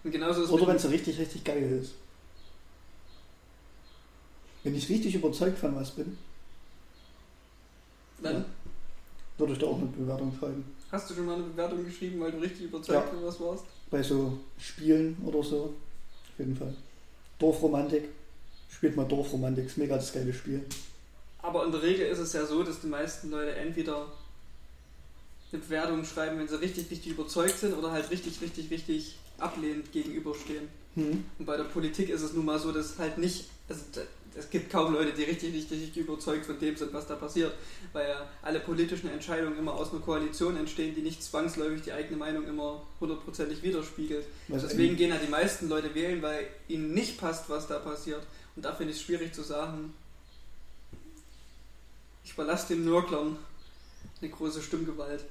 Und genauso ist Oder wenn sie richtig, richtig geil ist. Wenn ich richtig überzeugt von was bin, dann Ja. würde ich da auch eine Bewertung schreiben. hast du schon mal eine Bewertung geschrieben, weil du richtig überzeugt Ja. von was warst. Bei so Spielen oder so. Auf jeden Fall. Dorfromantik. Spielt mal Dorfromantik. Ist mega das geile Spiel. Aber in der Regel ist es ja so, dass die meisten Leute entweder eine Bewertung schreiben, wenn sie richtig, richtig überzeugt sind oder halt richtig, richtig, richtig ablehnend gegenüberstehen. Hm. Und bei der Politik ist es nun mal so, dass halt nicht, also es gibt kaum Leute, die richtig, richtig, richtig überzeugt von dem sind, was da passiert, weil ja alle politischen Entscheidungen immer aus einer Koalition entstehen, die nicht zwangsläufig die eigene Meinung immer hundertprozentig widerspiegelt. Was Deswegen gehen ja die meisten Leute wählen, weil ihnen nicht passt, was da passiert. Und da finde ich es schwierig zu sagen, ich überlasse den Nörglern eine große Stimmgewalt.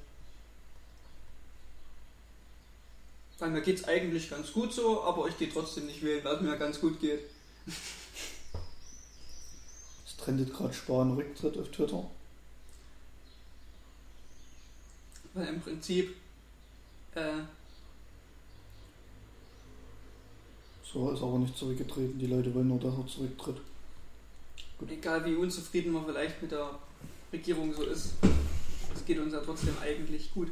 Weil mir geht es eigentlich ganz gut so, aber ich gehe trotzdem nicht wählen, weil es mir ganz gut geht. Trendet gerade Spahn Rücktritt auf Twitter. Weil im Prinzip äh, So ist aber nicht zurückgetreten. Die Leute wollen nur, dass er zurücktritt. egal wie unzufrieden man vielleicht mit der Regierung so ist, es geht uns ja trotzdem eigentlich gut.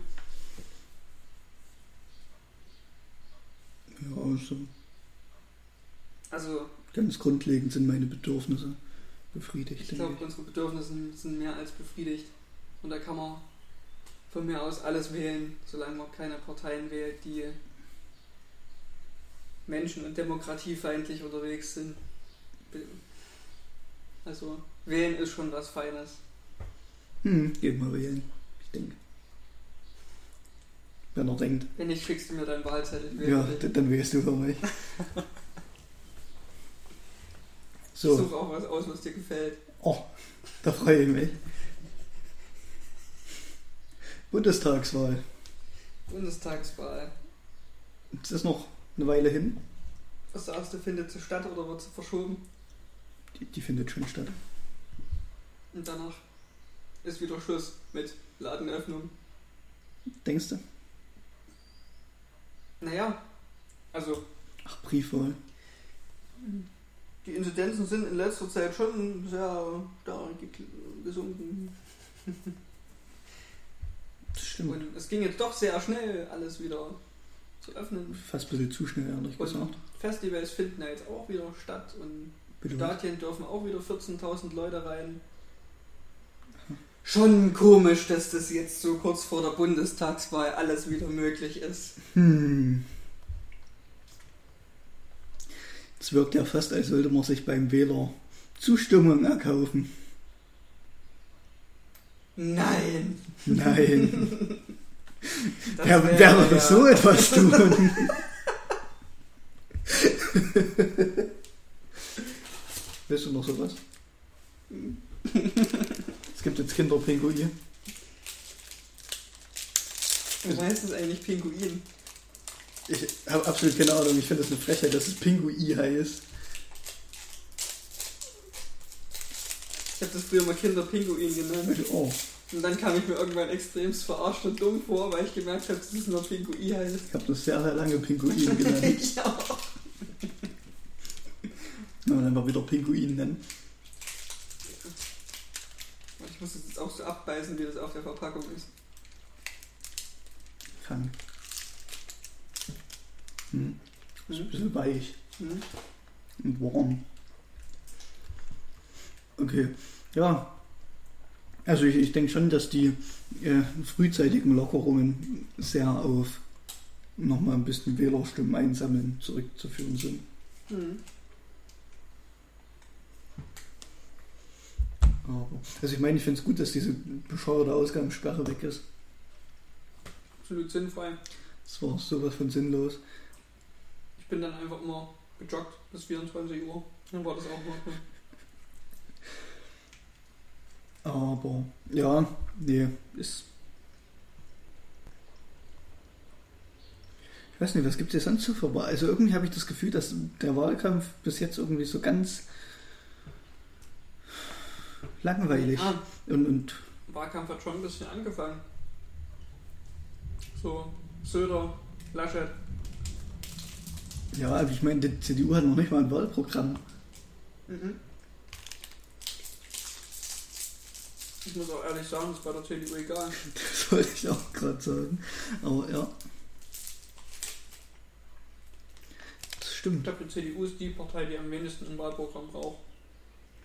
Ja, also Also ganz grundlegend sind meine Bedürfnisse befriedigt. Ich glaube, unsere Bedürfnisse sind, mehr als befriedigt. Und da kann man von mir aus alles wählen, solange man keine Parteien wählt, die menschen- und demokratiefeindlich unterwegs sind. Also wählen ist schon was Feines. Hm, geht mal wählen. Ich denke. Wenn er denkt, Wenn nicht, schickst du mir deinen Wahlzettel. ja, dann wählst du für mich. Ich So, suche auch was aus, was dir gefällt. oh, da freue ich mich. Bundestagswahl. Bundestagswahl. Es ist noch eine Weile hin. Was sagst du, findet sie statt oder wird sie verschoben? Die, die findet schon statt. Und danach ist wieder Schluss mit Ladenöffnung. Denkst du? Naja, also Ach, Briefwahl. Die Inzidenzen sind in letzter Zeit schon sehr stark gekl- gesunken. Das stimmt. Und es ging jetzt doch sehr schnell, alles wieder zu öffnen. Fast ein bisschen zu schnell, ehrlich Und gesagt. Festivals finden ja jetzt auch wieder statt und Bitte was? Stadien dürfen auch wieder 14.000 Leute rein. Schon komisch, dass das jetzt so kurz vor der Bundestagswahl alles wieder möglich ist. Hm. Es wirkt ja fast, als sollte man sich beim Wähler Zustimmung erkaufen. Nein! Nein. Wer, würde ja- so etwas tun? Willst du noch sowas? Es gibt jetzt Kinderpinguine. Wie heißt das eigentlich Pinguin? Ich habe absolut keine Ahnung. Ich finde das eine Frechheit, dass es Pinguin heißt. Ich habe das früher mal Kinderpinguin genannt. Oh, Und dann kam ich mir irgendwann extremst verarscht und dumm vor, weil ich gemerkt habe, dass es nur Pinguin heißt. ich habe das sehr, sehr lange Pinguin genannt. ich auch. Und dann mal wieder Pinguin nennen. Ich muss das jetzt auch so abbeißen, wie das auf der Verpackung ist. Krank. Hm. Ist ein bisschen weich Mhm. und warm. Okay, ja. Also ich, ich denke schon, dass die äh, frühzeitigen Lockerungen sehr auf nochmal ein bisschen Wählerstimmen einsammeln zurückzuführen sind. Mhm. Aber, also ich meine, ich finde es gut, dass diese bescheuerte Ausgangssperre weg ist. Absolut sinnfrei. Das war sowas von sinnlos. Ich bin dann einfach immer gejoggt bis 24 Uhr. Dann war das auch noch. Aber ja, nee, ist. Ich weiß nicht, was gibt es sonst so für? Also irgendwie habe ich das Gefühl, dass der Wahlkampf bis jetzt irgendwie so ganz langweilig Ah, und, und Wahlkampf hat schon ein bisschen angefangen. So, Söder, Laschet. Ja, aber ich meine, die CDU hat noch nicht mal ein Wahlprogramm. Mhm. Ich muss auch ehrlich sagen, das ist bei der CDU egal. Das wollte ich auch gerade sagen. Aber ja. Das Ich stimmt. glaube, die CDU ist die Partei, die am wenigsten ein Wahlprogramm braucht.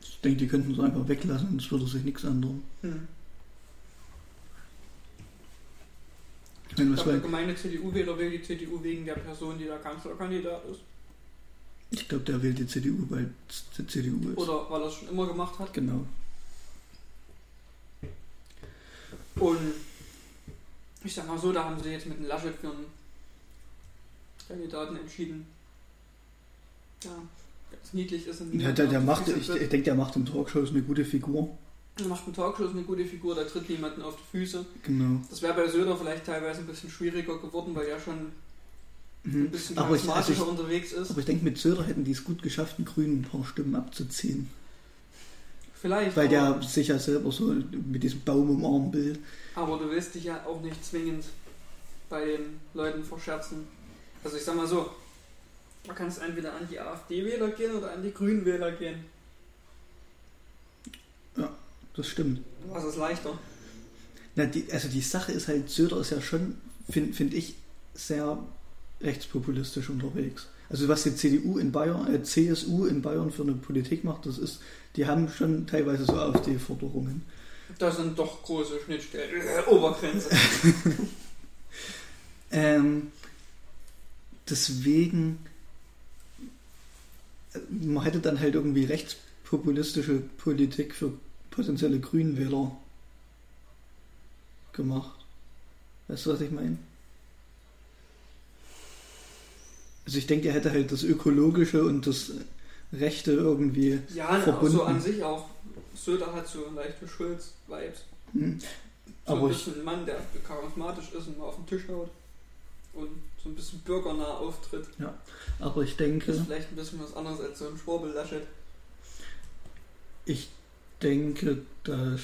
Ich denke, die könnten es einfach weglassen und es würde sich nichts ändern. Hm. Ich meine, Ich glaube, der gemeine CDU-Wähler will die CDU wegen der Person, die der Kanzlerkandidat ist. ich glaube, der wählt die CDU, weil es die CDU ist. Oder weil er es schon immer gemacht hat. Genau. Und ich sag mal so, da haben sie jetzt mit dem Laschet für einen Kandidaten entschieden. Ja, ganz niedlich ist. Ja, der, der macht, ich, ich denke, der macht in Talkshows eine gute Figur. Er macht einen Talkshow, eine gute Figur, da tritt niemanden auf die Füße. Genau. Das wäre bei Söder vielleicht teilweise ein bisschen schwieriger geworden, weil er schon ein Mhm. bisschen Aber ich, also ich, unterwegs ist. aber ich denke, mit Söder hätten die es gut geschafft, einen Grünen ein paar Stimmen abzuziehen. Vielleicht. Weil der sich ja selber so mit diesem Baum im Arm will. aber du willst dich ja auch nicht zwingend bei den Leuten verscherzen. Also ich sag mal so, du kannst entweder an die AfD-Wähler gehen oder an die Grünen-Wähler gehen. Das stimmt. Was ist leichter? Na, die, also die Sache ist halt, Söder ist ja schon, finde find ich, sehr rechtspopulistisch unterwegs. Also was die CDU in Bayern, äh, CSU in Bayern für eine Politik macht, das ist, die haben schon teilweise so AfD-Forderungen. Da sind doch große Schnittstellen, äh, Obergrenze. ähm, deswegen, äh, man hätte dann halt irgendwie rechtspopulistische Politik für potenzielle Grünwähler gemacht. Weißt du, was ich meine? Also ich denke, er hätte halt das Ökologische und das Rechte irgendwie Ja, verbunden. so an sich auch. Söder hat so leichte Schulz-Vibes. Hm. So Aber ein bisschen ein Mann, der charismatisch ist und mal auf den Tisch haut. Und so ein bisschen bürgernah auftritt. aber ich Ist denke, vielleicht ein bisschen was anderes als so ein Schwurbel-Laschet. ich denke, dass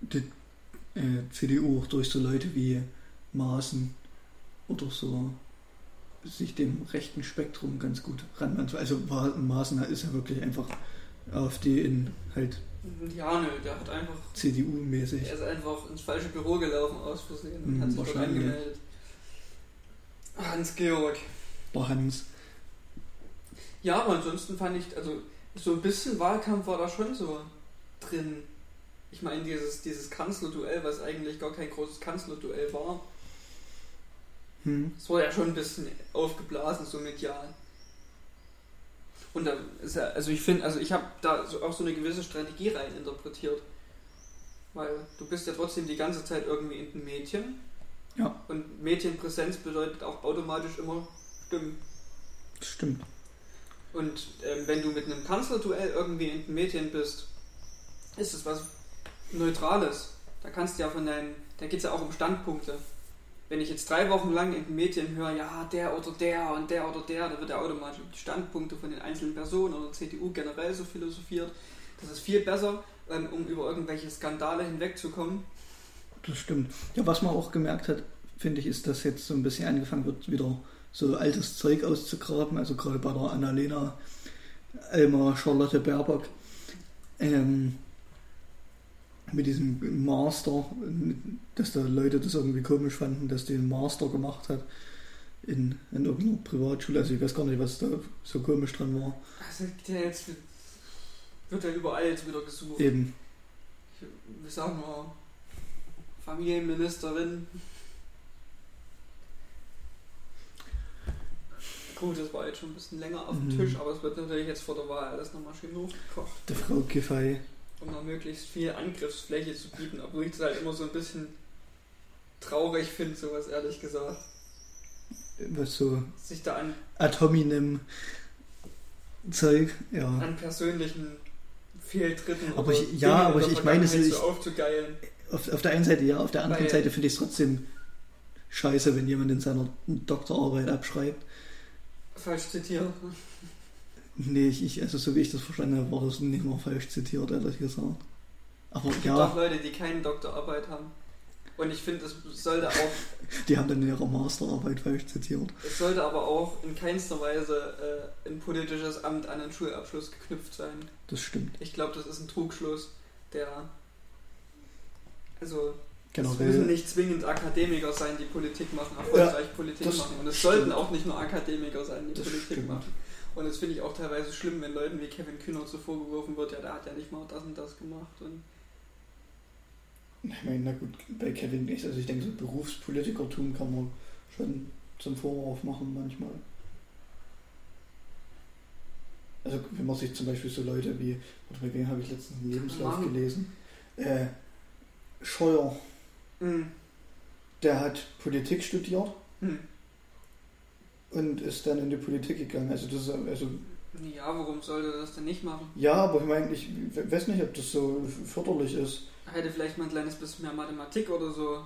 die äh, CDU auch durch so Leute wie Maaßen oder so sich dem rechten Spektrum ganz gut ranmannt. Also Maaßen ist ja wirklich einfach AfD in halt Ja, nö, der hat einfach. CDU-mäßig. Er ist einfach ins falsche Büro gelaufen aus Versehen und Hm, hat sich dort angemeldet. Hans-Georg. Der Hans. Ja, aber ansonsten fand ich, also so ein bisschen Wahlkampf war da schon so drin. Ich meine, dieses, dieses Kanzlerduell, was eigentlich gar kein großes Kanzlerduell war, Hm. es war ja schon ein bisschen aufgeblasen, so medial. Und da ist ja, also ich finde, also ich habe da auch so eine gewisse Strategie rein interpretiert. Weil du bist ja trotzdem die ganze Zeit irgendwie in den Medien. Ja. Und Medienpräsenz bedeutet auch automatisch immer Stimmen. Das stimmt. Und ähm, wenn du mit einem Kanzlerduell irgendwie in den Medien bist, ist es was Neutrales. Da kannst du ja von deinen, da geht es ja auch um Standpunkte. Wenn ich jetzt drei Wochen lang in den Medien höre, ja, der oder der und der oder der, dann wird ja automatisch die Standpunkte von den einzelnen Personen oder CDU generell so philosophiert. Das ist viel besser, ähm, um über irgendwelche Skandale hinwegzukommen. Das stimmt. Ja, was man auch gemerkt hat, finde ich, ist, dass jetzt so ein bisschen angefangen wird, wieder so altes Zeug auszugraben. Also gerade bei der Annalena, Elmar, Charlotte Baerbock. Ähm, mit diesem Master, dass da Leute das irgendwie komisch fanden, dass die einen Master gemacht hat in, in irgendeiner Privatschule. Also ich weiß gar nicht, was da so komisch dran war. Also der jetzt wird, ja überall jetzt wieder gesucht. Eben. Ich, wir sagen nur Familienministerin. Gut, das war jetzt schon ein bisschen länger auf dem Mhm. Tisch, aber es wird natürlich jetzt vor der Wahl alles nochmal schön hochgekocht, Der Frau Giffey. um da möglichst viel Angriffsfläche zu bieten, obwohl ich das halt immer so ein bisschen traurig finde, sowas ehrlich gesagt. Was so Sich da an, ad hominem Zeug, ja. an persönlichen Fehltritten Aber ich- ja, Dingen aber ich- ich meine, es ist- so aufzugeilen. Auf, auf der einen Seite ja, auf der anderen Weil- Seite finde ich es trotzdem scheiße, wenn jemand in seiner Doktorarbeit abschreibt. Falsch zitiert. Nee, ich, also so wie ich das verstanden habe, war das nicht mal falsch zitiert, ehrlich gesagt. Aber Es gibt auch ja, Leute, die keine Doktorarbeit haben. Und ich finde, es sollte auch, die haben dann in ihrer Masterarbeit falsch zitiert. es sollte aber auch in keinster Weise äh, ein politisches Amt an einen Schulabschluss geknüpft sein. Das stimmt. Ich glaube, das ist ein Trugschluss, der also es müssen nicht zwingend Akademiker sein, die Politik machen, erfolgreich Politik das machen. Und es sollten auch nicht nur Akademiker sein, die Das Politik stimmt. machen. Und das finde ich auch teilweise schlimm, wenn Leuten wie Kevin Kühner so vorgeworfen wird, ja, der hat ja nicht mal das und das gemacht. Und Ich meine, na gut, bei Kevin nicht. Also ich denke, so Berufspolitikertum kann man schon zum Vorwurf machen manchmal. Also wenn man sich zum Beispiel so Leute wie, warte, bei wem habe ich letztens einen Lebenslauf gelesen? Äh, Scheuer, hm, der hat Politik studiert hm. und ist dann in die Politik gegangen. Also das also ja, warum sollte er das denn nicht machen? ja, aber ich meine, ich weiß nicht, ob das so förderlich ist. Hätte vielleicht mal ein kleines bisschen mehr Mathematik oder so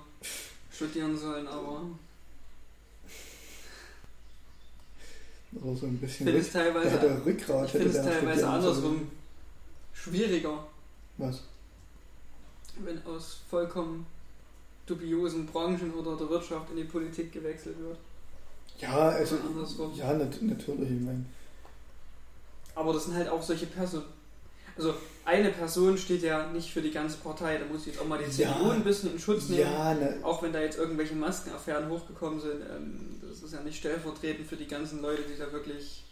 studieren sollen, aber Oder so ein bisschen. Der hat teilweise, der Rückgrat. ich hätte finde es teilweise andersrum sollen. schwieriger, Was? wenn aus vollkommen dubiosen Branchen oder der Wirtschaft in die Politik gewechselt wird. Ja, also. Ja, nat natürlich, ich meine. Aber das sind halt auch solche Personen. Also eine Person steht ja nicht für die ganze Partei, da muss ich jetzt auch mal die Ja. CDU ein bisschen in Schutz nehmen. Ja, ne, Auch wenn da jetzt irgendwelche Maskenaffären hochgekommen sind, ähm, das ist ja nicht stellvertretend für die ganzen Leute, die da wirklich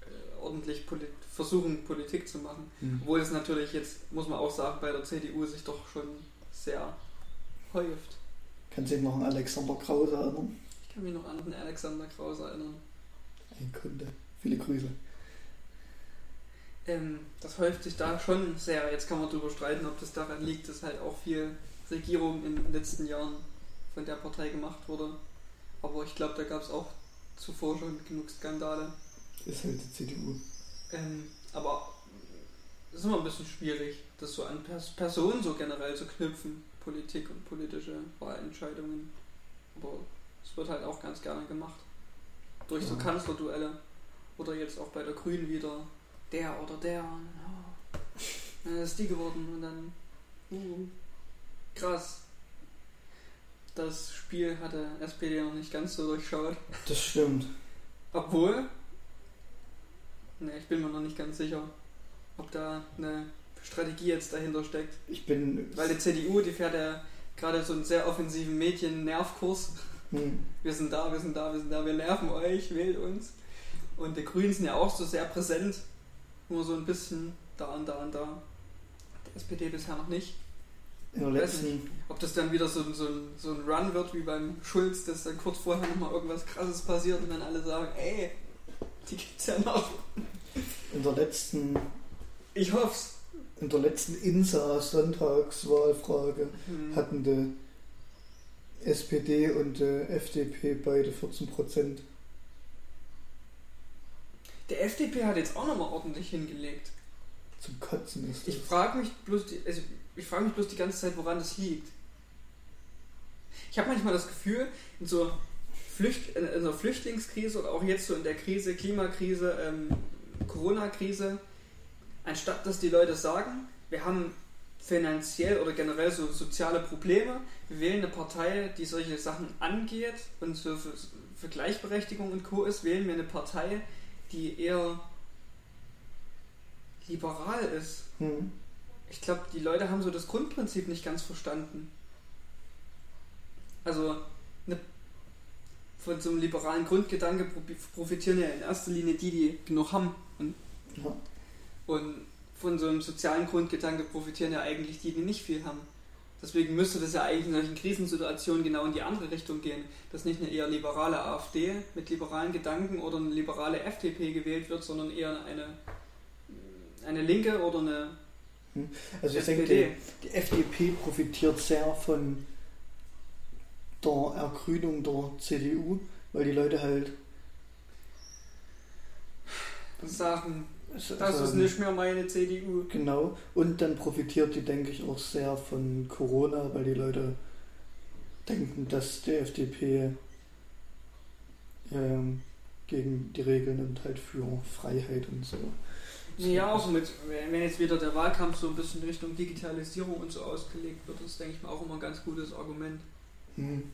äh, ordentlich Polit versuchen, Politik zu machen. hm. Obwohl es natürlich jetzt, muss man auch sagen, bei der CDU sich doch schon sehr häuft. kannst du dich noch an Alexander Krause erinnern? Ich kann mich noch an den Alexander Kraus erinnern. Ein Kunde. Viele Grüße. Ähm, das häuft sich da schon sehr. Jetzt kann man darüber streiten, ob das daran liegt, dass halt auch viel Regierung in den letzten Jahren von der Partei gemacht wurde. Aber ich glaube, da gab es auch zuvor schon genug Skandale. Ist halt die CDU. Ähm, aber es ist immer ein bisschen schwierig, das so an Pers Personen so generell zu knüpfen, Politik und politische Wahlentscheidungen. Aber es wird halt auch ganz gerne gemacht. Durch so. Kanzlerduelle. Oder jetzt auch bei der Grünen wieder der oder der. Dann ist die geworden und dann. Uh, krass. Das Spiel hatte SPD noch nicht ganz so durchschaut. Das stimmt. Obwohl, ne, ich bin mir noch nicht ganz sicher, ob da eine Strategie jetzt dahinter steckt. Ich bin. Weil die CDU, die fährt ja gerade so einen sehr offensiven Medien-Nervkurs. Hm, Wir sind da, wir sind da, wir sind da, wir nerven euch, wählt uns. Und die Grünen sind ja auch so sehr präsent, nur so ein bisschen da und da und da. Die SPD bisher noch nicht. in der Weiß letzten. Ob das dann wieder so, ein- so, so ein Run wird wie beim Schulz, dass dann kurz vorher nochmal irgendwas krasses passiert und dann alle sagen, ey, die gibt's ja noch. In der letzten. Ich hoff's. In der letzten INSA-Sonntagswahlfrage Hm. hatten die SPD und die FDP beide 14 Prozent. Der FDP hat jetzt auch nochmal ordentlich hingelegt. Zum Kotzen ist das. Ich frage mich bloß, die, also ich frage mich bloß die ganze Zeit, woran das liegt. Ich habe manchmal das Gefühl, in so Flücht, in, so einer Flüchtlingskrise oder auch jetzt so in der Krise, Klimakrise, ähm, Corona-Krise, anstatt dass die Leute sagen, wir haben finanziell oder generell so soziale Probleme, wir wählen eine Partei, die solche Sachen angeht und so für, für Gleichberechtigung und Co. ist, wählen wir eine Partei, die eher liberal ist. Hm. Ich glaube, die Leute haben so das Grundprinzip nicht ganz verstanden. Also, ne, von so einem liberalen Grundgedanke profi- profitieren ja in erster Linie die, die genug haben. Und, Ja. Und von so einem sozialen Grundgedanke profitieren ja eigentlich die, die nicht viel haben. Deswegen müsste das ja eigentlich in solchen Krisensituationen genau in die andere Richtung gehen, dass nicht eine eher liberale AfD mit liberalen Gedanken oder eine liberale FDP gewählt wird, sondern eher eine, eine Linke oder eine Also ich SPD. denke, die, die FDP profitiert sehr von der Ergrünung der CDU, weil die Leute halt sagen, s- das ist nicht mehr meine CDU. Genau. Und dann profitiert die, denke ich, auch sehr von Corona, weil die Leute denken, dass die FDP ähm, gegen die Regeln und halt für Freiheit und so. Ja, auch mit, wenn jetzt wieder der Wahlkampf so ein bisschen Richtung Digitalisierung und so ausgelegt wird, ist, denke ich mal, auch immer ein ganz gutes Argument, Hm.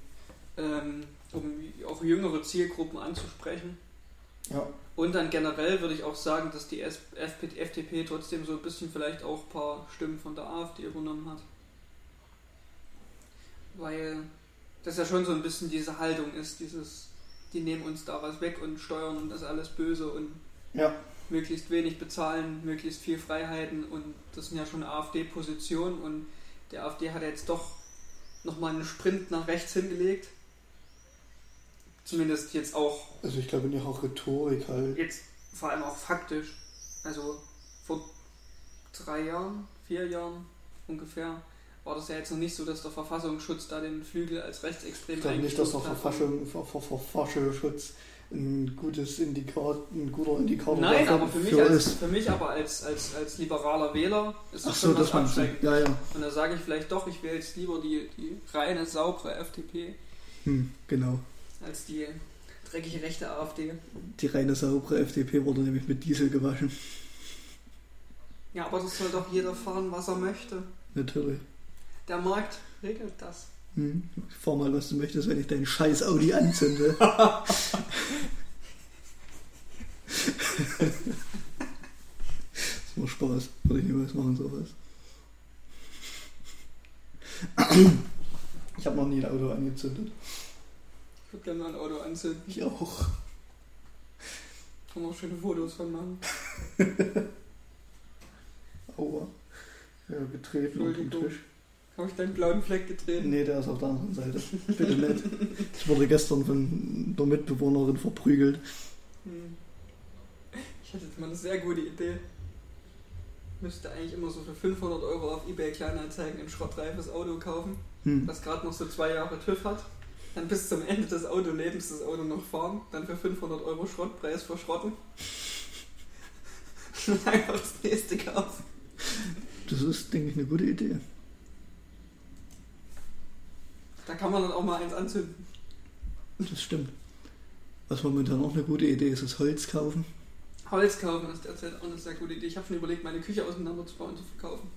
ähm, um auch jüngere Zielgruppen anzusprechen. Ja. Und dann generell würde ich auch sagen, dass die FDP trotzdem so ein bisschen vielleicht auch ein paar Stimmen von der AfD übernommen hat. Weil das ja schon so ein bisschen diese Haltung ist, dieses, die nehmen uns da was weg und steuern und das alles böse und Ja. möglichst wenig bezahlen, möglichst viel Freiheiten und das sind ja schon AfD-Positionen und der AfD hat jetzt doch nochmal einen Sprint nach rechts hingelegt. Zumindest jetzt auch Also ich glaube in ihrer Rhetorik halt. jetzt vor allem auch faktisch. Also vor drei Jahren, vier Jahren ungefähr, war das ja jetzt noch nicht so, dass der Verfassungsschutz da den Flügel als rechtsextrem Ich glaube nicht, dass der Verfassungsschutz ein gutes Indikator, ein guter Indikator Nein, aber für mich, für als, ist. für mich aber als, als, als liberaler Wähler ist Ach das so, schon was das meinst du. abschreckend. Ja, ja. Und da sage ich vielleicht doch, ich wähle jetzt lieber die, die reine, saubere FDP Hm, genau. Als die dreckige rechte AfD. Die reine saubere FDP wurde nämlich mit Diesel gewaschen. Ja, aber das soll doch jeder fahren, was er möchte. Natürlich. Der Markt regelt das. Hm. Fahr mal, was du möchtest, wenn ich deinen scheiß Audi anzünde. das war Spaß. Spaß. Würde ich niemals machen, sowas. Ich habe noch nie ein Auto angezündet. Ich würde gerne mal ein Auto anzünden. Ich auch. Kann man auch schöne Fotos von machen. Aua. Ja, getreten auf den. Tisch. Habe ich deinen blauen Fleck getreten? Nee, der ist auf der anderen Seite. Bitte nicht. Ich wurde gestern von der Mitbewohnerin verprügelt. Hm. Ich hätte jetzt mal eine sehr gute Idee. Müsste eigentlich immer so für 500 Euro auf eBay Kleinanzeigen ein schrottreifes Auto kaufen, Hm. das gerade noch so zwei Jahre TÜV hat. Dann bis zum Ende des Autolebens das Auto noch fahren, dann für 500 Euro Schrottpreis verschrotten. Und einfach das nächste kaufen. Das ist, denke ich, eine gute Idee. Da kann man dann auch mal eins anzünden. Das stimmt. Was momentan auch eine gute Idee ist, ist Holz kaufen. Holz kaufen ist derzeit auch eine sehr gute Idee. Ich habe schon überlegt, meine Küche auseinanderzubauen und zu verkaufen.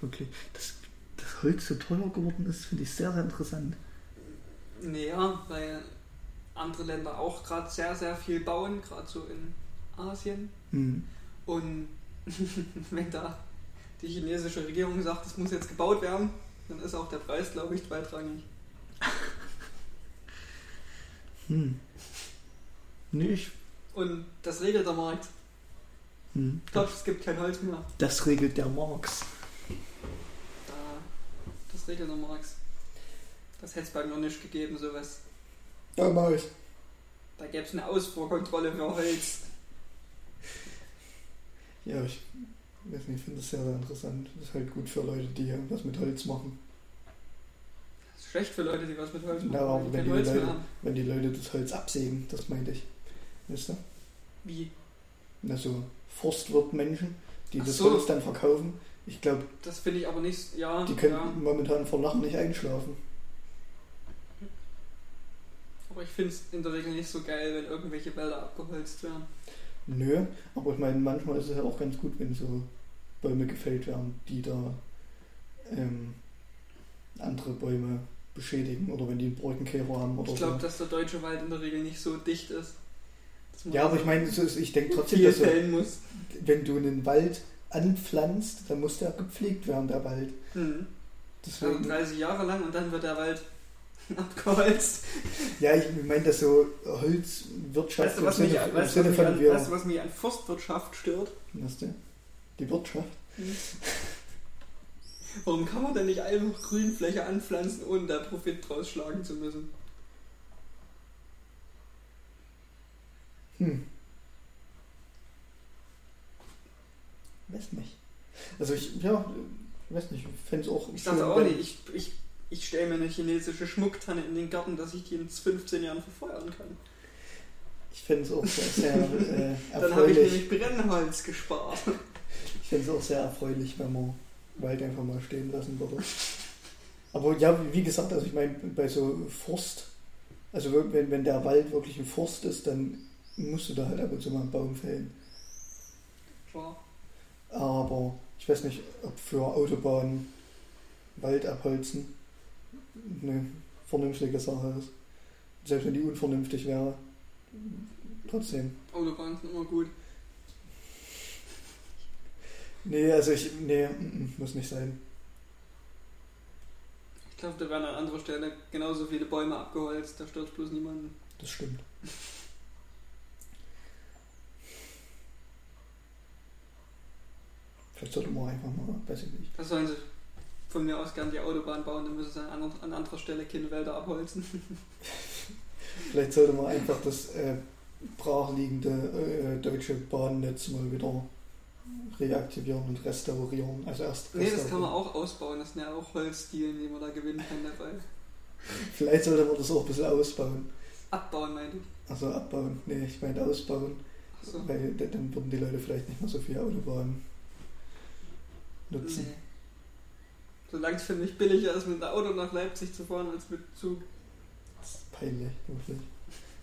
Wirklich. Dass das Holz so teuer geworden ist, finde ich sehr, sehr interessant. Naja, weil andere Länder auch gerade sehr, sehr viel bauen, gerade so in Asien. Hm. Und wenn da die chinesische Regierung sagt, es muss jetzt gebaut werden, dann ist auch der Preis, glaube ich, zweitrangig. Hm. Nee, ich. Und das regelt der Markt. Hm. Ich glaube, es gibt kein Holz mehr. Das regelt der Marx. Da, das regelt der Markt. Das hätte es bei mir nicht gegeben, sowas. Damals. Da gäbe es eine Ausfuhrkontrolle für Holz. Ja, ich weiß nicht, ich finde das sehr, sehr interessant. Das ist halt gut für Leute, die was mit Holz machen. Das ist schlecht für Leute, die was mit Holz machen. Na, aber wenn die Holz Leute- haben. Wenn die Leute das Holz absägen, das meinte ich. Weißt du? Wie? Na, so Forstwirtmenschen, die Ach das so. Holz dann verkaufen. Ich glaube, Das finde ich aber nicht. Ja, die können ja. momentan vor Lachen nicht einschlafen. Aber ich finde es in der Regel nicht so geil, wenn irgendwelche Wälder abgeholzt werden. Nö, aber ich meine, manchmal ist es ja auch ganz gut, wenn so Bäume gefällt werden, die da ähm, andere Bäume beschädigen oder wenn die einen Borkenkäfer haben oder Ich glaube, so. dass der deutsche Wald in der Regel nicht so dicht ist. Ja, aber ich meine, ich denke trotzdem, dass muss. wenn du einen Wald anpflanzt, dann muss der gepflegt werden, der Wald. Hm. Also Deswegen, 30 Jahre lang und dann wird der Wald abgeholzt. ja, ich meine, dass so Holzwirtschaft Weißt du, was mich, Sinne, weißt, was mich von an, wir, weißt du, was mich an Forstwirtschaft stört? was denn? Die Wirtschaft. Warum kann man denn nicht einfach Grünfläche anpflanzen, ohne da Profit draus schlagen zu müssen? Hm. Weiß nicht. Also ich, ja, weiß nicht, ich fände es auch Ich sag's auch nicht. Ich, ich, ich stelle mir eine chinesische Schmucktanne in den Garten, dass ich die in 15 Jahren verfeuern kann. Ich fände es auch sehr, äh, Dann habe ich erfreulich. nämlich Brennholz gespart. Ich fände es auch sehr erfreulich, wenn man Wald einfach mal stehen lassen würde. Aber ja, wie- gesagt, also ich meine, bei so Forst, also wenn, wenn der Wald wirklich ein Forst ist, dann musst du da halt ab und zu mal einen Baum fällen. Klar. Aber ich weiß nicht, ob für Autobahnen Wald abholzen eine vernünftige Sache ist. Selbst wenn die unvernünftig wäre. Trotzdem. Autobahnen sind immer gut. Nee, also ich. Nee, mm, mm, muss nicht sein. Ich glaube, da werden an anderer Stelle genauso viele Bäume abgeholzt, da stört bloß niemanden. Das stimmt. Vielleicht sollte man einfach mal, weiß ich nicht. Da sollen sie von mir aus gern die Autobahn bauen, dann müssen sie an, ander- an anderer Stelle keine Wälder abholzen. Vielleicht sollte man einfach das äh, brachliegende äh, deutsche Bahnnetz mal wieder reaktivieren und restaurieren. Also erst Nee, das kann man auch ausbauen, das sind ja auch Holzstielen, die man da gewinnen kann dabei. Vielleicht sollte man das auch ein bisschen ausbauen. Abbauen, meinte ich. Also abbauen. Nee, ich meine ausbauen. Achso. Weil dann würden die Leute vielleicht nicht mehr so viel Autobahnen nutzen. Nee. Solange es für mich billiger ist, mit dem Auto nach Leipzig zu fahren, als mit Zug. Das ist peinlich, wirklich.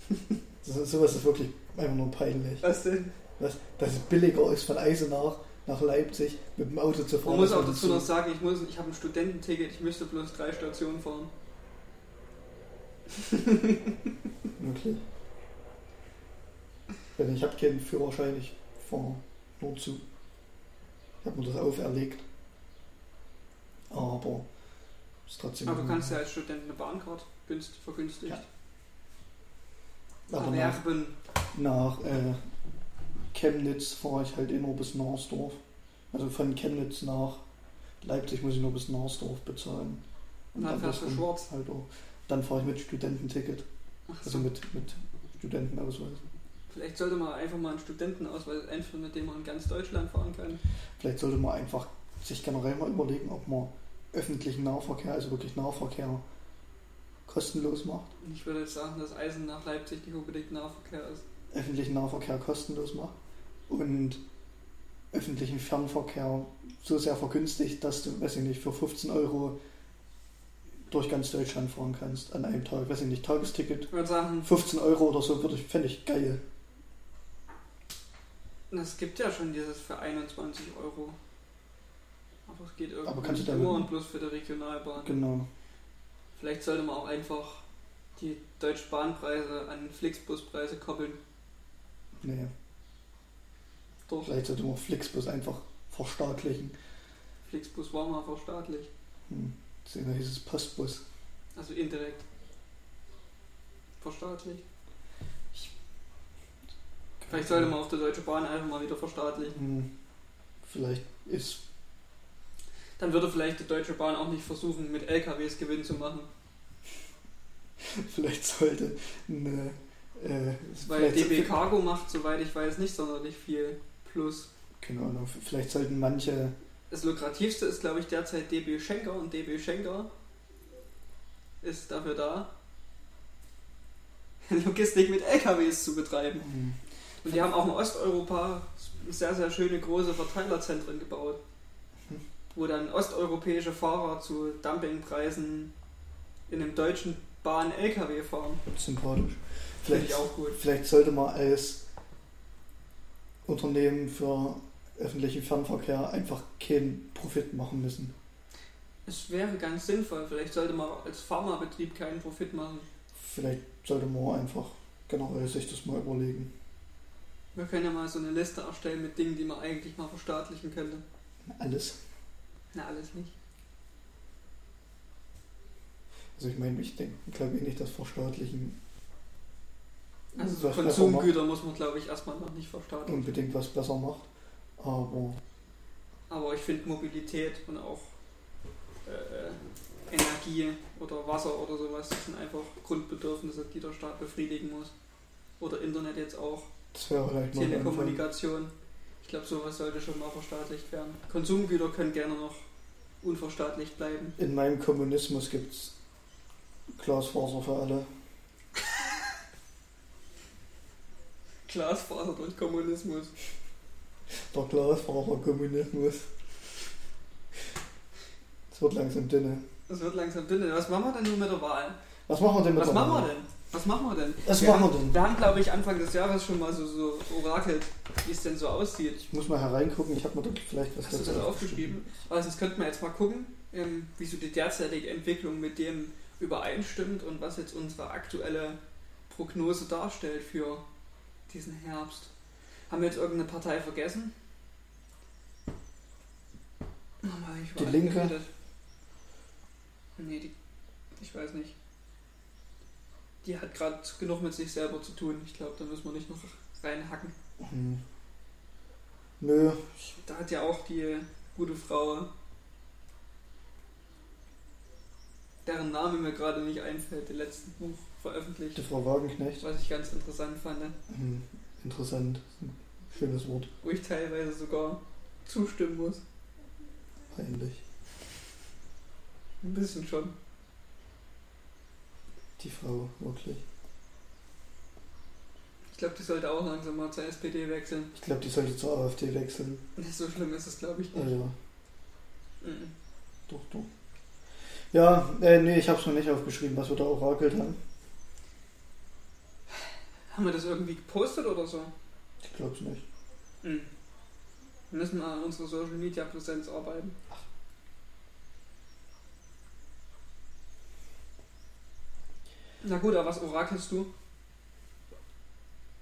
Das ist, sowas ist wirklich einfach nur peinlich. Was denn? Was, dass es billiger ist von Eisenach nach Leipzig mit dem Auto zu fahren. Man muss auch dazu noch sagen, ich, muss, ich habe ein Studententicket, ich müsste bloß drei Stationen fahren. Wirklich. Weil ich habe keinen Führerschein, ich fahre nur Zug. Ich habe mir das auferlegt. Aber ist trotzdem. Aber du kannst ja als Student eine Bahncard günstig, vergünstigt Ja. aber nach, erwerben. nach äh, Chemnitz fahre ich halt nur bis Narsdorf. Also von Chemnitz nach Leipzig muss ich nur bis Narsdorf bezahlen. Und dann fährst du schwarz. Halt auch. Dann fahre ich mit Studententicket, also so. mit, mit Studentenausweis. Vielleicht sollte man einfach mal einen Studentenausweis einführen, mit dem man in ganz Deutschland fahren kann. Vielleicht sollte man einfach sich generell mal überlegen, ob man öffentlichen Nahverkehr, also wirklich Nahverkehr, kostenlos macht. Und Ich würde jetzt sagen, dass Eisen nach Leipzig nicht unbedingt Nahverkehr ist. Öffentlichen Nahverkehr kostenlos macht und öffentlichen Fernverkehr so sehr vergünstigt, dass du, weiß ich nicht, für 15 Euro durch ganz Deutschland fahren kannst an einem Tag. Weiß ich nicht, Tagesticket, Ich würde sagen, 15 Euro oder so, würde ich, fände ich geil. es gibt ja schon dieses für 21 Euro. Aber es geht irgendwie Aber kannst du nicht damit- nur und bloß für die Regionalbahn. Genau. Vielleicht sollte man auch einfach die Deutsche Bahnpreise an Flixbuspreise koppeln. Nee, Doch, vielleicht sollte man Flixbus einfach verstaatlichen. Flixbus war mal verstaatlicht. Hm. Deswegen hieß es Postbus. Also indirekt. Verstaatlicht. Vielleicht sollte man auch die Deutsche Bahn einfach mal wieder verstaatlichen. Hm. Vielleicht ist Dann würde vielleicht die Deutsche Bahn auch nicht versuchen, mit LKWs Gewinn zu machen. Vielleicht sollte eine. Äh, Weil DB Cargo macht, soweit ich weiß, nicht sonderlich viel Plus. Keine Ahnung, vielleicht sollten manche. Das lukrativste ist, glaube ich, derzeit DB Schenker und DB Schenker ist dafür da, Logistik mit LKWs zu betreiben. hm, Und die haben auch in Osteuropa sehr, sehr schöne große Verteilerzentren gebaut. Wo dann osteuropäische Fahrer zu Dumpingpreisen in einem deutschen Bahn-LKW fahren. Sympathisch. Finde Vielleicht, ich auch gut. vielleicht sollte man als Unternehmen für öffentlichen Fernverkehr einfach keinen Profit machen müssen. Es wäre ganz sinnvoll. Vielleicht sollte man als Pharmabetrieb keinen Profit machen. Vielleicht sollte man einfach generell sich das mal überlegen. Wir können ja mal so eine Liste erstellen mit Dingen, die man eigentlich mal verstaatlichen könnte. Alles. Na, alles nicht. Also ich meine, ich denke, glaube ich nicht, dass Verstaatlichen Also besser macht, Konsumgüter muss man, glaube ich, erstmal noch nicht verstaatlichen. unbedingt was besser macht. Aber Aber ich finde Mobilität und auch äh, Energie oder Wasser oder sowas das sind einfach Grundbedürfnisse, die der Staat befriedigen muss. Oder Internet jetzt auch, das wäre vielleicht mal. Telekommunikation. Ich glaube, sowas sollte schon mal verstaatlicht werden. Konsumgüter können gerne noch unverstaatlicht bleiben. In meinem Kommunismus gibt es Glasfaser für alle. Glasfaser durch Kommunismus. Der Glasfaser-Kommunismus. Es wird langsam dünne. Das wird langsam dünn. Was machen wir denn nun mit der Wahl? Was machen wir denn mit Was der machen wir Wahl? denn? Was machen wir denn? Was wir machen wir haben, denn? Wir haben, glaube ich, Anfang des Jahres schon mal so, so orakelt, wie es denn so aussieht. Ich muss mal hereingucken, ich habe mir da vielleicht was Hast du dazu das aufgeschrieben? Aber sonst könnten wir jetzt mal gucken, ähm, wie so die derzeitige Entwicklung mit dem übereinstimmt und was jetzt unsere aktuelle Prognose darstellt für diesen Herbst. Haben wir jetzt irgendeine Partei vergessen? Wir eigentlich Die Linke? geredet? Nee, die. Ich weiß nicht. Die hat gerade genug mit sich selber zu tun. Ich glaube, da müssen wir nicht noch reinhacken. Hm. Nö, Da hat ja auch die gute Frau, deren Name mir gerade nicht einfällt, im letzten Buch veröffentlicht, die Frau Wagenknecht. was ich ganz interessant fand, Hm. Interessant. Schönes Wort. wo ich teilweise sogar zustimmen muss. Peinlich. Ein bisschen schon. Die Frau, wirklich. Ich glaube, die sollte auch langsam mal zur SPD wechseln. Ich glaube, die sollte zur AfD wechseln. Nicht so schlimm ist es, glaube ich, nicht. ja, Mhm. doch, doch. Ja, äh, nee, ich habe es noch nicht aufgeschrieben, was wir da orakelt haben. Haben wir das irgendwie gepostet oder so? Ich glaube es nicht. Mhm. Wir müssen mal an unserer Social Media Präsenz arbeiten. Na gut, aber was orakelst du?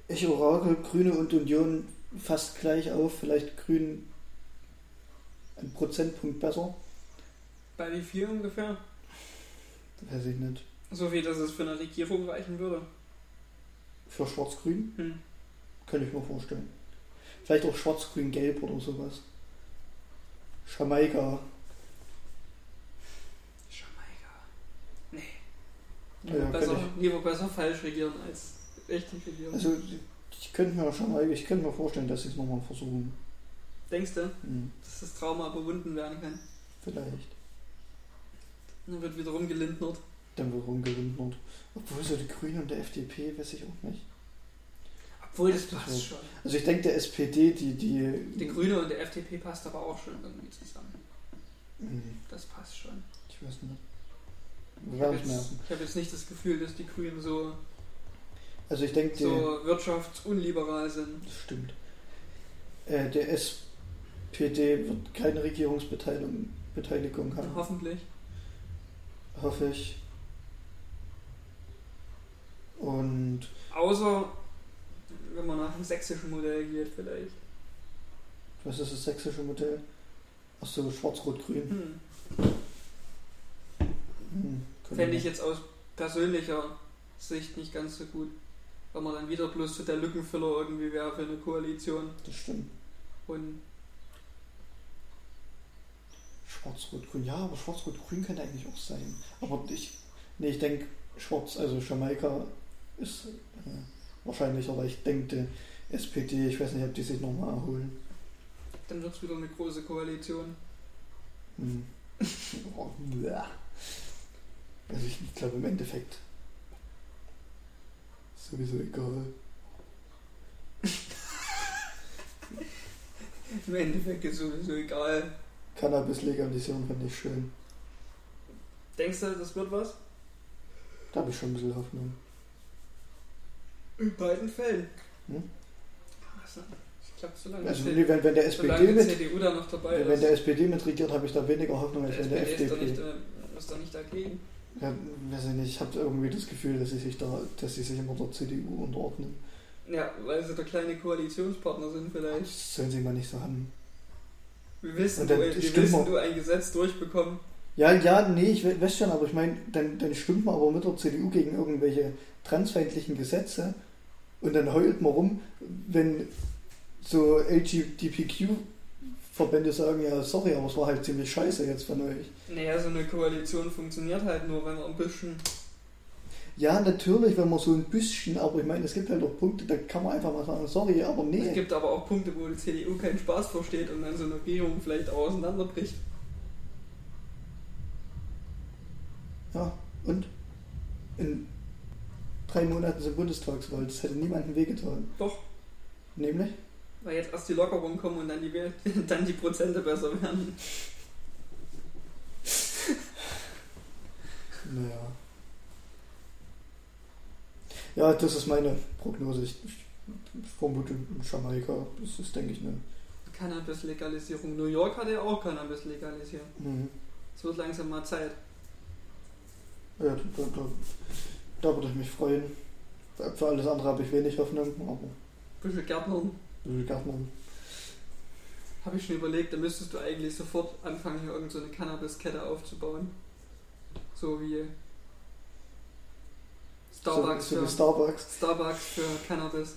Ich orakel Grüne und Union fast gleich auf. Vielleicht Grün ein Prozentpunkt besser. Bei wie viel ungefähr? Weiß ich nicht. So viel, dass es für eine Regierung reichen würde. Für Schwarz-Grün Hm. könnte ich mir vorstellen. Vielleicht auch Schwarz-Grün-Gelb oder sowas. Jamaika. Jamaika. Nee. Ja, Lieber, kann besser, lieber besser falsch regieren als richtig regieren. Also ich könnte mir Jamaika, ich könnte mir vorstellen, dass sie es nochmal versuchen. Denkst du, Hm, dass das Trauma überwunden werden kann? vielleicht. Dann wird wieder rumgelindert. Dann wird rumgewindert. Obwohl so die Grünen und der FDP, weiß ich auch nicht. Obwohl, das Das passt wird- schon. Also ich denke der SPD, die, die. Die Grüne und der FDP passt aber auch schon irgendwie zusammen. Hm, Das passt schon. Ich weiß nicht. Ich habe jetzt, ich hab jetzt nicht das Gefühl, dass die Grünen so, Also ich denke, so wirtschaftsunliberal sind. das stimmt. Äh, der SPD wird keine Regierungsbeteiligung Beteiligung haben. Hoffentlich. Hoffe ich. Und Außer, wenn man nach dem sächsischen Modell geht, vielleicht. was ist das sächsische Modell? Achso, Schwarz-Rot-Grün. Hm. Hm, Fände ich jetzt aus persönlicher Sicht nicht ganz so gut. Wenn man dann wieder bloß so der Lückenfüller irgendwie wäre für eine Koalition. Das stimmt. Und Schwarz-Rot-Grün, ja, aber Schwarz-Rot-Grün könnte eigentlich auch sein. Aber ich, nee, ich denke Schwarz, also Jamaika ist äh, wahrscheinlich, aber ich denke SPD, ich weiß nicht, ob die sich nochmal erholen. dann wird es wieder eine große Koalition. Hm. Oh, also ich glaube im Endeffekt sowieso egal. Im Endeffekt ist sowieso egal. Cannabis legalisieren finde ich schön. Denkst du, das wird was? Da habe ich schon ein bisschen Hoffnung. In beiden Fällen. Hm? Also, ich glaube, solange, Also wenn, wenn der SPD mit CDU da noch dabei wenn ist. der SPD mit regiert, habe ich da weniger Hoffnung als der wenn der SPD ist doch FDP. nicht, äh, ist doch nicht dagegen. Ja, weiß ich nicht, ich habe irgendwie das Gefühl, dass sie sich da, dass sie sich immer der CDU unterordnen. Ja, weil sie der kleine Koalitionspartner sind vielleicht. Das sollen sie mal nicht so haben. Wir wissen, Und du, dann wir wissen du ein Gesetz durchbekommen. Ja, ja, nee, ich we- weiß schon, aber ich meine, dann, dann stimmt man aber mit der CDU gegen irgendwelche transfeindlichen Gesetze und dann heult man rum, wenn so LGBTQ-Verbände sagen, ja, sorry, aber es war halt ziemlich scheiße jetzt von euch. Naja, so eine Koalition funktioniert halt nur, wenn man ein bisschen. Ja, natürlich, wenn man so ein bisschen, aber ich meine, es gibt halt auch Punkte, da kann man einfach mal sagen, sorry, aber Es nee. gibt aber auch Punkte, wo die CDU keinen Spaß versteht und dann so eine Regierung vielleicht auch auseinanderbricht. Ja, und? In drei Monaten sind Bundestagswahl, das hätte niemandem wehgetan. Doch, Nämlich? Weil jetzt erst die Lockerungen kommen und dann die, dann die Prozente besser werden. Naja. Ja, das ist meine Prognose. Ich, ich vermute Jamaika. Das ist, denke ich, eine. Cannabis-Legalisierung. New York hat ja auch Cannabis legalisiert. Mhm. Es wird langsam mal Zeit. Ja, da, da, da würde ich mich freuen. Für alles andere habe ich wenig Hoffnung, aber Bisschen Gärtnern. Gärtnern. Habe ich schon überlegt, da müsstest du eigentlich sofort anfangen, hier irgendeine so eine Cannabis-Kette aufzubauen. So wie Starbucks, So, so für, Starbucks. Starbucks für Cannabis.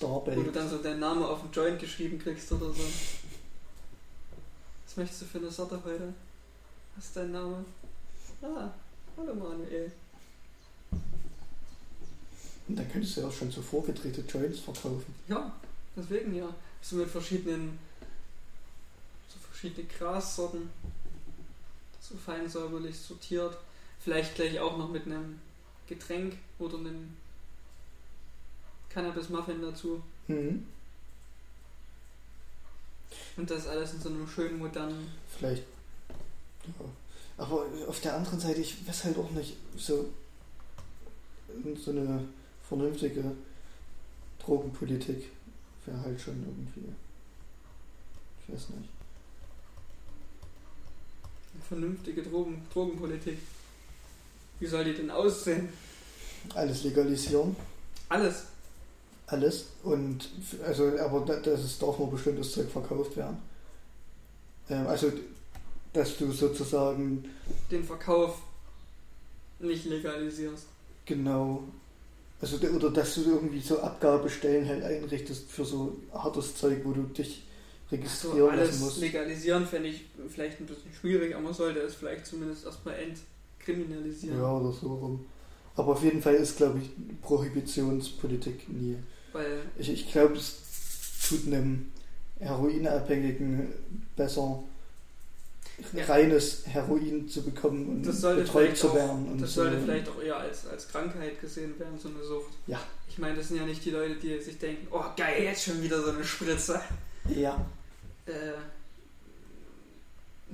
Wo du dann so deinen Namen auf den Joint geschrieben kriegst oder so. Was möchtest du für eine Sorte heute? Was ist dein Name? Ah, hallo Manuel. Und dann könntest du ja auch schon so vorgedrehte Joints verkaufen. Ja, deswegen ja. So mit verschiedenen, so verschiedene Grassorten. So fein säuberlich sortiert. Vielleicht gleich auch noch mit einem Getränk oder einem Cannabis-Muffin dazu. Mhm. Und das alles in so einem schönen modernen. Vielleicht. Ja. Aber auf der anderen Seite, ich weiß halt auch nicht, so, so eine vernünftige Drogenpolitik wäre halt schon irgendwie. Ich weiß nicht. Vernünftige Drogen, Drogenpolitik. Wie soll die denn aussehen? Alles legalisieren, Alles. alles. Und also, aber da- das ist, darf nur bestimmtes Zeug verkauft werden. Ähm, also, dass du sozusagen Den Verkauf nicht legalisierst. genau, also de- oder dass du irgendwie so Abgabestellen halt einrichtest für so hartes Zeug, wo du dich So, registrieren lassen alles musst. legalisieren fände ich vielleicht ein bisschen schwierig, aber man sollte es vielleicht zumindest erstmal entkriminalisieren. Ja, oder so rum. Aber auf jeden Fall ist, glaube ich, Prohibitionspolitik nie. Weil Ich, ich glaube, es tut einem Heroinabhängigen besser, Ja. reines Heroin zu bekommen und Das sollte betreut vielleicht zu auch- werden. Und das so. sollte vielleicht auch eher als, als Krankheit gesehen werden, so eine Sucht. Ja. Ich meine, das sind ja nicht die Leute, die sich denken, oh geil, jetzt schon wieder so eine Spritze. Ja, Äh,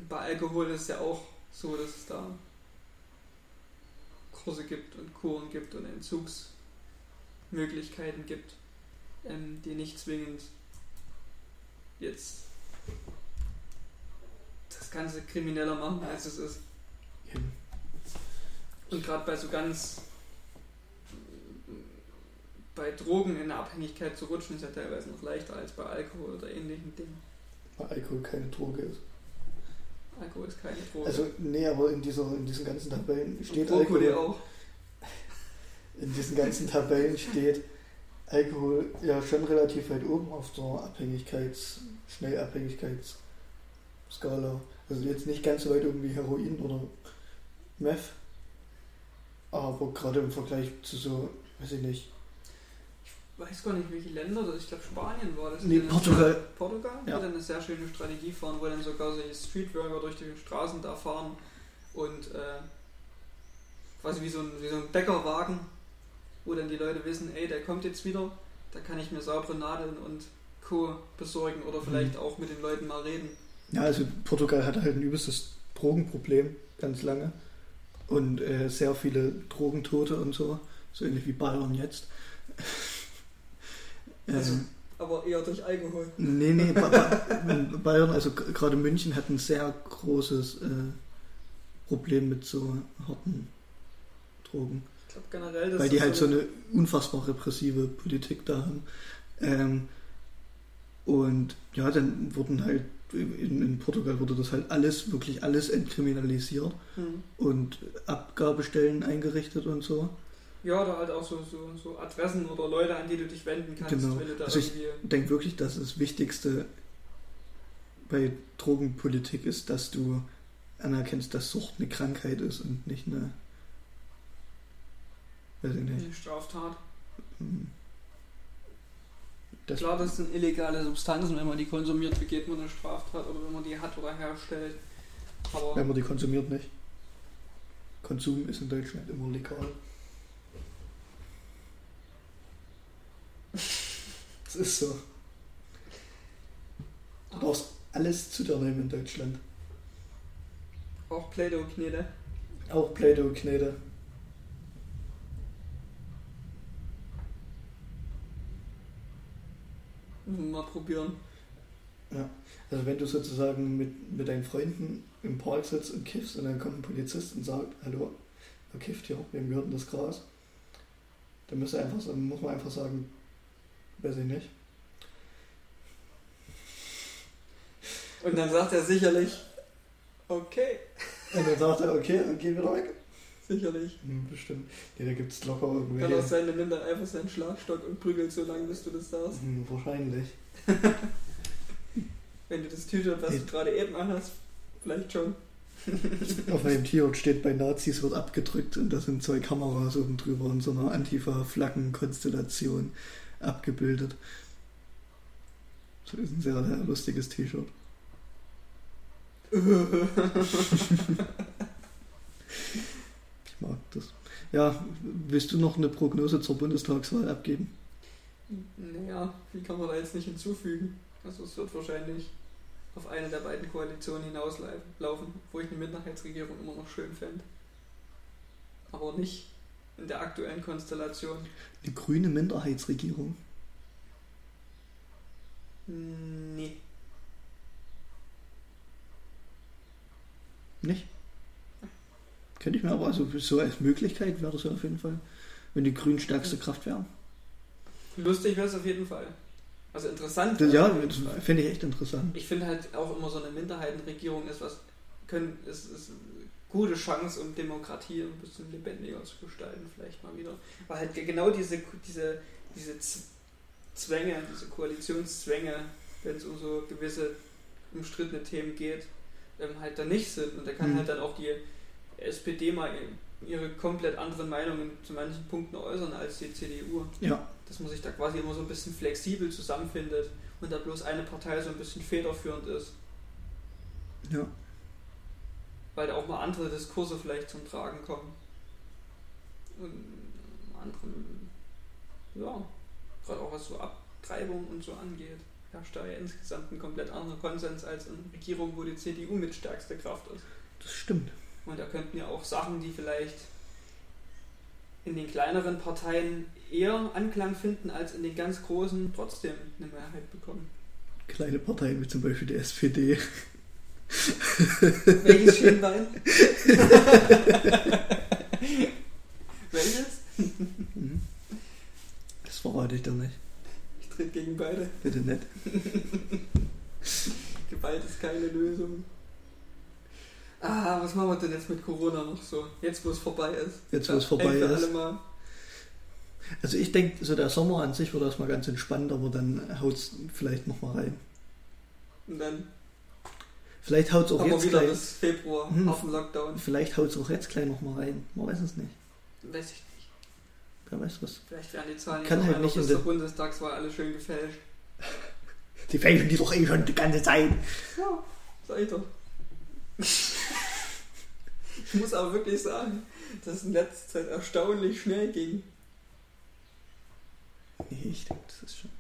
bei Alkohol ist ja auch so, dass es da Kurse gibt und Kuren gibt und Entzugsmöglichkeiten gibt, ähm, die nicht zwingend jetzt Ganze krimineller machen, als es ist. Und gerade bei so ganz bei Drogen in eine Abhängigkeit zu rutschen, ist ja teilweise noch leichter als bei Alkohol oder ähnlichen Dingen. weil Alkohol keine Droge ist. Alkohol ist keine Droge. Also, nee, aber in, dieser, in diesen ganzen Tabellen Und steht Brokkoli Alkohol. auch. In diesen ganzen Tabellen steht Alkohol ja schon relativ weit oben auf der Abhängigkeits-, Schnellabhängigkeitsskala. Also jetzt nicht ganz so weit oben wie Heroin oder Meth. Aber gerade im Vergleich zu so, weiß ich nicht. Ich weiß gar nicht, welche Länder das Ich glaube, Spanien war das. Nee, Portugal. Portugal? Ja. Dann eine sehr schöne Strategie fahren, wo dann sogar solche Streetworker durch die Straßen da fahren und äh, quasi wie so, ein, wie so ein Bäckerwagen, wo dann die Leute wissen, ey, der kommt jetzt wieder, da kann ich mir saubere Nadeln und Co. besorgen oder Mhm. vielleicht auch mit den Leuten mal reden. Ja, also Portugal hatte halt ein übelstes Drogenproblem ganz lange. Und äh, sehr viele Drogentote und so. So ähnlich wie Bayern jetzt. Also- ähm, Aber eher durch Alkohol. Nee, nee, ba ba Bayern, also gerade München hat ein sehr großes äh, Problem mit so harten Drogen. Ich glaube generell, dass weil die das halt so eine unfassbar repressive Politik da haben. Ähm, und ja, dann wurden halt, in, in Portugal wurde das halt alles, wirklich alles entkriminalisiert Hm. und Abgabestellen eingerichtet und so. Ja, oder halt auch so, so, so Adressen oder Leute, an die du dich wenden kannst, Genau. Also ich- denke wirklich, dass das Wichtigste bei Drogenpolitik ist, dass du anerkennst, dass Sucht eine Krankheit ist und nicht eine. Weiß ich nicht. Eine Straftat. hm, Das, Klar, das sind illegale Substanzen, wenn man die konsumiert, begeht man eine Straftat oder wenn man die hat oder herstellt. Aber Wenn man die konsumiert nicht. Konsum ist in Deutschland immer legal. Das ist so. Du darfst alles zu dir nehmen in Deutschland. auch Play-Doh-Knete. Auch Play-Doh-Knete. Mal probieren. Also wenn du sozusagen mit, mit deinen Freunden im Park sitzt und kiffst und dann kommt ein Polizist und sagt, hallo, wer kifft hier, wem gehört denn das Gras? Dann muss, er einfach, muss man einfach sagen, weiß ich nicht. Und dann sagt er sicherlich, okay, Und dann sagt er, okay, dann geh wieder weg. Sicherlich. Hm, bestimmt. Nee, da gibt es locker Kann auch irgendwelche. sein, der nimmt dann einfach seinen Schlagstock und prügelt so lange, bis du das sagst. Hm, wahrscheinlich. Wenn du das T-Shirt, was du Nee. gerade eben anhast, vielleicht schon. Auf meinem T-Shirt steht bei Nazis wird abgedrückt und da sind zwei Kameras oben drüber in so einer Antifa-Flaggen-Konstellation abgebildet. Das ist ein sehr, sehr lustiges T-Shirt. Ich mag das. Ja, willst du noch eine Prognose zur Bundestagswahl abgeben? Naja, wie kann man da jetzt nicht hinzufügen? Also es wird wahrscheinlich auf eine der beiden Koalitionen hinauslaufen, wo ich eine Minderheitsregierung immer noch schön fände. Aber nicht in der aktuellen Konstellation. Eine grüne Minderheitsregierung? Nee. Nicht? Könnte ich mir aber, also so als Möglichkeit wäre das ja auf jeden Fall, wenn die Grünen stärkste Kraft wären. Lustig wäre es auf jeden Fall. Also interessant. Das, ja, finde ich echt interessant. Ich finde halt auch immer so eine Minderheitenregierung ist was können ist, ist eine gute Chance, um Demokratie ein bisschen lebendiger zu gestalten, vielleicht mal wieder. Weil halt genau diese diese diese Zwänge, diese Koalitionszwänge, wenn es um so gewisse umstrittene Themen geht, ähm, halt da nicht sind. Und da kann Mhm. halt dann auch die SPD mal ihre komplett anderen Meinungen zu manchen Punkten äußern als die CDU. Ja, Dass man sich da quasi immer so ein bisschen flexibel zusammenfindet und da bloß eine Partei so ein bisschen federführend ist. ja. Weil da auch mal andere Diskurse vielleicht zum Tragen kommen. Und anderen, ja, gerade auch was so Abtreibung und so angeht, herrscht da ja insgesamt ein komplett anderer Konsens als in Regierungen, wo die CDU mit stärkste Kraft ist. Das stimmt. Und da könnten ja auch Sachen, die vielleicht in den kleineren Parteien eher Anklang finden als in den ganz großen, trotzdem eine Mehrheit bekommen. Kleine Parteien wie zum Beispiel die SPD. Welches Schienbein? Welches? Das verrate ich doch nicht. Ich trete gegen beide. Bitte nicht. Gewalt ist keine Lösung. Ah, was machen wir denn jetzt mit Corona noch so? Jetzt, wo es vorbei ist. Jetzt, wo es vorbei für ist. Also ich denke, so der Sommer an sich wird erstmal ganz entspannt, aber dann haut es vielleicht nochmal rein. Und dann Vielleicht haut es auch jetzt wieder gleich. bis Februar Hm. auf dem Lockdown. Vielleicht haut es auch jetzt gleich nochmal rein. Man weiß es nicht. Weiß ich nicht. Wer weiß was. Vielleicht werden die Zahlen Kann halt nicht in den- Bundestagswahl alle schön gefälscht. Die fälschen die doch eh schon die ganze Zeit. Ja, sag ich doch. Ich muss aber wirklich sagen, dass es in letzter Zeit erstaunlich schnell ging. Nee, ich denke, das ist schon.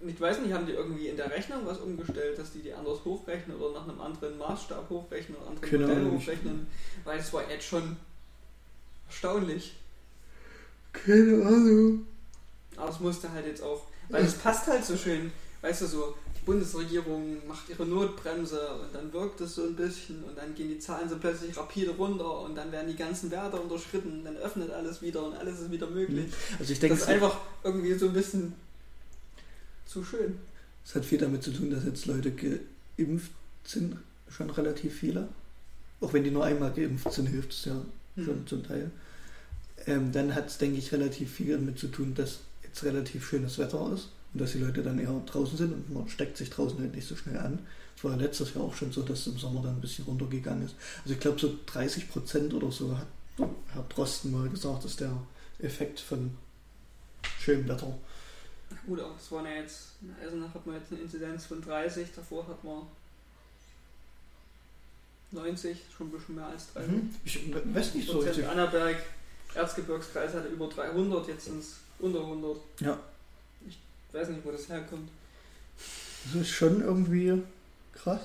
Ich weiß nicht, haben die irgendwie in der Rechnung was umgestellt, dass die die anders hochrechnen oder nach einem anderen Maßstab hochrechnen oder anderen Keine Modell hochrechnen? Weil es war jetzt schon erstaunlich. Keine Ahnung. Aber es musste halt jetzt auch, weil es passt halt so schön, weißt du so, Bundesregierung macht ihre Notbremse und dann wirkt es so ein bisschen und dann gehen die Zahlen so plötzlich rapide runter und dann werden die ganzen Werte unterschritten, dann öffnet alles wieder und alles ist wieder möglich. Also ich Das denke, ist es, einfach irgendwie so ein bisschen zu schön. es hat viel damit zu tun, dass jetzt Leute geimpft sind. Schon relativ viele. Auch wenn die nur einmal geimpft sind, hilft es ja schon Mhm. zum Teil. Ähm, dann hat es, denke ich, relativ viel damit zu tun, dass jetzt relativ schönes Wetter ist und dass die Leute dann eher draußen sind und man steckt sich draußen halt nicht so schnell an. Es war ja letztes Jahr auch schon so, dass es im Sommer dann ein bisschen runtergegangen ist. Also ich glaube so 30 Prozent oder so hat Herr Drosten mal gesagt, ist der Effekt von schönem Wetter. Gut, aber es waren ja jetzt, in Eisenach hat man jetzt eine Inzidenz von 30, davor hat man 90, schon ein bisschen mehr als 30. Mhm. Ich weiß nicht so Prozent. Annaberg, Erzgebirgskreis hatte über 300, jetzt sind es unter 100. Ja. Ich weiß nicht, wo das herkommt. Das ist schon irgendwie krass.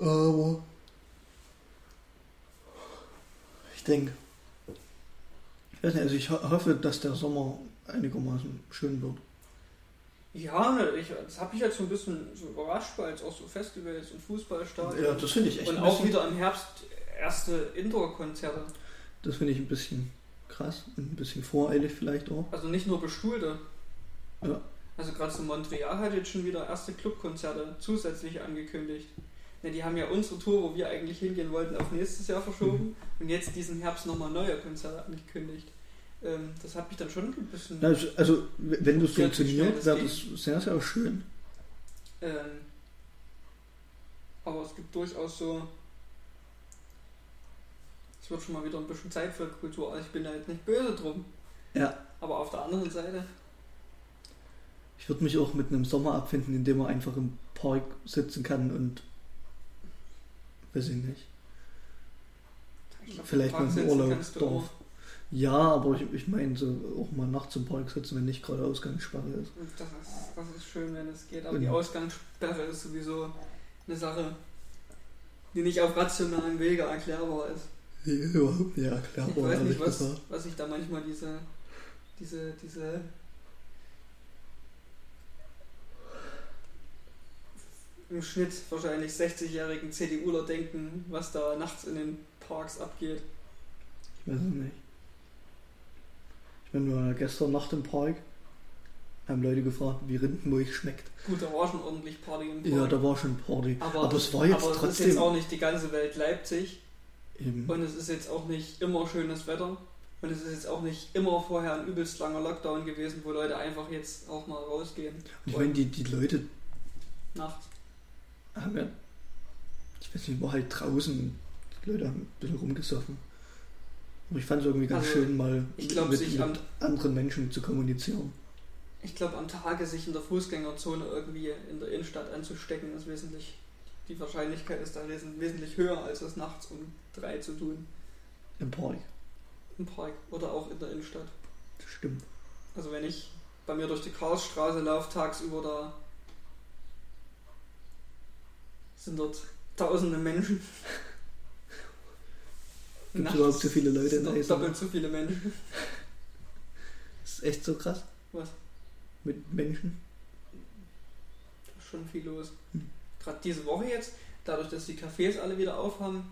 Aber ich denke, ich weiß nicht, also ich ho hoffe, dass der Sommer einigermaßen schön wird. Ja, ich, das habe ich jetzt so ein bisschen so überrascht, weil jetzt auch so Festivals und Fußballstadien Ja, das finde ich echt und auch wieder im Herbst erste Indoor-Konzerte. das finde ich ein bisschen krass und ein bisschen voreilig vielleicht auch. Also nicht nur Bestuhlte. Ja. Also gerade so Montreal hat jetzt schon wieder erste Clubkonzerte zusätzlich angekündigt. Ne, die haben ja unsere Tour, wo wir eigentlich hingehen wollten, auf nächstes Jahr verschoben und jetzt diesen Herbst nochmal neue Konzerte angekündigt. Ähm, das hat mich dann schon ein bisschen. Also, also wenn das Ja, funktioniert, wäre das sehr, sehr schön. Ähm, aber es gibt durchaus so. Es wird schon mal wieder ein bisschen Zeit für Kultur. Also ich bin da jetzt nicht böse drum. Ja. Aber auf der anderen Seite. Ich würde mich auch mit einem Sommer abfinden, in dem man einfach im Park sitzen kann und weiß ich nicht. Ich glaub, Vielleicht mal im sitzen Urlaub, kannst du Dorf. auch. Ja, aber ich, ich meine, so auch mal nachts im Park sitzen, wenn nicht gerade Ausgangssperre ist. Das ist, das ist schön, wenn es geht. Aber Mhm. die Ausgangssperre ist sowieso eine Sache, die nicht auf rationalen Wege erklärbar ist. Ja, überhaupt nicht erklärbar, Ich weiß nicht, was, was ich da manchmal diese, diese, diese im Schnitt wahrscheinlich 60-jährigen CDUler denken, was da nachts in den Parks abgeht. Ich weiß es nicht. Ich bin nur gestern Nacht im Park. Haben Leute gefragt, wie Rindenmulch schmeckt. Gut, da war schon ordentlich Party im Park. Ja, da war schon Party. aber, aber es war jetzt aber trotzdem. es ist jetzt auch nicht die ganze Welt Leipzig. eben. Und es ist jetzt auch nicht immer schönes Wetter. Und es ist jetzt auch nicht immer vorher ein übelst langer Lockdown gewesen, wo Leute einfach jetzt auch mal rausgehen. ich meine, die, die Leute Nachts. Haben ja, ich weiß nicht, war halt draußen. Die Leute haben ein bisschen rumgesoffen. Aber ich fand es irgendwie ganz Also, schön, mal glaub, mit, mit am- anderen Menschen zu kommunizieren. Ich glaube, am Tage sich in der Fußgängerzone irgendwie in der Innenstadt anzustecken, ist wesentlich. Die Wahrscheinlichkeit ist da wes- wesentlich höher, als es nachts um drei zu tun. Im Park. Im Park oder auch in der Innenstadt. Das stimmt. Also wenn ich bei mir durch die Karlsstraße laufe, tagsüber da sind dort tausende Menschen. Gibt Nachts überhaupt so viele Leute in dort Eisenach? doppelt so viele Menschen. Das ist echt so krass. Was? Mit Menschen. Da ist schon viel los. Hm. Gerade diese Woche jetzt, dadurch, dass die Cafés alle wieder aufhaben,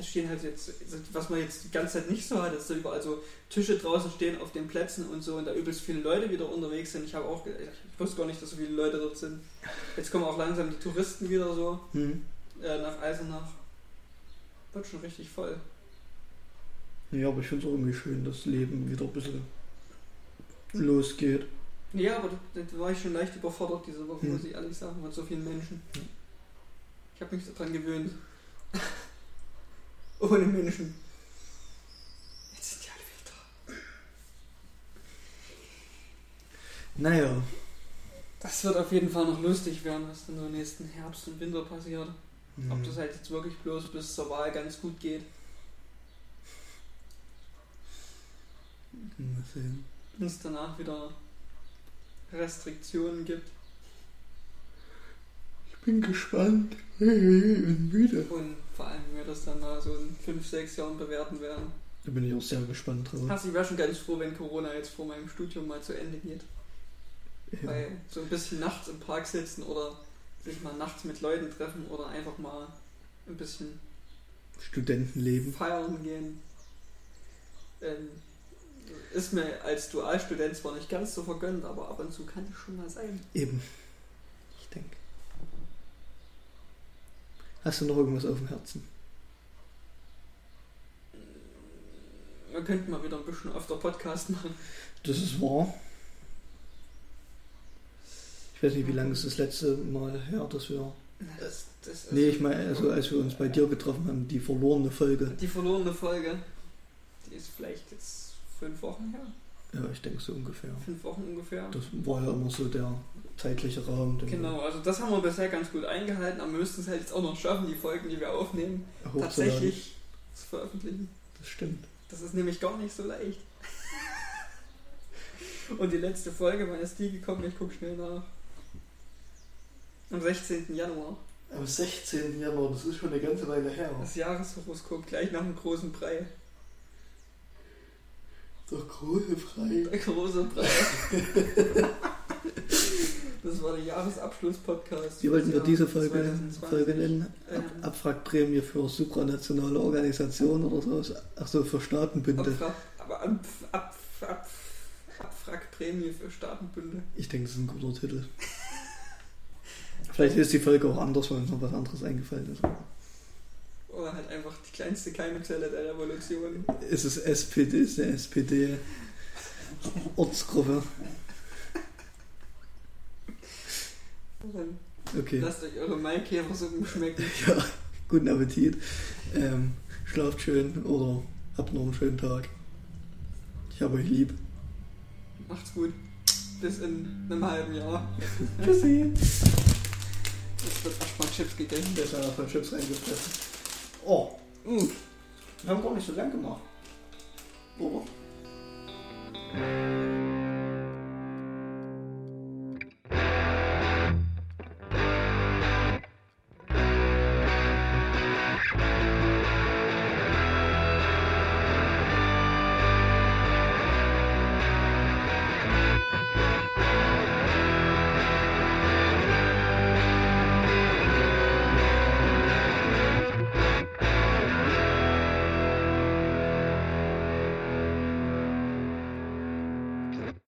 da stehen halt jetzt, was man jetzt die ganze Zeit nicht so hat, dass da überall so Tische draußen stehen auf den Plätzen und so und da übelst viele Leute wieder unterwegs sind. Ich habe auch, ich wusste gar nicht, dass so viele Leute dort sind. Jetzt kommen auch langsam die Touristen wieder so Hm. äh, nach Eisenach. Wird schon richtig voll. Ja, aber ich finde es auch irgendwie schön, dass das Leben wieder ein bisschen losgeht. Ja, aber da, da war ich schon leicht überfordert diese Woche, Hm. muss ich ehrlich sagen, mit so vielen Menschen. Hm. Ich habe mich daran gewöhnt. Ohne Menschen. Jetzt sind die alle wieder da. Naja, Das wird auf jeden Fall noch lustig werden, was dann so nächsten Herbst und Winter passiert. Ob hm. das halt jetzt wirklich bloß bis zur Wahl ganz gut geht. Mal sehen. Und es danach wieder Restriktionen gibt. Ich bin gespannt. Und müde. Und vor allem, wie wir das dann mal so in 5, 6 Jahren bewerten werden. Da bin ich auch sehr gespannt drauf. Also ich wäre schon ganz froh, wenn Corona jetzt vor meinem Studium mal zu Ende geht. Ja. Weil so ein bisschen nachts im Park sitzen oder sich mal nachts mit Leuten treffen oder einfach mal ein bisschen Studentenleben. feiern gehen. Ähm, ist mir als Dualstudent zwar nicht ganz so vergönnt, aber ab und zu kann es schon mal sein. Eben. Ich denke. Hast du noch irgendwas auf dem Herzen? Wir könnten mal wieder ein bisschen öfter Podcast machen. Das ist wahr. Ich weiß nicht, wie lange ist das letzte Mal her, dass wir. Das, das Nee, ich meine, also als wir uns bei dir getroffen haben, die verlorene Folge. Die verlorene Folge, die ist vielleicht jetzt fünf Wochen her. Ja, ich denke so ungefähr. Fünf Wochen ungefähr. Das war ja immer so der zeitliche Rahmen. Genau, also das haben wir bisher ganz gut eingehalten, aber wir müssten es halt jetzt auch noch schaffen, die Folgen, die wir aufnehmen, hochzuladen. tatsächlich zu veröffentlichen. Das stimmt. Das ist nämlich gar nicht so leicht. Und die letzte Folge, wann ist die gekommen? Ich gucke schnell nach. Am 16. Januar. Am 16. Januar, das ist schon eine ganze Weile her. Das Jahreshoroskop, gleich nach dem großen Brei. Der große Frei. Der große Brei. Das war der Jahresabschluss-Podcast. Wie wollten wir diese Folge, 2020. Folge nennen? Ab, Ähm, Abwrackprämie für supranationale Organisationen oder so? Achso, für Staatenbünde. Abfra aber ab, ab, ab, Abwrackprämie für Staatenbünde. Ich denke, das ist ein guter Titel. Vielleicht ist die Folge auch anders, weil uns noch was anderes eingefallen ist. Oder halt einfach die kleinste Keimzelle der Revolution. Ist es SPD, ist eine SPD Ortsgruppe. Dann Okay. lasst euch eure Maikäfersuppen schmecken. Ja, guten Appetit. Ähm, schlaft schön oder habt noch einen schönen Tag. Ich habe euch lieb. Macht's gut. Bis in einem halben Jahr. Tschüssi. Es wird erstmal Chips gegessen. Der ist von Chips reingefressen. Oh, Uh. wir haben gar nicht so lang gemacht. Oder?